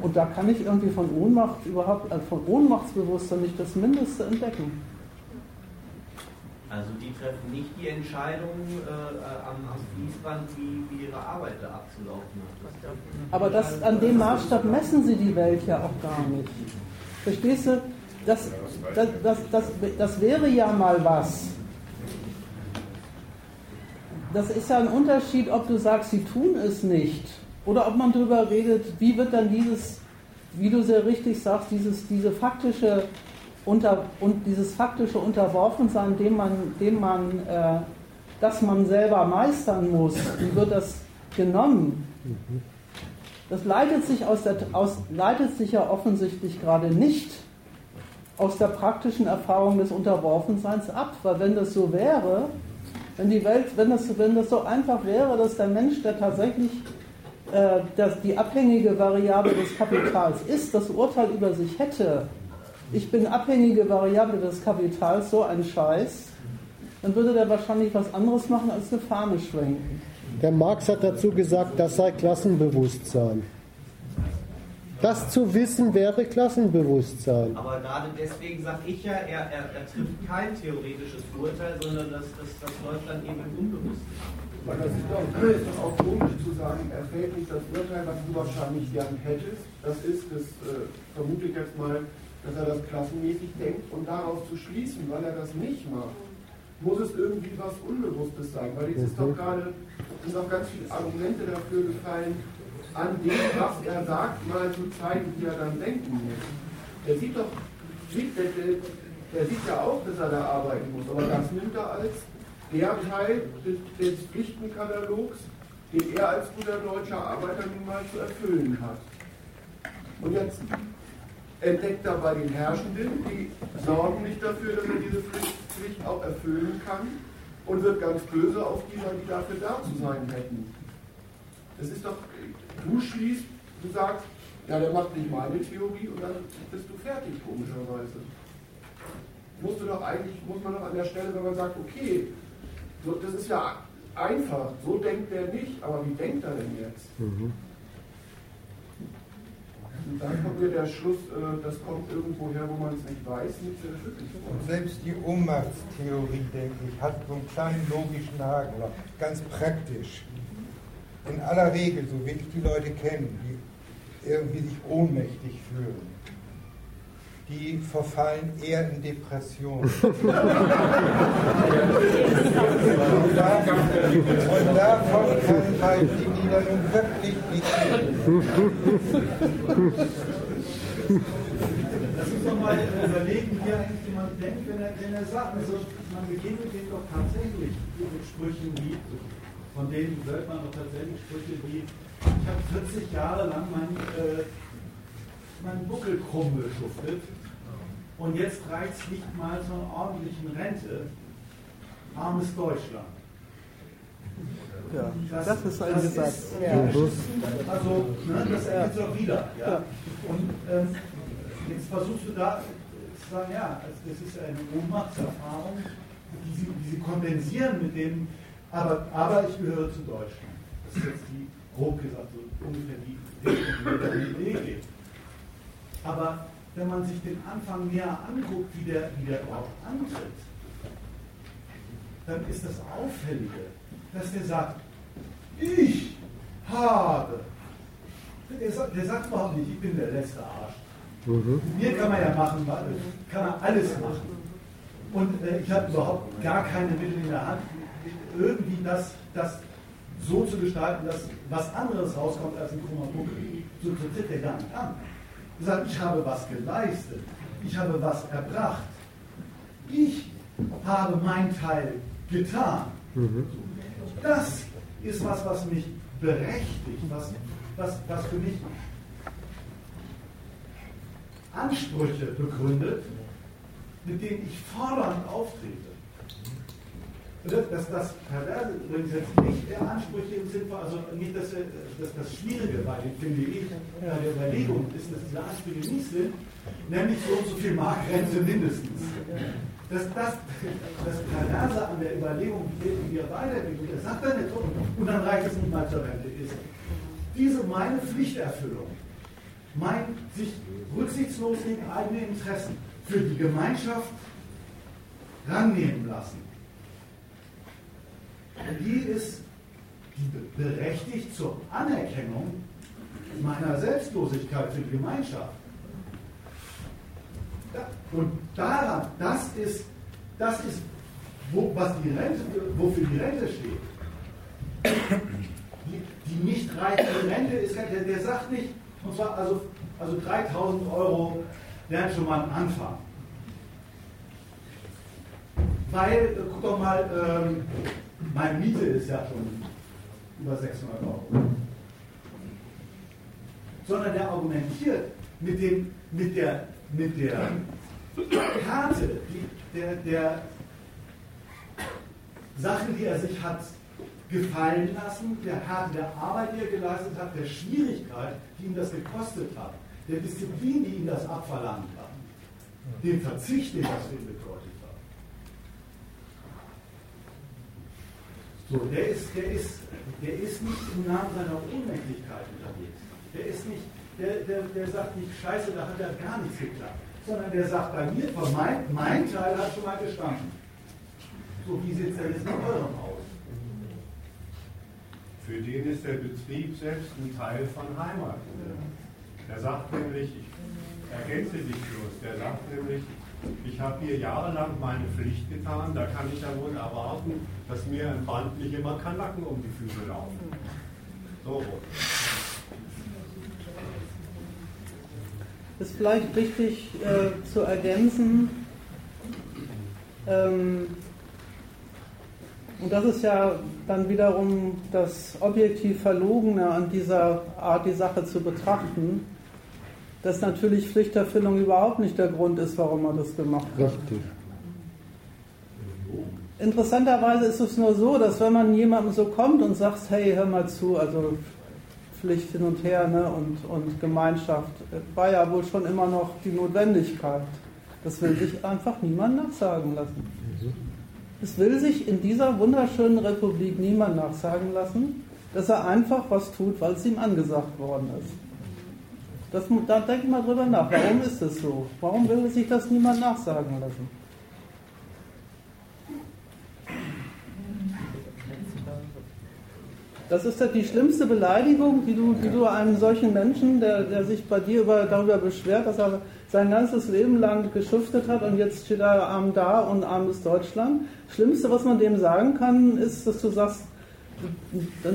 Und da kann ich irgendwie von Ohnmacht überhaupt, also von Ohnmachtsbewusstsein nicht das Mindeste entdecken. Also die treffen nicht die Entscheidung äh, am, am Fließband, wie, wie ihre Arbeit da abzulaufen hat. Aber das, an dem Maßstab messen sie die Welt ja auch gar nicht. Verstehst du? Das, das, das, das, das wäre ja mal was. Das ist ja ein Unterschied, ob du sagst, sie tun es nicht. Oder ob man darüber redet, wie wird dann dieses, wie du sehr richtig sagst, dieses, diese faktische unter, und dieses faktische Unterworfensein, dem man, dem man äh, das man selber meistern muss, wie wird das genommen? Das leitet sich, aus der, aus, leitet sich ja offensichtlich gerade nicht aus der praktischen Erfahrung des Unterworfenseins ab, weil wenn das so wäre, wenn die Welt, wenn das, wenn das so einfach wäre, dass der Mensch, der tatsächlich äh, dass die abhängige Variable des Kapitals ist, das Urteil über sich hätte, ich bin abhängige Variable des Kapitals, so ein Scheiß, dann würde der wahrscheinlich was anderes machen als eine Fahne schwenken. Der Marx hat dazu gesagt, das sei Klassenbewusstsein. Das zu wissen wäre Klassenbewusstsein. Aber gerade deswegen sage ich ja, er, er, er, trifft kein theoretisches Urteil, sondern das, das, das läuft dann eben im Unbewussten. Weil das ist doch, das ist auch logisch zu sagen, er fällt nicht das Urteil, was du wahrscheinlich gern hättest. Das ist, das äh, vermute ich jetzt mal, dass er das klassenmäßig denkt und daraus zu schließen, weil er das nicht macht, muss es irgendwie was Unbewusstes sein. Weil jetzt ist doch mhm. gerade, sind doch ganz viele Argumente dafür gefallen, an dem, was er sagt, mal zu zeigen, wie er dann denken muss. der sieht doch, sieht, der, der, sieht ja auch, dass er da arbeiten muss, aber das nimmt er als der Teil des, des Pflichtenkatalogs, den er als guter deutscher Arbeiter nun mal zu erfüllen hat. Und jetzt entdeckt er bei den Herrschenden, die sorgen nicht dafür, dass er diese Pflicht auch erfüllen kann und wird ganz böse auf die, die dafür da zu sein hätten. Das ist doch, du schließt, du sagst, ja, der macht nicht meine Theorie und dann bist du fertig, komischerweise. Musst du doch eigentlich, muss man doch an der Stelle, wenn man sagt, okay, so, das ist ja einfach, so denkt der nicht, aber wie denkt er denn jetzt? Mhm. Und dann kommt mir der Schluss, äh, das kommt irgendwo her, wo man es nicht weiß, nicht sehr schütteln. Und selbst die Ohnmachtstheorie, denke ich, hat so einen kleinen logischen Haken, ganz praktisch. In aller Regel, so wie ich die Leute kenne, die irgendwie sich ohnmächtig fühlen, die verfallen eher in Depressionen. und, davon kann halt die Lieder nun wirklich nicht Lass uns doch mal überlegen, wie eigentlich jemand denkt, wenn er, wenn er sagt, also man begegnet dem doch tatsächlich mit Sprüchen wie, von denen hört man doch tatsächlich Sprüche wie, ich habe 40 Jahre lang mein, äh, meinen Buckel krumm geschuftet und jetzt reicht es nicht mal zur ordentlichen Rente. Armes Deutschland. Ja, das, das ist ein Satz. Ja. Also, ne, das ergibt es auch wieder. Ja? Und ähm, jetzt versuchst du da zu sagen, ja, also das ist eine Ohnmachtserfahrung, die sie, die sie kondensieren mit dem, aber, aber ich gehöre zu Deutschland. Das ist jetzt die, grob gesagt, so ungefähr die Idee geht. Aber wenn man sich den Anfang näher anguckt, wie der, wie der überhaupt antritt, dann ist das Auffällige, dass der sagt, ich habe. Der, der sagt überhaupt nicht, ich bin der letzte Arsch. Mhm. Mir kann man ja machen, kann man alles machen. Und äh, ich habe überhaupt gar keine Mittel in der Hand, irgendwie das, das so zu gestalten, dass was anderes rauskommt als ein krummer Buckel. So, so tritt der gar nicht an gesagt, ich habe was geleistet, ich habe was erbracht, ich habe mein Teil getan. Das ist was, was mich berechtigt, was, was, was für mich Ansprüche begründet, mit denen ich fordernd auftrete. Das, das, Perverse übrigens jetzt nicht der Ansprüche im Sinne von, also nicht das, das, das Schwierige bei den, finde ich, bei der Überlegung ist, dass diese Ansprüche nicht sind, nämlich so und so viel Marktgrenze mindestens. Das, das, das Perverse an der Überlegung, wie wir weitergehen, das sagt er nicht und dann reicht es nicht mal zur Rente, ist diese meine Pflichterfüllung, mein sich rücksichtslos gegen eigene Interessen für die Gemeinschaft rannehmen lassen die ist berechtigt zur Anerkennung meiner Selbstlosigkeit für die Gemeinschaft. Und daran, das ist, das ist wo, was die Rente, wofür die Rente steht. Die, die nicht reichende Rente ist, der, der sagt nicht, und zwar also, also 3000 Euro wären schon mal ein Anfang. Weil, guck doch mal, ähm, meine Miete ist ja schon über 600 Euro. Sondern der argumentiert mit, dem, mit, der, mit der Karte, der, der Sachen, die er sich hat gefallen lassen, der Karte der Arbeit, die er geleistet hat, der Schwierigkeit, die ihm das gekostet hat, der Disziplin, die ihm das abverlangt hat, dem Verzicht, den das für ihn bedeutet. So, der ist, der ist, der ist nicht im Namen seiner Ohnmächtigkeit unterwegs. Der ist nicht, der, der, der sagt nicht, scheiße, da hat ja gar nichts geklappt. Sondern der sagt bei mir, mein, mein Teil hat schon mal gestanden. So, wie sieht es denn jetzt mit eurem aus? Für den ist der Betrieb selbst ein Teil von Heimat. Er sagt nämlich, ich ergänze dich bloß, der sagt nämlich, ich habe hier jahrelang meine Pflicht getan, da kann ich ja wohl erwarten, dass mir ein Band nicht immer Kanacken um die Füße laufen. So. ist vielleicht wichtig äh, zu ergänzen, ähm, und das ist ja dann wiederum das objektiv Verlogene an dieser Art, die Sache zu betrachten, dass natürlich Pflichterfüllung überhaupt nicht der Grund ist, warum man das gemacht hat. Richtig. Interessanterweise ist es nur so, dass wenn man jemandem so kommt und sagt, hey, hör mal zu, also Pflicht hin und her ne, und, und Gemeinschaft, war ja wohl schon immer noch die Notwendigkeit. Das will sich einfach niemand nachsagen lassen. Es will sich in dieser wunderschönen Republik niemand nachsagen lassen, dass er einfach was tut, weil es ihm angesagt worden ist. Das, da denkt mal drüber nach. Warum ist es so? Warum will sich das niemand nachsagen lassen? Das ist die schlimmste Beleidigung, die du, die du einem solchen Menschen, der, der sich bei dir über, darüber beschwert, dass er sein ganzes Leben lang geschuftet hat und jetzt steht er arm da und armes Deutschland. Das Schlimmste, was man dem sagen kann, ist, dass du sagst,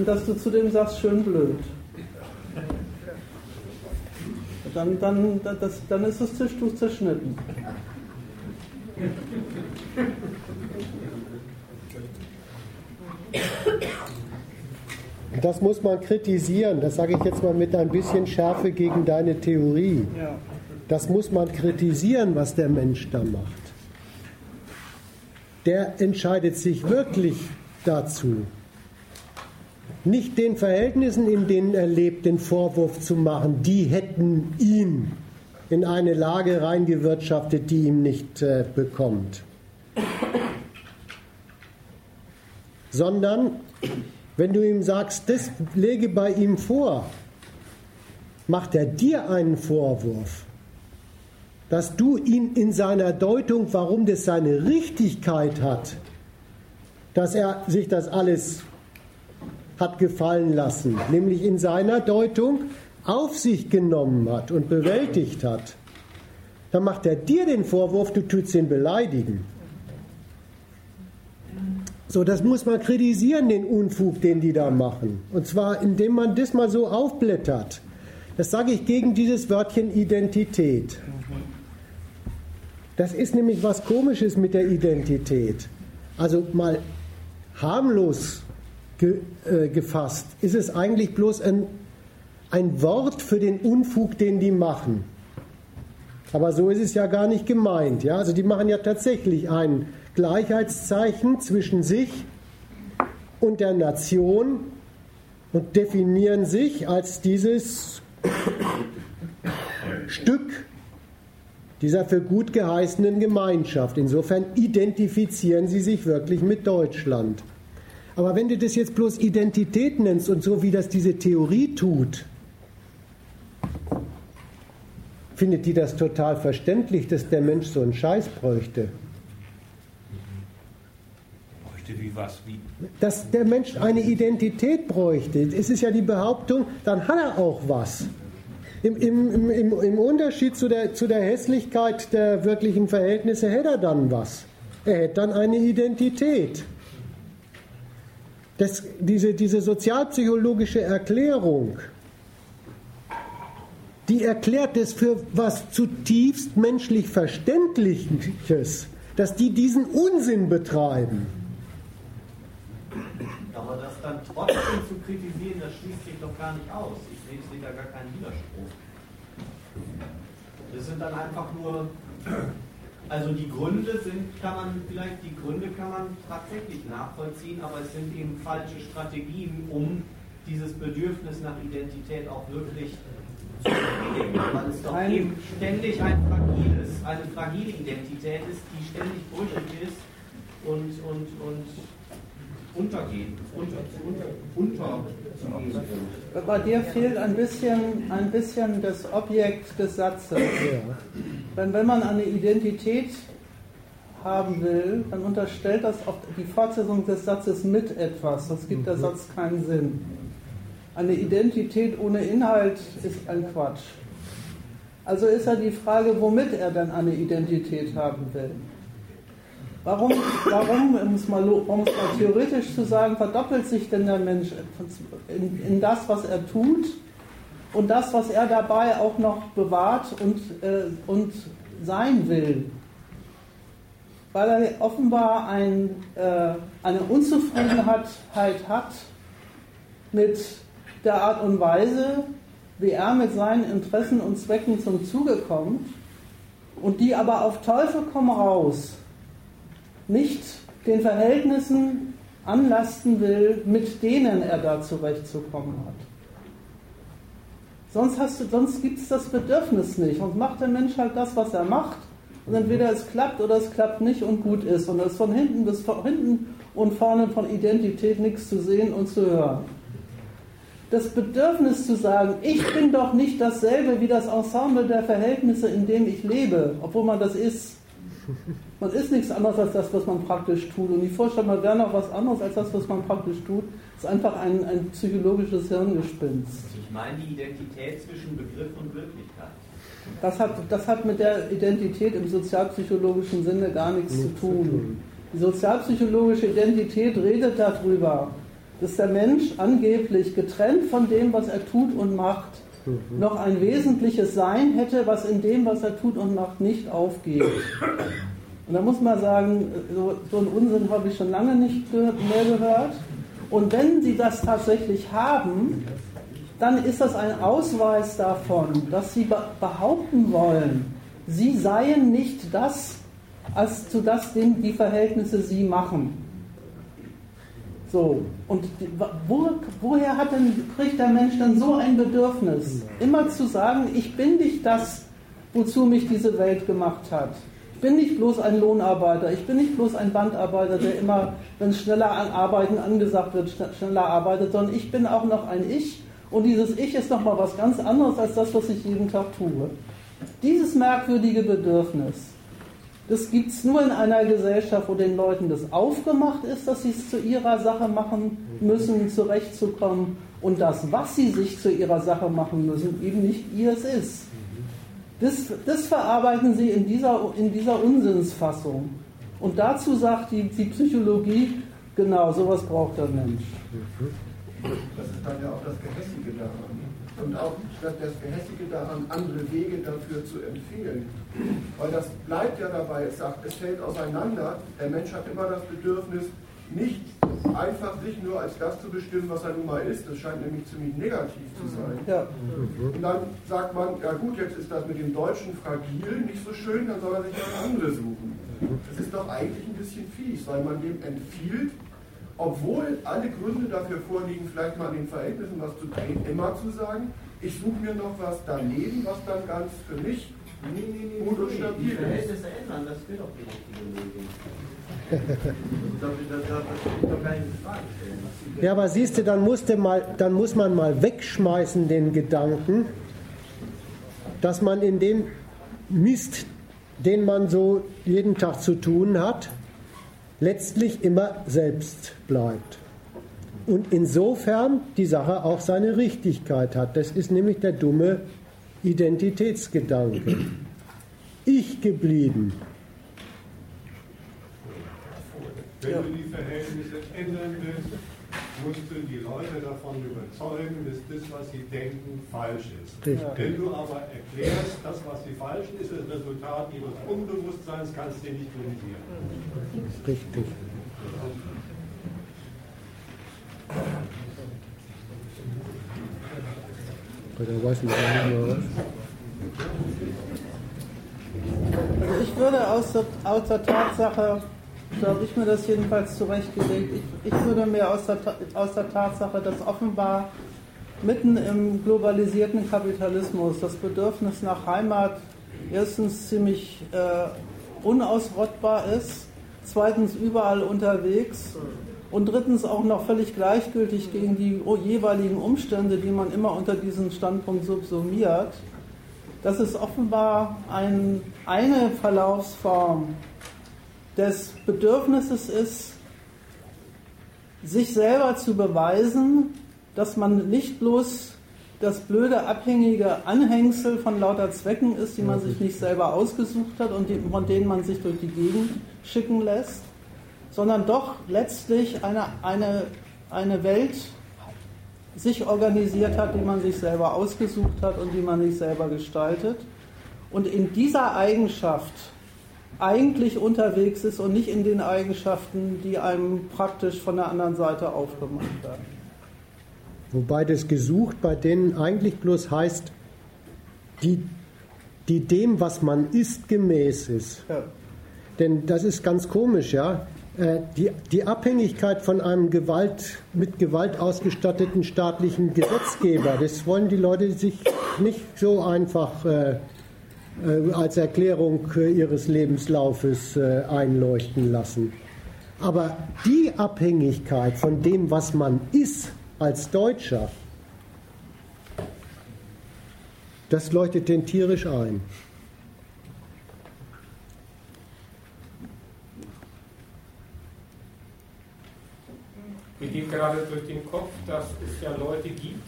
dass du zu dem sagst, schön blöd. Dann, dann, das, dann ist das Tischtuch zerschnitten. Das muss man kritisieren. Das sage ich jetzt mal mit ein bisschen Schärfe gegen deine Theorie. Das muss man kritisieren, was der Mensch da macht. Der entscheidet sich wirklich dazu, nicht den Verhältnissen, in denen er lebt, den Vorwurf zu machen, die hätten ihn in eine Lage reingewirtschaftet, die ihm nicht äh, bekommt. Sondern wenn du ihm sagst, das lege bei ihm vor, macht er dir einen Vorwurf, dass du ihn in seiner Deutung, warum das seine Richtigkeit hat, dass er sich das alles hat gefallen lassen, nämlich in seiner Deutung auf sich genommen hat und bewältigt hat, dann macht er dir den Vorwurf, du tust ihn beleidigen. So, das muss man kritisieren, den Unfug, den die da machen. Und zwar, indem man das mal so aufblättert. Das sage ich gegen dieses Wörtchen Identität. Das ist nämlich was Komisches mit der Identität. Also mal harmlos ge, äh, gefasst, ist es eigentlich bloß ein, ein Wort für den Unfug, den die machen. Aber so ist es ja gar nicht gemeint. Ja? Also die machen ja tatsächlich einen Gleichheitszeichen zwischen sich und der Nation und definieren sich als dieses Stück dieser für gut geheißenen Gemeinschaft. Insofern identifizieren sie sich wirklich mit Deutschland. Aber wenn du das jetzt bloß Identität nennst und so wie das diese Theorie tut, findet die das total verständlich, dass der Mensch so einen Scheiß bräuchte wie was? Wie? Dass der Mensch eine Identität bräuchte. Es ist ja die Behauptung, dann hat er auch was. Im, im, im, im Unterschied zu der, zu der Hässlichkeit der wirklichen Verhältnisse hätte er dann was. Er hätte dann eine Identität. Das, diese, diese sozialpsychologische Erklärung, die erklärt es für was zutiefst menschlich Verständliches, dass die diesen Unsinn betreiben. Aber das dann trotzdem zu kritisieren, das schließt sich doch gar nicht aus. Ich sehe, sehe da gar keinen Widerspruch. Das sind dann einfach nur, also die Gründe sind, kann man vielleicht, die Gründe kann man tatsächlich nachvollziehen, aber es sind eben falsche Strategien, um dieses Bedürfnis nach Identität auch wirklich zu befriedigen, weil es doch eben ständig ein fragiles, eine fragile Identität ist, die ständig brüchig ist und, und, und untergehen, unter, unter, unter Bei dir fehlt ein bisschen, ein bisschen das Objekt des Satzes. Wenn, wenn man eine Identität haben will, dann unterstellt das auch die Fortsetzung des Satzes mit etwas. Das gibt der mhm. Satz keinen Sinn. Eine Identität ohne Inhalt ist ein Quatsch. Also ist ja die Frage, womit er dann eine Identität haben will. Warum, warum, um es mal, um es mal theoretisch zu sagen, verdoppelt sich denn der Mensch in, in das, was er tut, und das, was er dabei auch noch bewahrt und, äh, und sein will. Weil er offenbar ein, äh, eine Unzufriedenheit hat mit der Art und Weise, wie er mit seinen Interessen und Zwecken zum Zuge kommt und die aber auf Teufel komm raus nicht den Verhältnissen anlasten will, mit denen er da zurechtzukommen hat. Sonst, sonst gibt es das Bedürfnis nicht und macht der Mensch halt das, was er macht. Und entweder es klappt oder es klappt nicht und gut ist. Und es ist von hinten bis von hinten und vorne von Identität nichts zu sehen und zu hören. Das Bedürfnis zu sagen, ich bin doch nicht dasselbe wie das Ensemble der Verhältnisse, in dem ich lebe, obwohl man das ist. Man ist nichts anderes als das, was man praktisch tut. Und die Vorstellung, man wäre noch was anderes als das, was man praktisch tut, ist einfach ein, ein psychologisches Hirngespinst. Ich meine die Identität zwischen Begriff und Wirklichkeit. Das hat, das hat mit der Identität im sozialpsychologischen Sinne gar nichts zu tun. Die sozialpsychologische Identität redet darüber, dass der Mensch angeblich getrennt von dem, was er tut und macht, mhm. noch ein wesentliches Sein hätte, was in dem, was er tut und macht, nicht aufgeht. Und da muss man sagen, so, so einen Unsinn habe ich schon lange nicht mehr gehört. Und wenn sie das tatsächlich haben, dann ist das ein Ausweis davon, dass sie behaupten wollen, sie seien nicht das, als zu das die Verhältnisse sie machen. So, und wo, woher hat denn, kriegt der Mensch dann so ein Bedürfnis, immer zu sagen, ich bin nicht das, wozu mich diese Welt gemacht hat. Ich bin nicht bloß ein Lohnarbeiter, ich bin nicht bloß ein Bandarbeiter, der immer, wenn schneller an Arbeiten angesagt wird, schneller arbeitet, sondern ich bin auch noch ein Ich und dieses Ich ist nochmal was ganz anderes als das, was ich jeden Tag tue. Dieses merkwürdige Bedürfnis, das gibt es nur in einer Gesellschaft, wo den Leuten das aufgemacht ist, dass sie es zu ihrer Sache machen müssen, zurechtzukommen und das, was sie sich zu ihrer Sache machen müssen, eben nicht ihres ist. Das, das verarbeiten sie in dieser, in dieser Unsinnsfassung. Und dazu sagt die, die Psychologie, genau, sowas braucht der Mensch. Das ist dann ja auch das Gehässige daran. Und auch das Gehässige daran, andere Wege dafür zu empfehlen. Weil das bleibt ja dabei, es sagt, es fällt auseinander. Der Mensch hat immer das Bedürfnis, nicht einfach sich nur als das zu bestimmen, was er nun mal ist. Das scheint nämlich ziemlich negativ zu sein. Ja. Und dann sagt man, ja gut, jetzt ist das mit dem Deutschen fragil, nicht so schön, dann soll er sich eine andere suchen. Das ist doch eigentlich ein bisschen fies, weil man dem empfiehlt, obwohl alle Gründe dafür vorliegen, vielleicht mal an den Verhältnissen was zu drehen, immer zu sagen, ich suche mir noch was daneben, was dann ganz für mich nee, nee, nee, gut und stabil ist. Die Verhältnisse ändern, das will doch die richtige Lösung. Ja, aber siehst du, dann, musste mal, dann muss man mal wegschmeißen den Gedanken, dass man in dem Mist, den man so jeden Tag zu tun hat, letztlich immer selbst bleibt. Und insofern die Sache auch seine Richtigkeit hat. Das ist nämlich der dumme Identitätsgedanke. Ich geblieben, Wenn du die Verhältnisse ändern willst, musst du die Leute davon überzeugen, dass das, was sie denken, falsch ist. Richtig. Wenn du aber erklärst, das, was sie falsch ist, ist das Resultat ihres Unbewusstseins, kannst du nicht kritisieren. Richtig. Also ich würde aus der, aus der Tatsache so habe ich mir das jedenfalls zurechtgelegt. Ich, ich würde mir aus der, aus der Tatsache, dass offenbar mitten im globalisierten Kapitalismus das Bedürfnis nach Heimat erstens ziemlich äh, unausrottbar ist, zweitens überall unterwegs und drittens auch noch völlig gleichgültig gegen die jeweiligen Umstände, die man immer unter diesen Standpunkt subsumiert. Das ist offenbar ein, eine Verlaufsform des Bedürfnisses ist, sich selber zu beweisen, dass man nicht bloß das blöde, abhängige Anhängsel von lauter Zwecken ist, die man sich nicht selber ausgesucht hat und die, von denen man sich durch die Gegend schicken lässt, sondern doch letztlich eine, eine, eine Welt sich organisiert hat, die man sich selber ausgesucht hat und die man sich selber gestaltet. Und in dieser Eigenschaft eigentlich unterwegs ist und nicht in den Eigenschaften, die einem praktisch von der anderen Seite aufgemacht werden. Wobei das gesucht bei denen eigentlich bloß heißt, die, die dem, was man ist, gemäß ist. Ja. Denn das ist ganz komisch, ja. Äh, die, die Abhängigkeit von einem Gewalt, mit Gewalt ausgestatteten staatlichen Gesetzgeber, das wollen die Leute sich nicht so einfach äh, äh, als Erklärung ihres Lebenslaufes äh, einleuchten lassen. Aber die Abhängigkeit von dem, was man ist als Deutscher, das leuchtet den tierisch ein. Mir geht gerade durch den Kopf, dass es ja Leute gibt,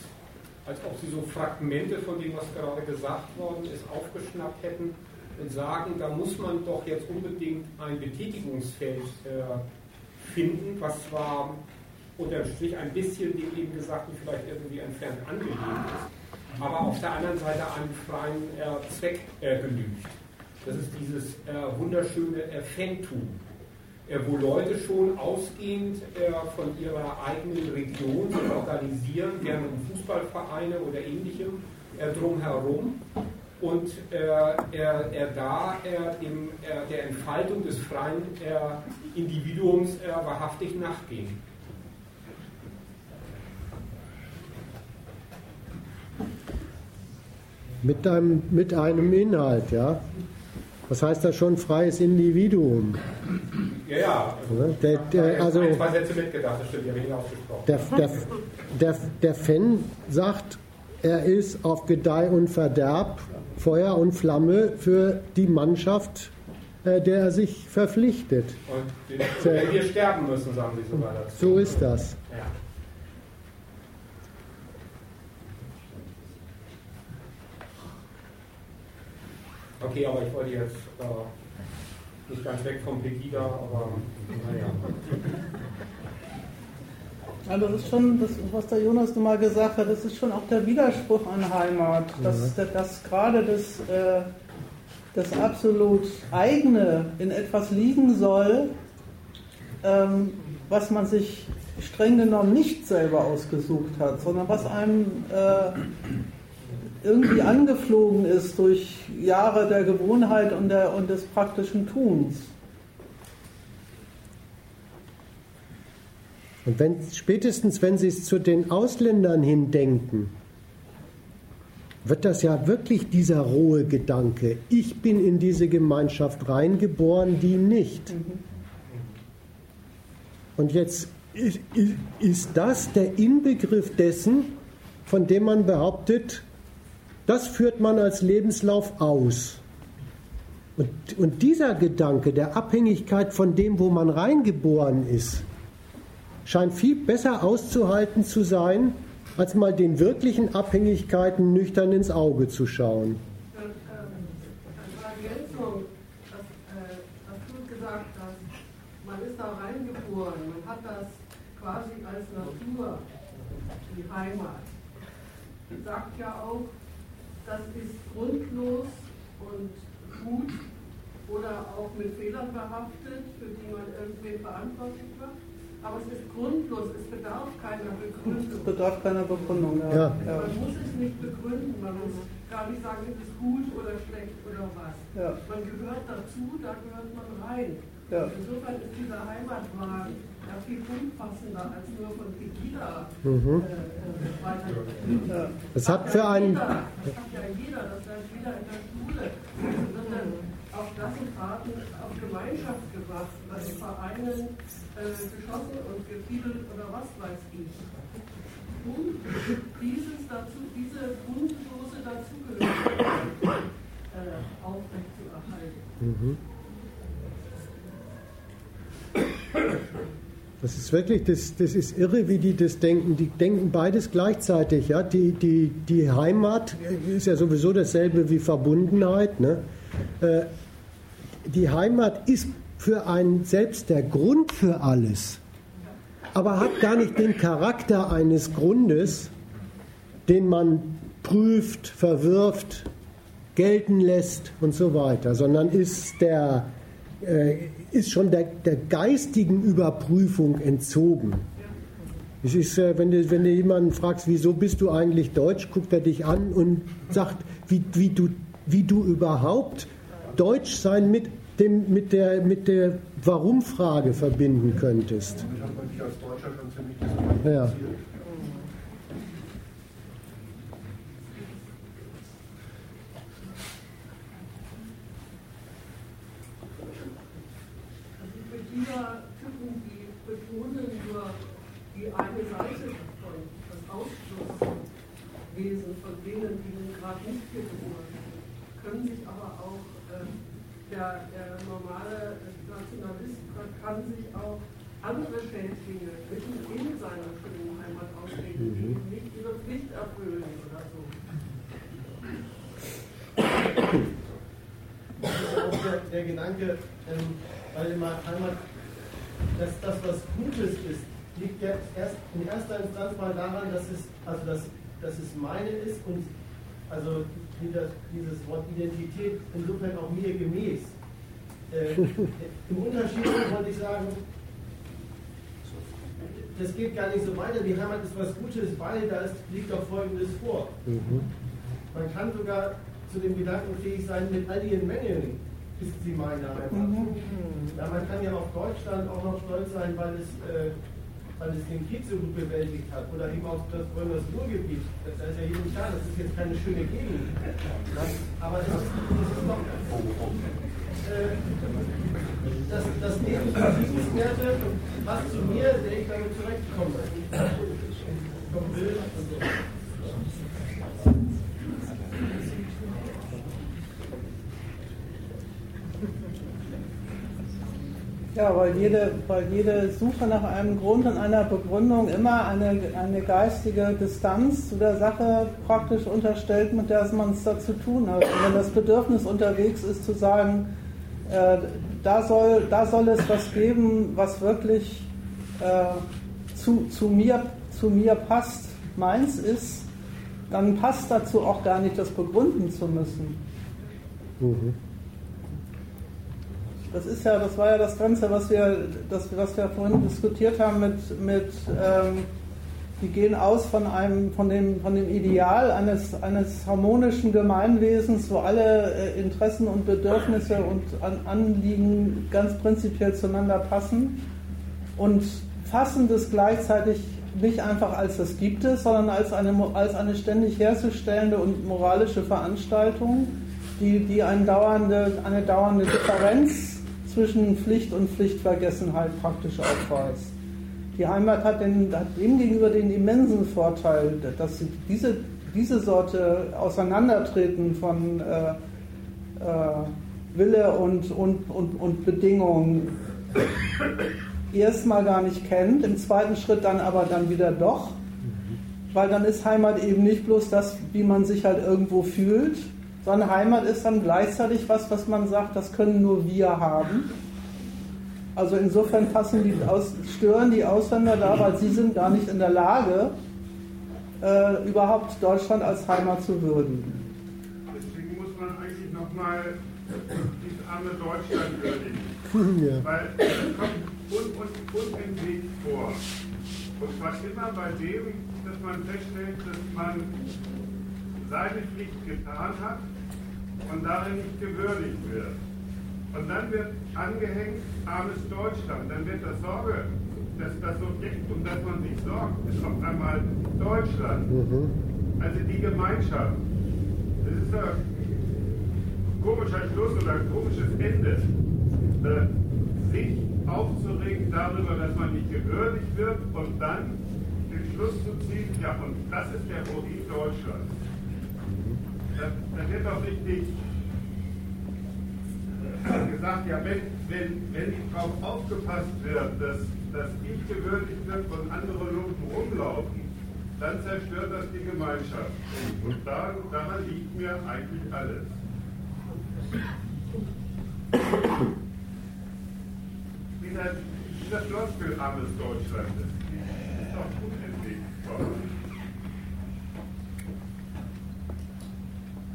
als ob sie so Fragmente von dem, was gerade gesagt worden ist, aufgeschnappt hätten und sagen, da muss man doch jetzt unbedingt ein Betätigungsfeld äh, finden, was zwar unter dem Strich ein bisschen dem eben Gesagten vielleicht irgendwie entfernt angelegt ist, aber auf der anderen Seite einen freien äh, Zweck äh, genügt. Das ist dieses wunderschöne Erfängtum wo Leute schon ausgehend äh, von ihrer eigenen Region sich organisieren, gerne um Fußballvereine oder ähnlichem äh, drumherum und äh, er, da er der Entfaltung des freien Individuums wahrhaftig nachgehen. Mit einem, mit einem Inhalt, ja. Was heißt das schon freies Individuum? Ja, ja. Der, der, also, ein, zwei Sätze mitgedacht, das stimmt, die ausgesprochen. Der, der, der, der Fan sagt, er ist auf Gedeih und Verderb Feuer und Flamme für die Mannschaft, äh, der er sich verpflichtet. Und wenn wir sterben müssen, sagen Sie sogar dazu. So ist das. Ja. Okay, aber ich wollte jetzt äh, nicht ganz weg vom Pegida, aber naja. Also das ist schon, das, was der Jonas nun mal gesagt hat, das ist schon auch der Widerspruch an Heimat, dass, ja. dass gerade das, äh, das absolut eigene in etwas liegen soll, ähm, was man sich streng genommen nicht selber ausgesucht hat, sondern was einem äh, irgendwie angeflogen ist durch Jahre der Gewohnheit und, der, und des praktischen Tuns. Und wenn, spätestens wenn Sie es zu den Ausländern hindenken, wird das ja wirklich dieser rohe Gedanke, ich bin in diese Gemeinschaft reingeboren, die nicht. Und jetzt ist das der Inbegriff dessen, von dem man behauptet, das führt man als Lebenslauf aus. Und, und dieser Gedanke der Abhängigkeit von dem, wo man reingeboren ist, scheint viel besser auszuhalten zu sein, als mal den wirklichen Abhängigkeiten nüchtern ins Auge zu schauen. Man hat das quasi als Natur, die Heimat. Sagt ja auch, das ist grundlos und gut oder auch mit Fehlern behaftet, für die man irgendwie verantwortlich macht. Aber es ist grundlos, es bedarf keiner Begründung. Es bedarf keiner Begründung, ja. ja. Man muss es nicht begründen, man muss gar nicht sagen, ist es gut oder schlecht oder was. Ja. Man gehört dazu, da gehört man rein. Ja. Insofern ist dieser Heimatwagen ja viel umfassender als nur von Pegida mhm. äh, äh, ja. Es hat für einen. Das hat ja jeder, das lernt jeder in der Schule. Es wird dann auf Klassenfahrten auf Gemeinschaft gebracht, also Vereinen äh, geschossen und gefiedelt oder was weiß ich. Um dieses dazu, diese grundlose Dazugehörigkeit äh, aufrechtzuerhalten. Mhm. Das ist wirklich, das, das ist irre, wie die das denken. Die denken beides gleichzeitig. Ja? Die, die, die Heimat ist ja sowieso dasselbe wie Verbundenheit. Ne? Äh, die Heimat ist für einen selbst der Grund für alles. aber hat gar nicht den Charakter eines Grundes, den man prüft, verwirft, gelten lässt und so weiter, sondern ist, der, äh, ist schon der, der geistigen Überprüfung entzogen. Es ist, äh, wenn, du, wenn du jemanden fragst, wieso bist du eigentlich Deutsch, guckt er dich an und sagt, wie, wie, du, wie du überhaupt Deutsch sein mit, dem, mit der, mit der Warum-Frage verbinden könntest. Ja. Dieser Typen, die betonen nur die eine Seite davon, das Ausschlusswesen von denen, die nun gerade nicht hier geboren sind, können sich aber auch, äh, der, der normale Nationalist kann sich auch andere Schädlinge in seiner schönen Heimat auslegen, die mhm. nicht ihre Pflicht erfüllen oder so. Das ist auch der, der Gedanke, ähm, weil in Heimat dass das was Gutes ist, liegt ja erst in erster Instanz mal daran, dass es, also dass, dass es meine ist und also dieses Wort Identität insofern auch mir gemäß. Äh, Im Unterschied wollte ich sagen, das geht gar nicht so weiter. Die Heimat ist was Gutes, weil da ist, liegt doch Folgendes vor. Mhm. Man kann sogar zu dem Gedanken fähig sein, mit all ihren Mängeln ist sie meiner Meinung nach. Mhm. Ja, man kann ja auf Deutschland auch noch stolz sein, weil es, äh, weil es den Krieg so gut bewältigt hat. Oder eben auf das Römers Ruhrgebiet. Das ist ja jedem klar, das ist jetzt keine schöne Gegend. Das, aber es ist, das ist doch. Äh, das, das neben Liebenswerte, was zu mir, der ich damit zurechtkomme. Vom Bild und so. Ja, weil jede, weil jede Suche nach einem Grund und einer Begründung immer eine, eine geistige Distanz zu der Sache praktisch unterstellt, mit der man es da zu tun hat. Und wenn das Bedürfnis unterwegs ist, zu sagen, äh, da, soll, da soll es was geben, was wirklich äh, zu, zu, mir, zu mir passt, meins ist, dann passt dazu auch gar nicht, das begründen zu müssen. Mhm. Das ist ja, das war ja das Ganze, was wir, das, was wir vorhin diskutiert haben mit, mit ähm, die gehen aus von einem, von dem, von dem Ideal eines, eines harmonischen Gemeinwesens, wo alle äh, Interessen und Bedürfnisse und An Anliegen ganz prinzipiell zueinander passen und fassen das gleichzeitig nicht einfach als das gibt es, sondern als eine, als eine ständig herzustellende und moralische Veranstaltung, die, die eine, dauernde, eine dauernde Differenz zwischen Pflicht und Pflichtvergessenheit praktisch aufweist. Die Heimat hat, den, hat dem gegenüber den immensen Vorteil, dass sie diese, diese Sorte Auseinandertreten von äh, äh, Wille und, und, und, und Bedingungen erstmal gar nicht kennt, im zweiten Schritt dann aber dann wieder doch, weil dann ist Heimat eben nicht bloß das, wie man sich halt irgendwo fühlt, sondern Heimat ist dann gleichzeitig was, was man sagt, das können nur wir haben. Also insofern passen die aus, stören die Ausländer da, weil sie sind gar nicht in der Lage, äh, überhaupt Deutschland als Heimat zu würdigen. Deswegen muss man eigentlich nochmal dieses arme Deutschland würdigen. Ja. Weil es kommt un, un, unentwegt vor. Und zwar immer bei dem, dass man feststellt, dass man seine Pflicht getan hat und darin nicht gewürdigt wird. Und dann wird angehängt, armes Deutschland. Dann wird das Sorge, dass das Objekt, um das man sich sorgt, ist auf einmal Deutschland. Mhm. Also die Gemeinschaft. Das ist ein komischer Schluss oder ein komisches Ende. Äh, sich aufzuregen darüber, dass man nicht gewürdigt wird und dann den Schluss zu ziehen, ja, und das ist der Ruin Deutschlands dann wird doch richtig gesagt, ja, wenn, wenn, wenn nicht aufgepasst wird, dass, dass ich gewürdigt wird und andere Lumpen rumlaufen, dann zerstört das die Gemeinschaft. Und da, daran liegt mir eigentlich alles. Dieser, das Floskel armes Deutschland ist. Ist doch gut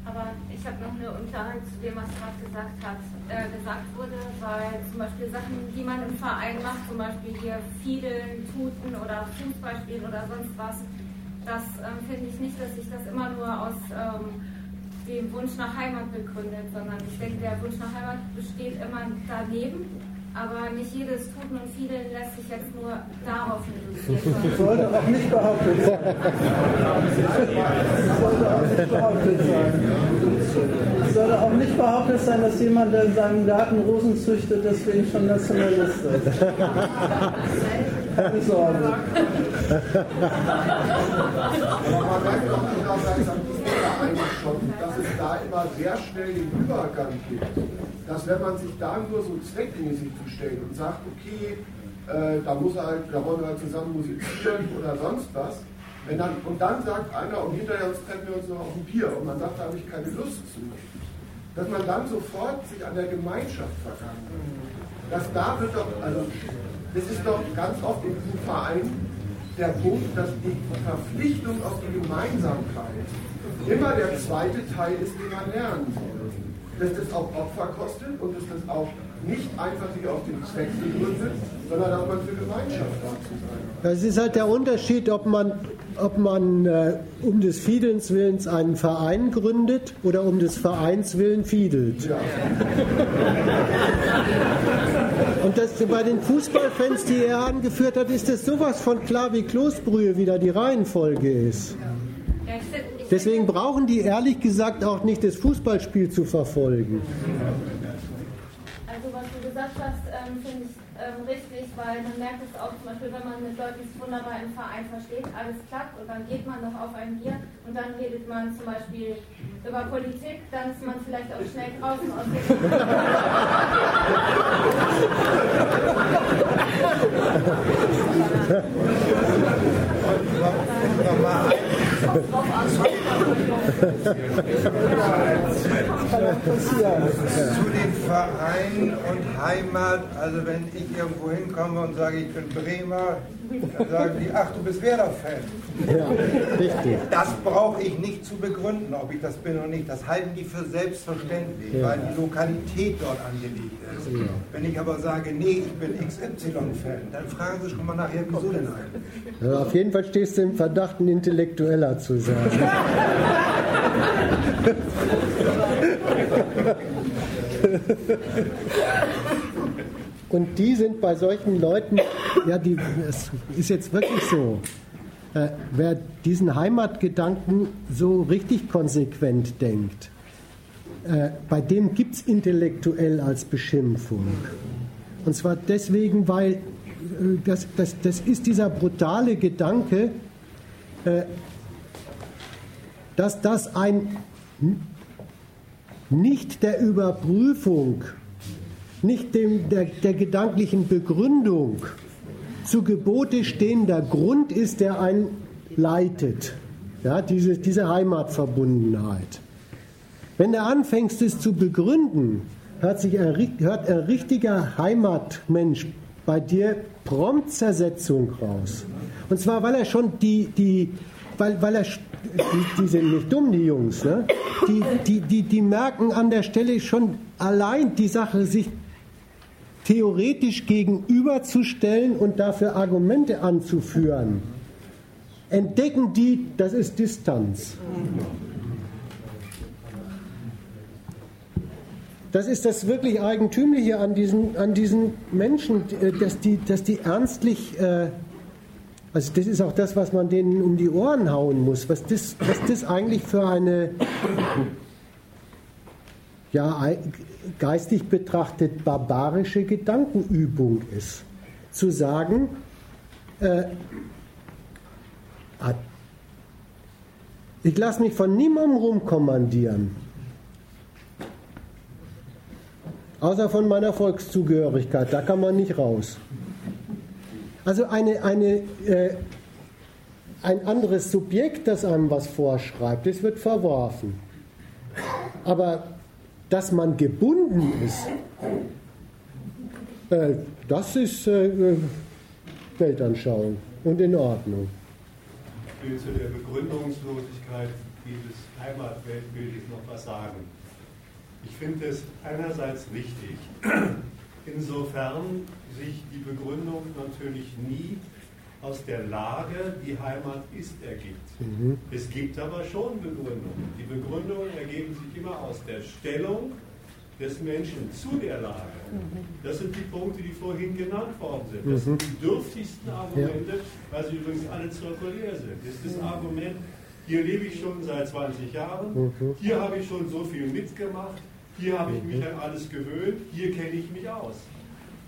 Aber ich habe noch eine Unklarheit zu dem, was gerade gesagt hat, äh, gesagt wurde, weil zum Beispiel Sachen, die man im Verein macht, zum Beispiel hier Fiedeln, Tuten oder Fußball spielen oder sonst was, das ähm, finde ich nicht, dass sich das immer nur aus ähm, den Wunsch nach Heimat begründet, sondern ich denke, der Wunsch nach Heimat besteht immer daneben, aber nicht jedes Tuten und Fielen lässt sich jetzt nur darauf reduzieren. Das sollte auch nicht behauptet sein. Das sollte auch nicht behauptet sein. Es sollte auch nicht behauptet sein, dass jemand, der in seinem Garten Rosen züchtet, deswegen schon Nationalist ist. Keine Sorge. Aber man merkt doch schon, dass es da immer sehr schnell den Übergang gibt. Dass wenn man sich da nur so zweckmäßig zustellt und sagt, okay, äh, da muss halt, da wollen wir halt zusammen musizieren oder sonst was, wenn dann, und dann sagt einer, und hinterher treffen wir uns noch auf ein Bier und man sagt, da habe ich keine Lust zu, dass man dann sofort sich an der Gemeinschaft vergangen. Dass da wird doch, also das ist doch ganz oft in diesem Verein der Punkt, dass die Verpflichtung auf die Gemeinsamkeit immer der zweite Teil ist, den man lernen soll. Dass das auch Opfer kostet und dass das auch nicht einfach sich auf den Zweck begründet, sondern dass man für Gemeinschaft da zu sein. Das ist halt der Unterschied, ob man, ob man äh, um des Fiedelns Willens einen Verein gründet oder um des Vereins Willen fiedelt. Ja. Und das bei den Fußballfans, die er angeführt hat, ist das sowas von klar wie Kloßbrühe, wie da die Reihenfolge ist. Deswegen brauchen die ehrlich gesagt auch nicht das Fußballspiel zu verfolgen. Also was du gesagt hast, ähm, finde ich ähm, richtig, weil man merkt es auch zum Beispiel, wenn man mit Leuten wunderbar im Verein versteht, alles klappt und dann geht man noch auf ein Bier und dann redet man zum Beispiel über Politik, dann ist man vielleicht auch schnell draußen aus dem Zu den Vereinen und Heimat, also wenn ich irgendwo hinkomme und sage, ich bin Bremer, dann sagen die, ach, du bist Werder-Fan. Ja, richtig. Das brauche ich nicht zu begründen, ob ich das bin oder nicht. Das halten die für selbstverständlich, ja. weil die Lokalität dort angelegt ist. Ja. Wenn ich aber sage, nee, ich bin XY-Fan, dann fragen sie schon mal nachher, wieso denn eigentlich? Ja, auf jeden Fall stehst du im Verdacht, ein Intellektueller zu sein. Und die sind bei solchen Leuten, ja, die, es ist jetzt wirklich so, äh, wer diesen Heimatgedanken so richtig konsequent denkt, äh, bei dem gibt es intellektuell als Beschimpfung. Und zwar deswegen, weil äh, das, das, das ist dieser brutale Gedanke, äh, dass das ein nicht der Überprüfung, nicht dem, der, der gedanklichen Begründung zu Gebote stehender Grund ist, der einen leitet. Ja, diese, diese Heimatverbundenheit. Wenn du anfängst, es zu begründen, hört, sich ein, hört ein richtiger Heimatmensch bei dir prompt Zersetzung raus. Und zwar, weil er schon die, die weil, weil er, die, die sind nicht dumm, die Jungs, ne? die, die, die, die merken an der Stelle schon allein die Sache, sich theoretisch gegenüberzustellen und dafür Argumente anzuführen, entdecken die, das ist Distanz. Das ist das wirklich Eigentümliche an diesen, an diesen Menschen, dass die, dass die ernstlich, äh, also das ist auch das, was man denen um die Ohren hauen muss, was das, was das eigentlich für eine ja, geistig betrachtet barbarische Gedankenübung ist. Zu sagen, äh, ich lasse mich von niemandem rumkommandieren, außer von meiner Volkszugehörigkeit, da kann man nicht raus. Also eine, eine, äh, ein anderes Subjekt, das einem was vorschreibt, das wird verworfen. Aber dass man gebunden ist, äh, Das ist äh, Weltanschauung und in Ordnung. Ich will zu der Begründungslosigkeit dieses Heimatweltbildes noch was sagen. Ich finde es einerseits richtig, insofern sich die Begründung natürlich nie aus der Lage, die Heimat ist, ergibt. Mhm. Es gibt aber schon Begründungen. Die Begründungen ergeben sich immer aus der Stellung des Menschen zu der Lage. Mhm. Das sind die Punkte, die vorhin genannt worden sind. Das sind die dürftigsten Argumente, weil sie übrigens alle zirkulär sind. Das ist das Argument, hier lebe ich schon seit 20 Jahren, mhm. hier habe ich schon so viel mitgemacht, hier habe ich mich an alles gewöhnt, hier kenne ich mich aus.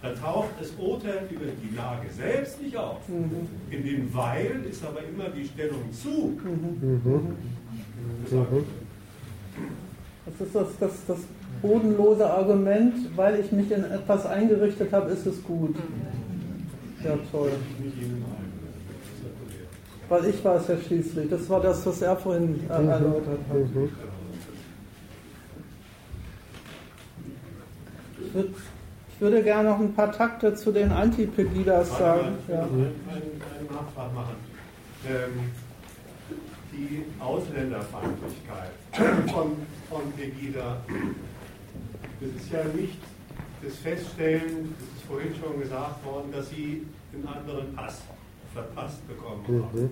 Da taucht das Urteil über die Lage selbst nicht auf. Mhm. In dem Weil ist aber immer die Stellung zu. Das ist das, das, das bodenlose Argument, weil ich mich in etwas eingerichtet habe, ist es gut. Ja, toll. Weil ich war es ja schließlich. Das war das, was er vorhin erläutert hat. Ich würde ich würde gerne noch ein paar Takte zu den Anti-Pegidas sagen. Ja. Einen, einen Nachtrag machen. Ähm, die Ausländerfeindlichkeit von, von Pegida, das ist ja nicht das Feststellen, das ist vorhin schon gesagt worden, dass sie einen anderen Pass verpasst bekommen haben, mhm.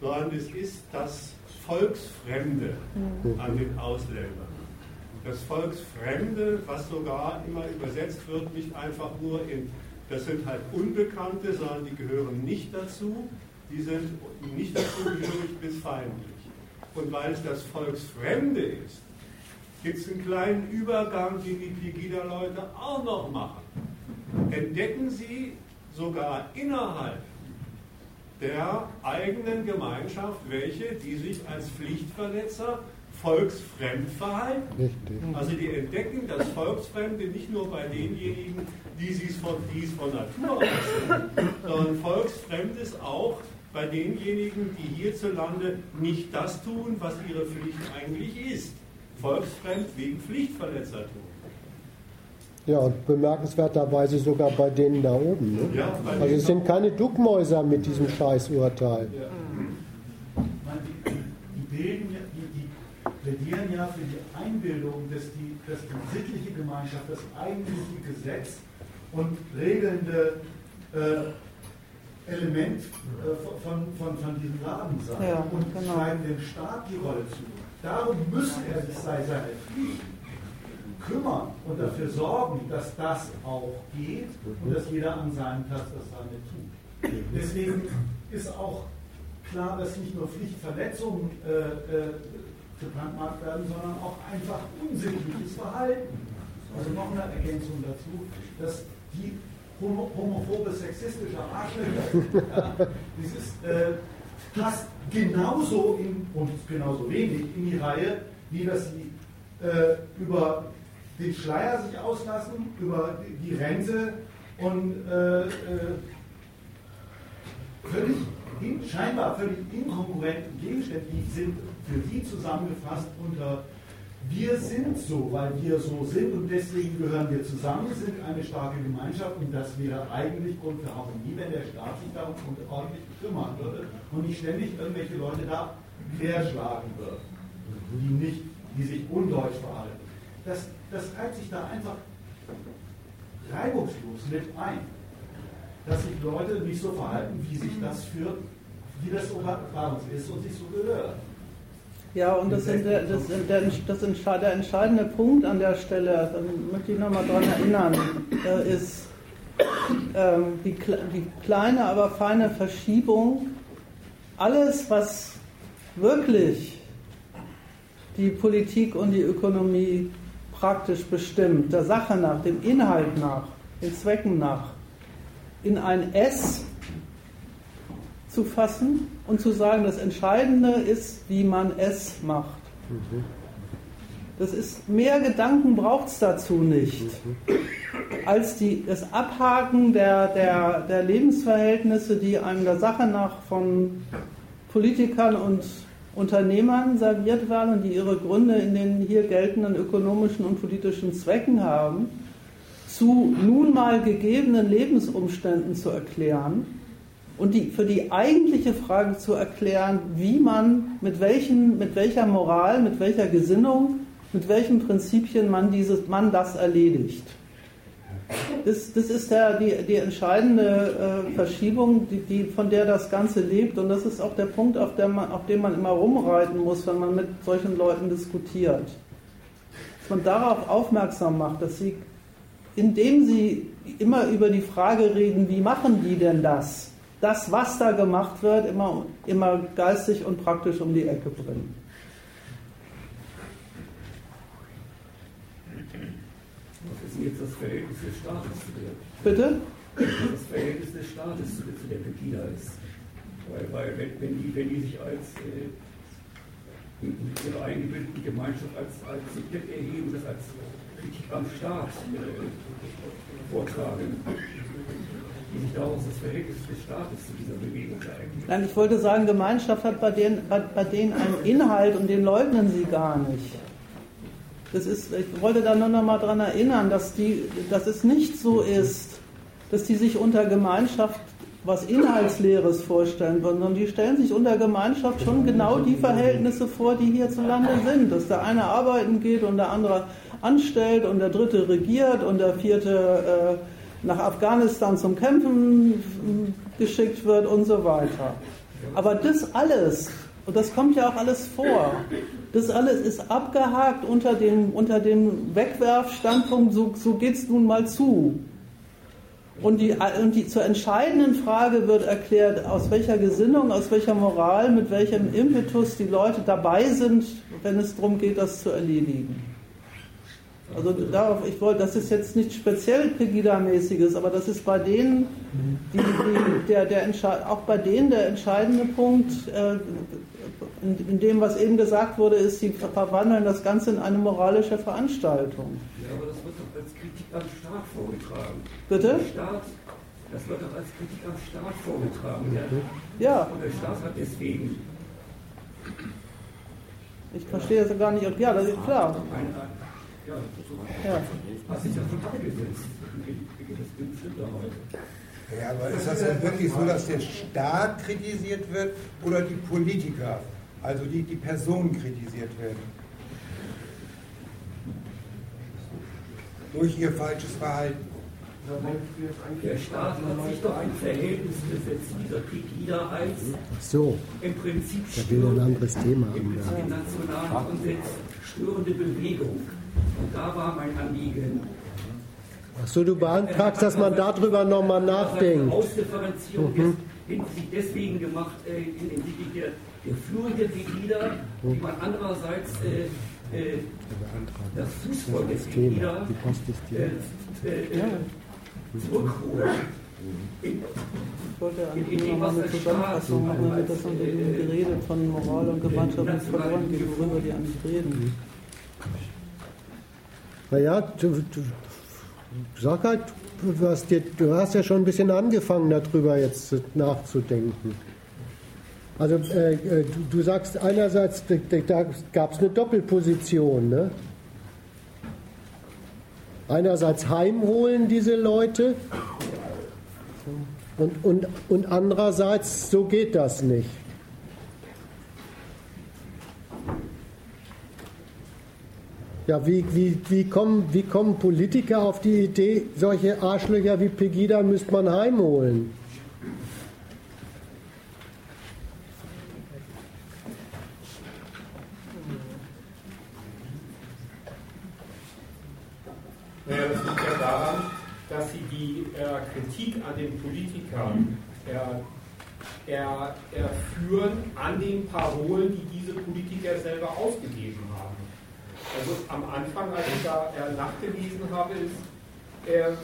sondern es ist das Volksfremde mhm. an den Ausländern das Volksfremde, was sogar immer übersetzt wird, nicht einfach nur in, das sind halt Unbekannte, sondern die gehören nicht dazu, die sind nicht dazugehörig bis feindlich. Und weil es das Volksfremde ist, gibt es einen kleinen Übergang, den die Pegida-Leute auch noch machen. Entdecken sie sogar innerhalb der eigenen Gemeinschaft welche, die sich als Pflichtverletzer volksfremd verhalten. Richtig. Also die entdecken das Volksfremde nicht nur bei denjenigen, die es von, die es von Natur aus sind, sondern volksfremdes auch bei denjenigen, die hierzulande nicht das tun, was ihre Pflicht eigentlich ist. Volksfremd wegen Pflichtverletzertum. Ja, und bemerkenswerterweise sogar bei denen da oben. Ne? Ja, also es sind keine Duckmäuser mit diesem Scheißurteil. Ja. Die bilden plädieren ja für die Einbildung, dass die, dass die sittliche Gemeinschaft das eigentliche Gesetz und regelnde äh, Element äh, von, von, von diesem Laden sei ja, und genau. schreiben dem Staat die Rolle zu. Darum müssen er sich sei seine Pflicht kümmern und dafür sorgen, dass das auch geht und dass jeder an seinem Platz das seine tut. Deswegen ist auch klar, dass nicht nur Pflichtverletzungen äh, gebrandmarkt werden, sondern auch einfach unsittliches Verhalten. Also noch eine Ergänzung dazu, dass die homo homophobe, sexistische Arschlöcher, ja, dieses äh, passt genauso in, und genauso wenig in die Reihe, wie dass sie äh, über den Schleier sich auslassen, über die Rente und äh, äh völlig in, scheinbar völlig inkonkurrenten Gegenstände, sind für die zusammengefasst unter wir sind so, weil wir so sind und deswegen gehören wir zusammen, sind eine starke Gemeinschaft und das wäre eigentlich Grund für Harmonie, wenn der Staat sich darum ordentlich kümmern würde und nicht ständig irgendwelche Leute da querschlagen würde, die, nicht, die sich undeutsch verhalten. Das, das teilt sich da einfach reibungslos mit ein, dass sich Leute nicht so verhalten, wie sich das für, wie das so bei uns ist und sich so gehört. Ja, und das, ist der, das, der, das der entscheidende Punkt an der Stelle, da möchte ich nochmal daran erinnern, ist äh, die, die kleine, aber feine Verschiebung. Alles, was wirklich die Politik und die Ökonomie praktisch bestimmt, der Sache nach, dem Inhalt nach, den Zwecken nach, in ein S zu fassen und zu sagen, das Entscheidende ist, wie man es macht. Das ist, mehr Gedanken braucht es dazu nicht, als die, das Abhaken der, der, der Lebensverhältnisse, die einem der Sache nach von Politikern und Unternehmern serviert werden und die ihre Gründe in den hier geltenden ökonomischen und politischen Zwecken haben, zu nun mal gegebenen Lebensumständen zu erklären und die, für die eigentliche Frage zu erklären, wie man, mit, welchen, mit welcher Moral, mit welcher Gesinnung, mit welchen Prinzipien man, dieses, man das erledigt. Das, das ist ja die, die entscheidende äh, Verschiebung, die, die, von der das Ganze lebt. Und das ist auch der Punkt, auf, der man, auf dem man immer rumreiten muss, wenn man mit solchen Leuten diskutiert. Dass man darauf aufmerksam macht, dass sie, indem sie immer über die Frage reden, wie machen die denn das, das, was da gemacht wird, immer, immer geistig und praktisch um die Ecke bringen. ist jetzt das Verhältnis des Staates zu der. Bitte? Das Verhältnis des Staates zu, der Pegida ist. Weil, weil wenn, wenn, die, wenn die sich als äh, ihre eingebildete Gemeinschaft als, als erheben, das als Kritik am Staat äh, vortragen, wie sich daraus das Verhältnis des Staates zu dieser Bewegung eigentlich. Nein, ich wollte sagen, Gemeinschaft hat bei denen, bei, bei denen einen Inhalt und den leugnen sie gar nicht. Das ist, ich wollte da nur noch mal daran erinnern, dass, die, dass es nicht so ist, dass die sich unter Gemeinschaft was Inhaltsleeres vorstellen, sondern die stellen sich unter Gemeinschaft schon genau die Verhältnisse vor, die hierzulande sind. Dass der eine arbeiten geht und der andere anstellt und der dritte regiert und der vierte äh, nach Afghanistan zum Kämpfen geschickt wird und so weiter. Aber das alles, und das kommt ja auch alles vor, das alles ist abgehakt unter dem, unter dem Wegwerfstandpunkt, so, so geht es nun mal zu. Und die, und die zur entscheidenden Frage wird erklärt, aus welcher Gesinnung, aus welcher Moral, mit welchem Impetus die Leute dabei sind, wenn es darum geht, das zu erledigen. Also darauf, ich wollte, das ist jetzt nicht speziell Pegida-mäßiges, aber das ist bei denen, die, die, der, der auch bei denen der entscheidende Punkt, äh, in, in, dem, was eben gesagt wurde, ist, sie verwandeln das Ganze in eine moralische Veranstaltung. Ja, aber das wird doch als Kritik am Staat vorgetragen. Bitte? Der Staat, das wird doch als Kritik am Staat vorgetragen. Ja. ja. Und der Staat hat deswegen. Ich verstehe das gar nicht. Ja, das ist klar. Ja, ja. Hat sich stimmt da heute. Ja, aber ist das denn wirklich so, dass der Staat kritisiert wird oder die Politiker, also die, die Personen kritisiert werden? Durch ihr falsches Verhalten. Der Staat hat sich doch ein Verhältnis gesetzt dieser Pegida als so, im Prinzip da will ein anderes Thema im nationalen Konsens störende Bewegung. Und da war mein Anliegen. Achso, du beantragst, dass man darüber nochmal nachdenkt. Die Ausdifferenzierung mhm. ist sich deswegen gemacht äh, hinsichtlich der, der Führung der Pegida, die man andererseits äh, äh, das Fußvolk des Pegida äh, äh, zurückholt. Ich wollte eigentlich nur mal eine Zusammenfassung machen, damit das unter dem Gerede von Moral und Gemeinschaft nicht verloren geht, worüber die eigentlich reden. Naja, sag halt, hast, dir, du hast ja schon ein bisschen angefangen darüber jetzt nachzudenken. Also äh, äh du, du, sagst einerseits, da gab es eine Doppelposition. Ne? Einerseits heimholen diese Leute und, und, und andererseits, so geht das nicht. Ja, wie, wie, wie, kommen, wie kommen Politiker auf die Idee, solche Arschlöcher wie Pegida müsste man heimholen? Naja, das liegt ja daran, dass sie die äh, Kritik an den Politikern äh, er, erführen an den Parolen, die diese Politiker selber ausgegeben haben. Also am Anfang, als ich da äh, nachgelesen habe, ist er,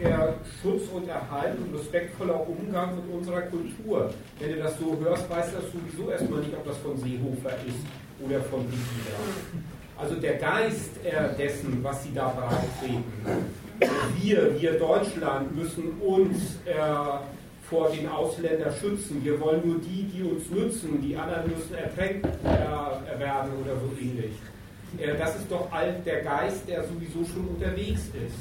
er Schutz und Erhalt und respektvoller Umgang mit unserer Kultur. Wenn du das so hörst, weißt du sowieso erstmal nicht, ob das von Seehofer ist oder von Wikipedia. Also der Geist äh, dessen, was sie da beitreten. Wir, wir Deutschland müssen uns äh, vor den Ausländern schützen. Wir wollen nur die, die uns nützen. Die anderen müssen ertränkt äh, werden oder so ähnlich. Äh, das ist doch all der Geist, der sowieso schon unterwegs ist.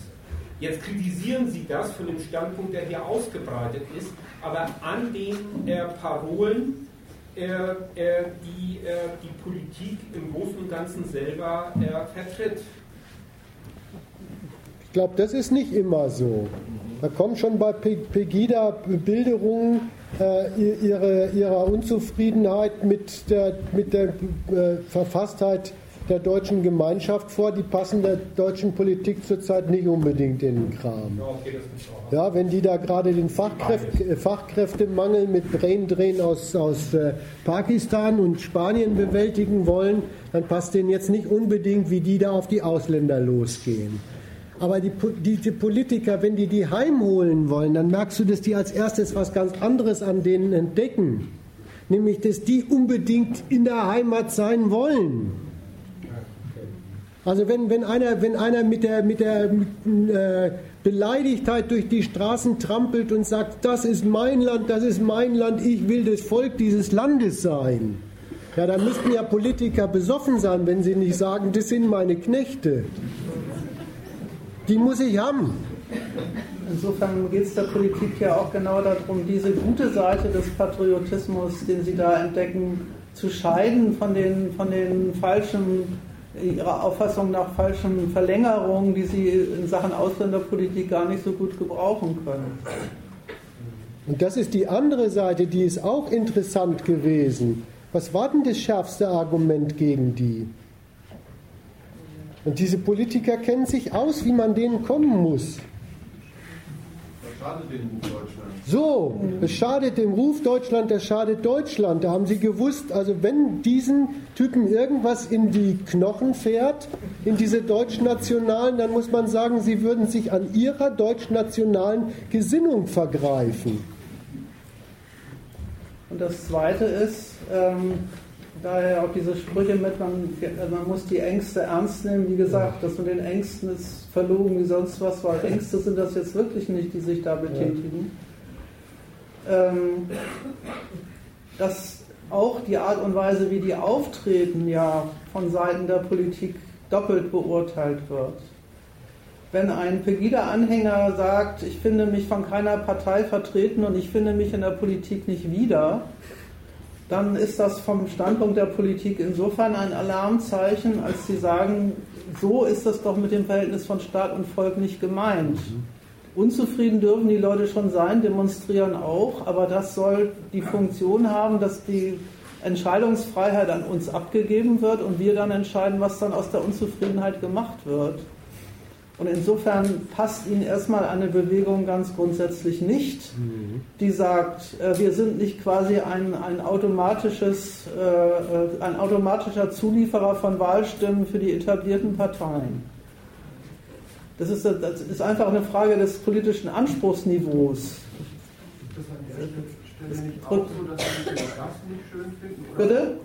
Jetzt kritisieren Sie das von dem Standpunkt, der hier ausgebreitet ist, aber an den äh, Parolen, äh, die die Politik im Großen und Ganzen selber vertritt. Ich glaube, das ist nicht immer so. Da kommen schon bei Pegida Bilderungen äh, ihre, ihrer Unzufriedenheit mit der, mit der Verfasstheit der deutschen Gemeinschaft vor, die passen der deutschen Politik zurzeit nicht unbedingt in den Kram. Ja, wenn die da gerade den Fachkräfte, äh, Fachkräftemangel mit Braindrehen aus, aus äh, Pakistan und Spanien bewältigen wollen, dann passt denen jetzt nicht unbedingt, wie die da auf die Ausländer losgehen. Aber die, die, die, Politiker, wenn die die heimholen wollen, dann merkst du, dass die als erstes was ganz anderes an denen entdecken. Nämlich, dass die unbedingt in der Heimat sein wollen. Also wenn, wenn, einer, wenn einer mit der, mit der äh, Beleidigtheit durch die Straßen trampelt und sagt, das ist mein Land, das ist mein Land, ich will das Volk dieses Landes sein. Ja, dann müssten ja Politiker besoffen sein, wenn sie nicht sagen, das sind meine Knechte. Die muss ich haben. Insofern geht es der Politik ja auch genau darum, diese gute Seite des Patriotismus, den sie da entdecken, zu scheiden von den, von den falschen ihrer Auffassung nach falschen Verlängerungen, die sie in Sachen Ausländerpolitik gar nicht so gut gebrauchen können. Und das ist die andere Seite, die ist auch interessant gewesen. Was war denn das schärfste Argument gegen die? Und diese Politiker kennen sich aus, wie man denen kommen muss. Das schadet dem Ruf Deutschland. So, es schadet dem Ruf Deutschland, das schadet Deutschland. Da haben sie gewusst, also wenn diesen Typen irgendwas in die Knochen fährt, in diese deutschnationalen, dann muss man sagen, sie würden sich an ihrer deutschnationalen Gesinnung vergreifen. Und das Zweite ist, ähm, daher auch diese Sprüche mit, man, man muss die Ängste ernst nehmen. Wie gesagt, das mit den Ängsten ist verlogen wie sonst was, weil Ängste sind das jetzt wirklich nicht, die sich da betätigen. Ähm, dass auch die Art und Weise, wie die auftreten, ja von Seiten der Politik doppelt beurteilt wird. Wenn ein Pegida-Anhänger sagt, ich finde mich von keiner Partei vertreten und ich finde mich in der Politik nicht wieder, dann ist das vom Standpunkt der Politik insofern ein Alarmzeichen, als sie sagen, so ist das doch mit dem Verhältnis von Staat und Volk nicht gemeint. Unzufrieden dürfen die Leute schon sein, demonstrieren auch, aber das soll die Funktion haben, dass die Entscheidungsfreiheit an uns abgegeben wird und wir dann entscheiden, was dann aus der Unzufriedenheit gemacht wird. Und insofern passt Ihnen erstmal eine Bewegung ganz grundsätzlich nicht, die sagt, äh, wir sind nicht quasi ein, ein, automatisches, äh, äh, ein automatischer Zulieferer von Wahlstimmen für die etablierten Parteien. Das ist, das ist einfach eine Frage des politischen Anspruchsniveaus. Das an der Stelle nicht auch so, dass Sie Gast nicht schön finden? Oder? Bitte?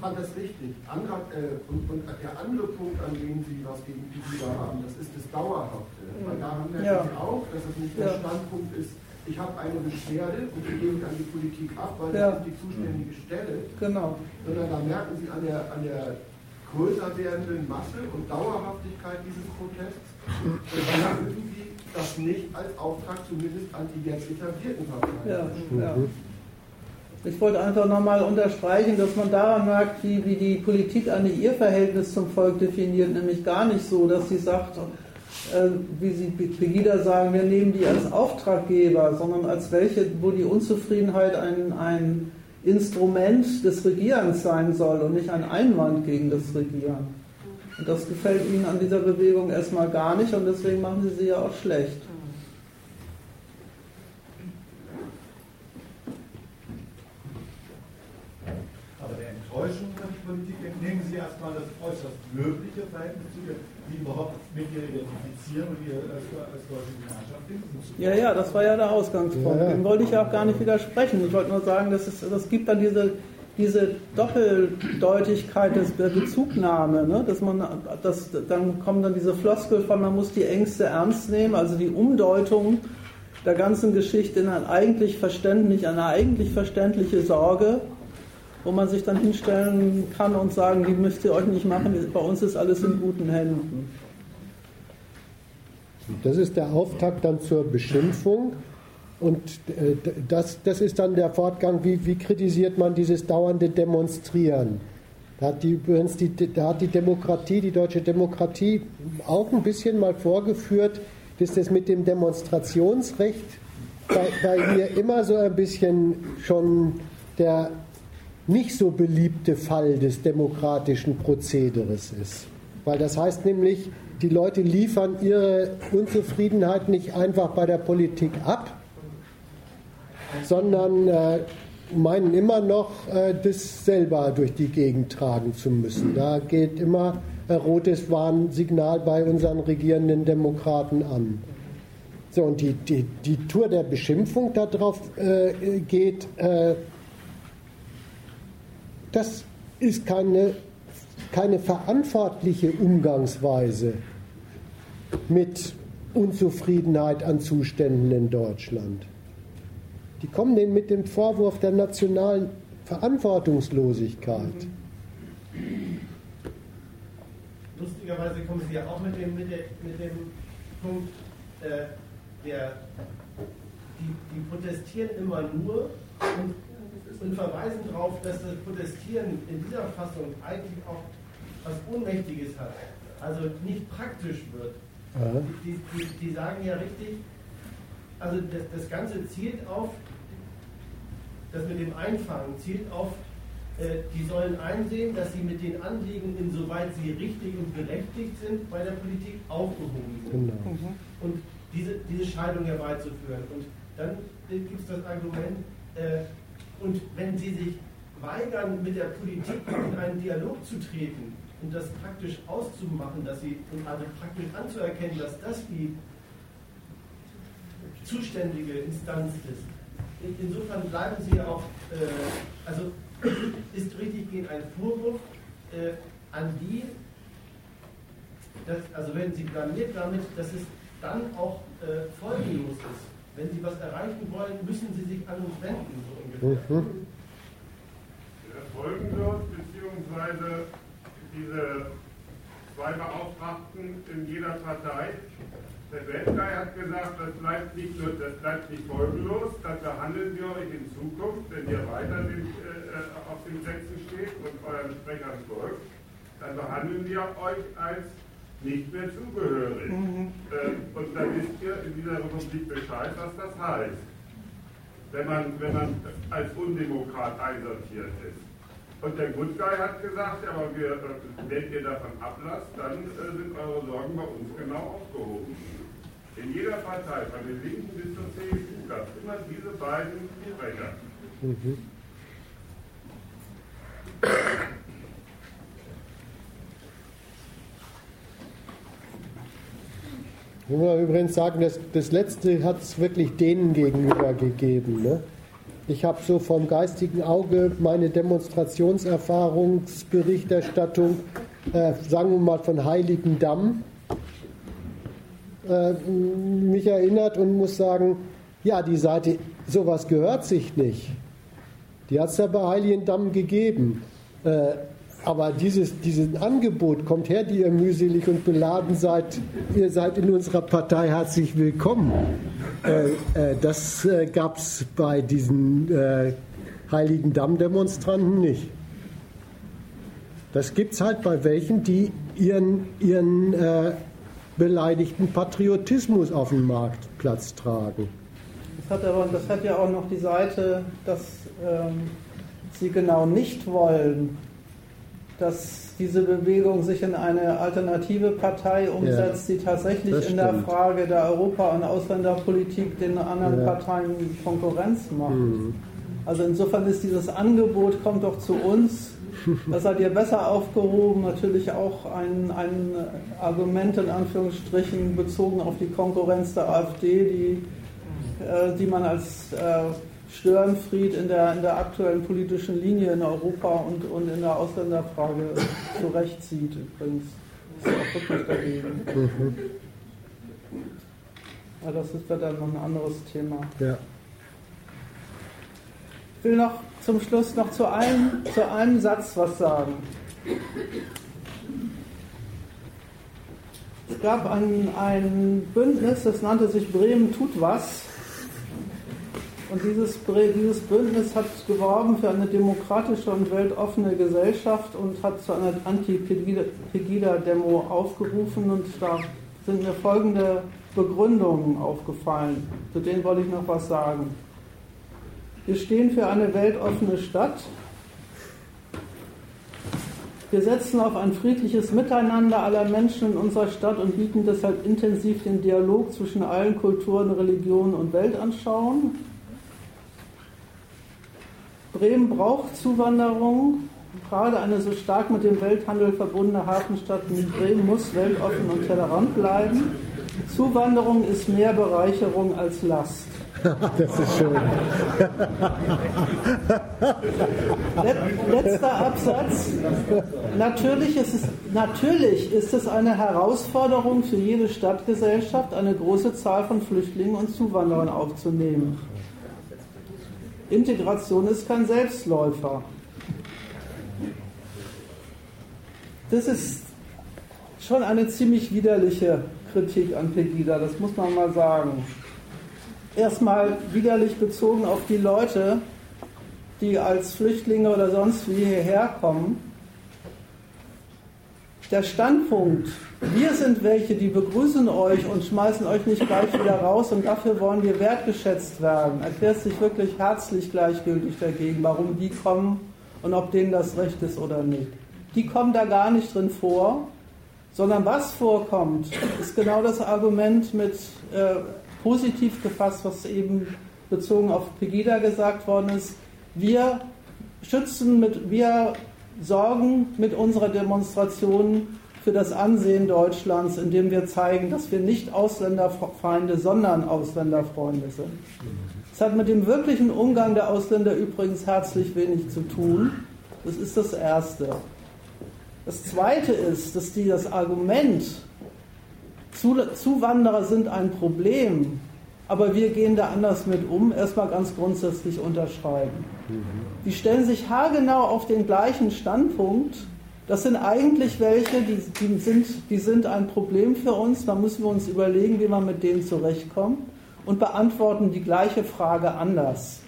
Ich fand das richtig. Andere, äh, und, und, der andere Punkt, an dem Sie was gegen die haben, das ist das Dauerhafte. Weil da haben wir ja. auch, dass es nicht der Standpunkt ist, ich habe eine Beschwerde und die gebe ich an die Politik ab, weil ja. das ist die zuständige Stelle. Genau. Sondern da merken Sie an der, an der größer werdenden Masse und Dauerhaftigkeit dieses Protests, dass irgendwie das nicht als Auftrag zumindest an die jetzt etablierten Parteien. Ja, ja. Ich wollte einfach nochmal unterstreichen, dass man daran merkt, wie, wie die Politik eine ihr Verhältnis zum Volk definiert, nämlich gar nicht so, dass sie sagt, äh, wie Sie Pegida sagen, wir nehmen die als Auftraggeber, sondern als welche, wo die Unzufriedenheit ein, ein Instrument des Regierens sein soll und nicht ein Einwand gegen das Regieren. Und das gefällt Ihnen an dieser Bewegung erstmal gar nicht und deswegen machen Sie sie ja auch schlecht. Der Enttäuschung der Politik entnehmen Sie erstmal das äußerst löbliche Verhältnis zu die überhaupt mit ihr identifizieren und ihr als, als deutsche Gemeinschaft finden. Ja, ja, das war ja der Ausgangspunkt. Ja, ja. Dem wollte ich ja auch gar nicht widersprechen. Ich wollte nur sagen, dass es, das gibt dann diese diese Doppeldeutigkeit des, der Bezugnahme, ne? dass man, dass, dann kommen dann diese Floskel von, man muss die Ängste ernst nehmen, also die Umdeutung der ganzen Geschichte in ein eigentlich verständlich, eine eigentlich verständliche Sorge. Wo man sich dann hinstellen kann und sagen, die müsst ihr euch nicht machen, bei uns ist alles in guten Händen. Das ist der Auftakt dann zur Beschimpfung. Und äh, das, das ist dann der Fortgang, wie, wie kritisiert man dieses dauernde Demonstrieren. Da hat, die, übrigens die, da hat die Demokratie, die deutsche Demokratie auch ein bisschen mal vorgeführt, dass das mit dem Demonstrationsrecht bei, bei ihr immer so ein bisschen schon der nicht so beliebte Fall des demokratischen Prozederes ist. Weil das heißt nämlich, die Leute liefern ihre Unzufriedenheit nicht einfach bei der Politik ab, sondern äh, meinen immer noch, äh, das selber durch die Gegend tragen zu müssen. Da geht immer ein rotes Warnsignal bei unseren regierenden Demokraten an. So, und die, die, die Tour der Beschimpfung darauf äh, geht, äh, das ist keine, keine verantwortliche Umgangsweise mit Unzufriedenheit an Zuständen in Deutschland. Die kommen denen mit dem Vorwurf der nationalen Verantwortungslosigkeit. Lustigerweise kommen Sie ja auch mit dem, mit, der, mit dem Punkt, äh, der, die, die protestieren immer nur und, und verweisen darauf, dass das Protestieren in dieser Fassung eigentlich auch was Ohnmächtiges hat, also nicht praktisch wird. Die, die, die, sagen ja richtig, also das, das Ganze zielt auf, das mit dem Einfangen zielt auf, äh, die sollen einsehen, dass sie mit den Anliegen, insoweit sie richtig und berechtigt sind, bei der Politik aufgehoben sind. Genau. Mhm. Und diese, diese Scheidung herbeizuführen. Und dann gibt es das Argument, äh, und wenn sie sich weigern, mit der Politik in einen Dialog zu treten, und das praktisch auszumachen, dass sie, also praktisch anzuerkennen, dass das die zuständige Instanz ist. Insofern bleiben sie auch, äh, also ist richtig gehen ein Vorwurf äh, an die, dass, also wenn sie blamiert damit, dass es dann auch äh, folgenlos ist. Wenn sie was erreichen wollen, müssen sie sich an uns wenden, so. Mhm. Folgenlos, beziehungsweise diese zwei Beauftragten in jeder Partei. Der Weltguy hat gesagt, das bleibt nicht, nur, das bleibt nicht folgenlos, dann behandeln wir euch in Zukunft, wenn ihr weiter den, äh, auf den Sätzen steht und euren Sprechern folgt, dann behandeln wir euch als nicht mehr zugehörig. Mhm. Äh, und dann wisst ihr in dieser Republik Bescheid, was das heißt, wenn man, wenn man als Undemokrat einsortiert ist. Und der Good Guy hat gesagt, aber wir, wenn ihr davon ablasst, dann äh, sind eure Sorgen bei uns genau aufgehoben. In jeder Partei, von den Linken bis zur CSU, gab es immer diese beiden Sprecher. Mhm. Ich muss übrigens sagen, das, das letzte hat es wirklich denen gegenüber gegeben. Ne? Ich habe so vom geistigen Auge meine Demonstrationserfahrungsberichterstattung, äh, sagen wir mal von Heiligendamm, äh, mich erinnert und muss sagen, ja, die Seite, sowas gehört sich nicht. Die hat es ja bei Heiligendamm gegeben. Äh, aber dieses, dieses Angebot, kommt her, die ihr mühselig und beladen seid, ihr seid in unserer Partei herzlich willkommen. Äh, äh, das äh, gab es bei diesen äh, Heiligen Damm-Demonstranten nicht. Das gibt es halt bei welchen, die ihren, ihren äh, beleidigten Patriotismus auf den Marktplatz tragen. Das hat, aber, das hat ja auch noch die Seite, dass ähm, sie genau nicht wollen, dass diese Bewegung sich in eine alternative Partei umsetzt, ja, die tatsächlich in der Frage der Europa- und Ausländerpolitik den anderen ja. Parteien Konkurrenz macht. Mhm. Also insofern ist dieses Angebot, kommt doch zu uns, da seid ihr besser aufgehoben, natürlich auch ein, ein Argument in Anführungsstrichen bezogen auf die Konkurrenz der AfD, die, äh, die man als äh, Störenfried in der, in der aktuellen politischen Linie in Europa und, und in der Ausländerfrage zurechtzieht. Übrigens ist auch wirklich dagegen. Mhm. Ja, das ist dann noch ein anderes Thema. Ja. Ich will noch zum Schluss noch zu einem, zu einem Satz was sagen. Es gab ein, ein Bündnis, das nannte sich Bremen tut was. Und dieses, dieses Bündnis hat geworben für eine demokratische und weltoffene Gesellschaft und hat zu einer Anti-Pegida-Demo aufgerufen. Und da sind mir folgende Begründungen aufgefallen. Zu denen wollte ich noch was sagen. Wir stehen für eine weltoffene Stadt. Wir setzen auf ein friedliches Miteinander aller Menschen in unserer Stadt und bieten deshalb intensiv den Dialog zwischen allen Kulturen, Religionen und Weltanschauungen. Bremen braucht Zuwanderung. Gerade eine so stark mit dem Welthandel verbundene Hafenstadt wie Bremen muss weltoffen und tolerant bleiben. Zuwanderung ist mehr Bereicherung als Last. das ist schön. Letzter Absatz. Natürlich ist, es, natürlich ist es eine Herausforderung für jede Stadtgesellschaft, eine große Zahl von Flüchtlingen und Zuwanderern aufzunehmen. Integration ist kein Selbstläufer. Das ist schon eine ziemlich widerliche Kritik an Pegida, das muss man mal sagen. Erstmal widerlich bezogen auf die Leute, die als Flüchtlinge oder sonst wie hierher kommen. Der Standpunkt, wir sind welche, die begrüßen euch und schmeißen euch nicht gleich wieder raus und dafür wollen wir wertgeschätzt werden, erklärt sich wirklich herzlich gleichgültig dagegen, warum die kommen und ob denen das recht ist oder nicht. Die kommen da gar nicht drin vor, sondern was vorkommt, ist genau das Argument mit äh, positiv gefasst, was eben bezogen auf Pegida gesagt worden ist. Wir schützen mit, wir sorgen mit unserer Demonstration für das Ansehen Deutschlands, indem wir zeigen, dass wir nicht Ausländerfeinde, sondern Ausländerfreunde sind. Das hat mit dem wirklichen Umgang der Ausländer übrigens herzlich wenig zu tun. Das ist das Erste. Das Zweite ist, dass die, das Argument, Zuwanderer sind ein Problem, aber wir gehen da anders mit um, erstmal ganz grundsätzlich unterschreiben. Die stellen sich haargenau auf den gleichen Standpunkt. Das sind eigentlich welche, die, die, sind, die sind ein Problem für uns. Da müssen wir uns überlegen, wie man mit denen zurechtkommt und beantworten die gleiche Frage anders.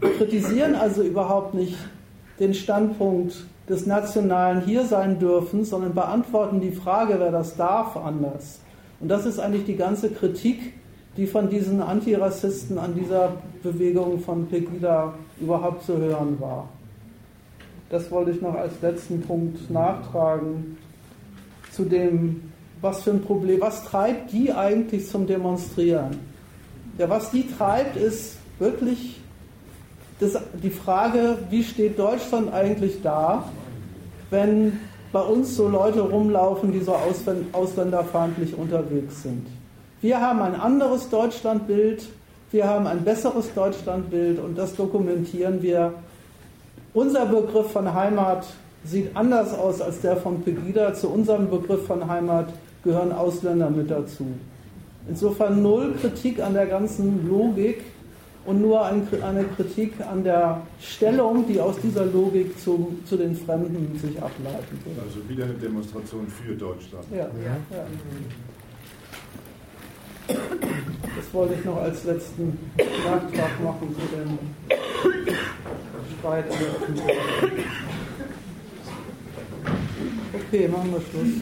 Wir kritisieren also überhaupt nicht den Standpunkt des nationalen hier sein dürfen, sondern beantworten die Frage, wer das darf, anders. Und das ist eigentlich die ganze Kritik, die von diesen Antirassisten an dieser Bewegung von Pegida überhaupt zu hören war. Das wollte ich noch als letzten Punkt nachtragen zu dem, was für ein Problem, was treibt die eigentlich zum Demonstrieren? Ja, was die treibt, ist wirklich das, die Frage, wie steht Deutschland eigentlich da, wenn bei uns so Leute rumlaufen, die so ausländerfeindlich unterwegs sind. Wir haben ein anderes Deutschlandbild, wir haben ein besseres Deutschlandbild und das dokumentieren wir. Unser Begriff von Heimat sieht anders aus als der von Pegida. Zu unserem Begriff von Heimat gehören Ausländer mit dazu. Insofern null Kritik an der ganzen Logik und nur eine Kritik an der Stellung, die aus dieser Logik zu, zu den Fremden sich ableiten wird. Also wieder eine Demonstration für Deutschland. Ja, ja. ja. Das wollte ich noch als letzten Nachtrag machen zu dem Streit in der. Okay, machen wir Schluss.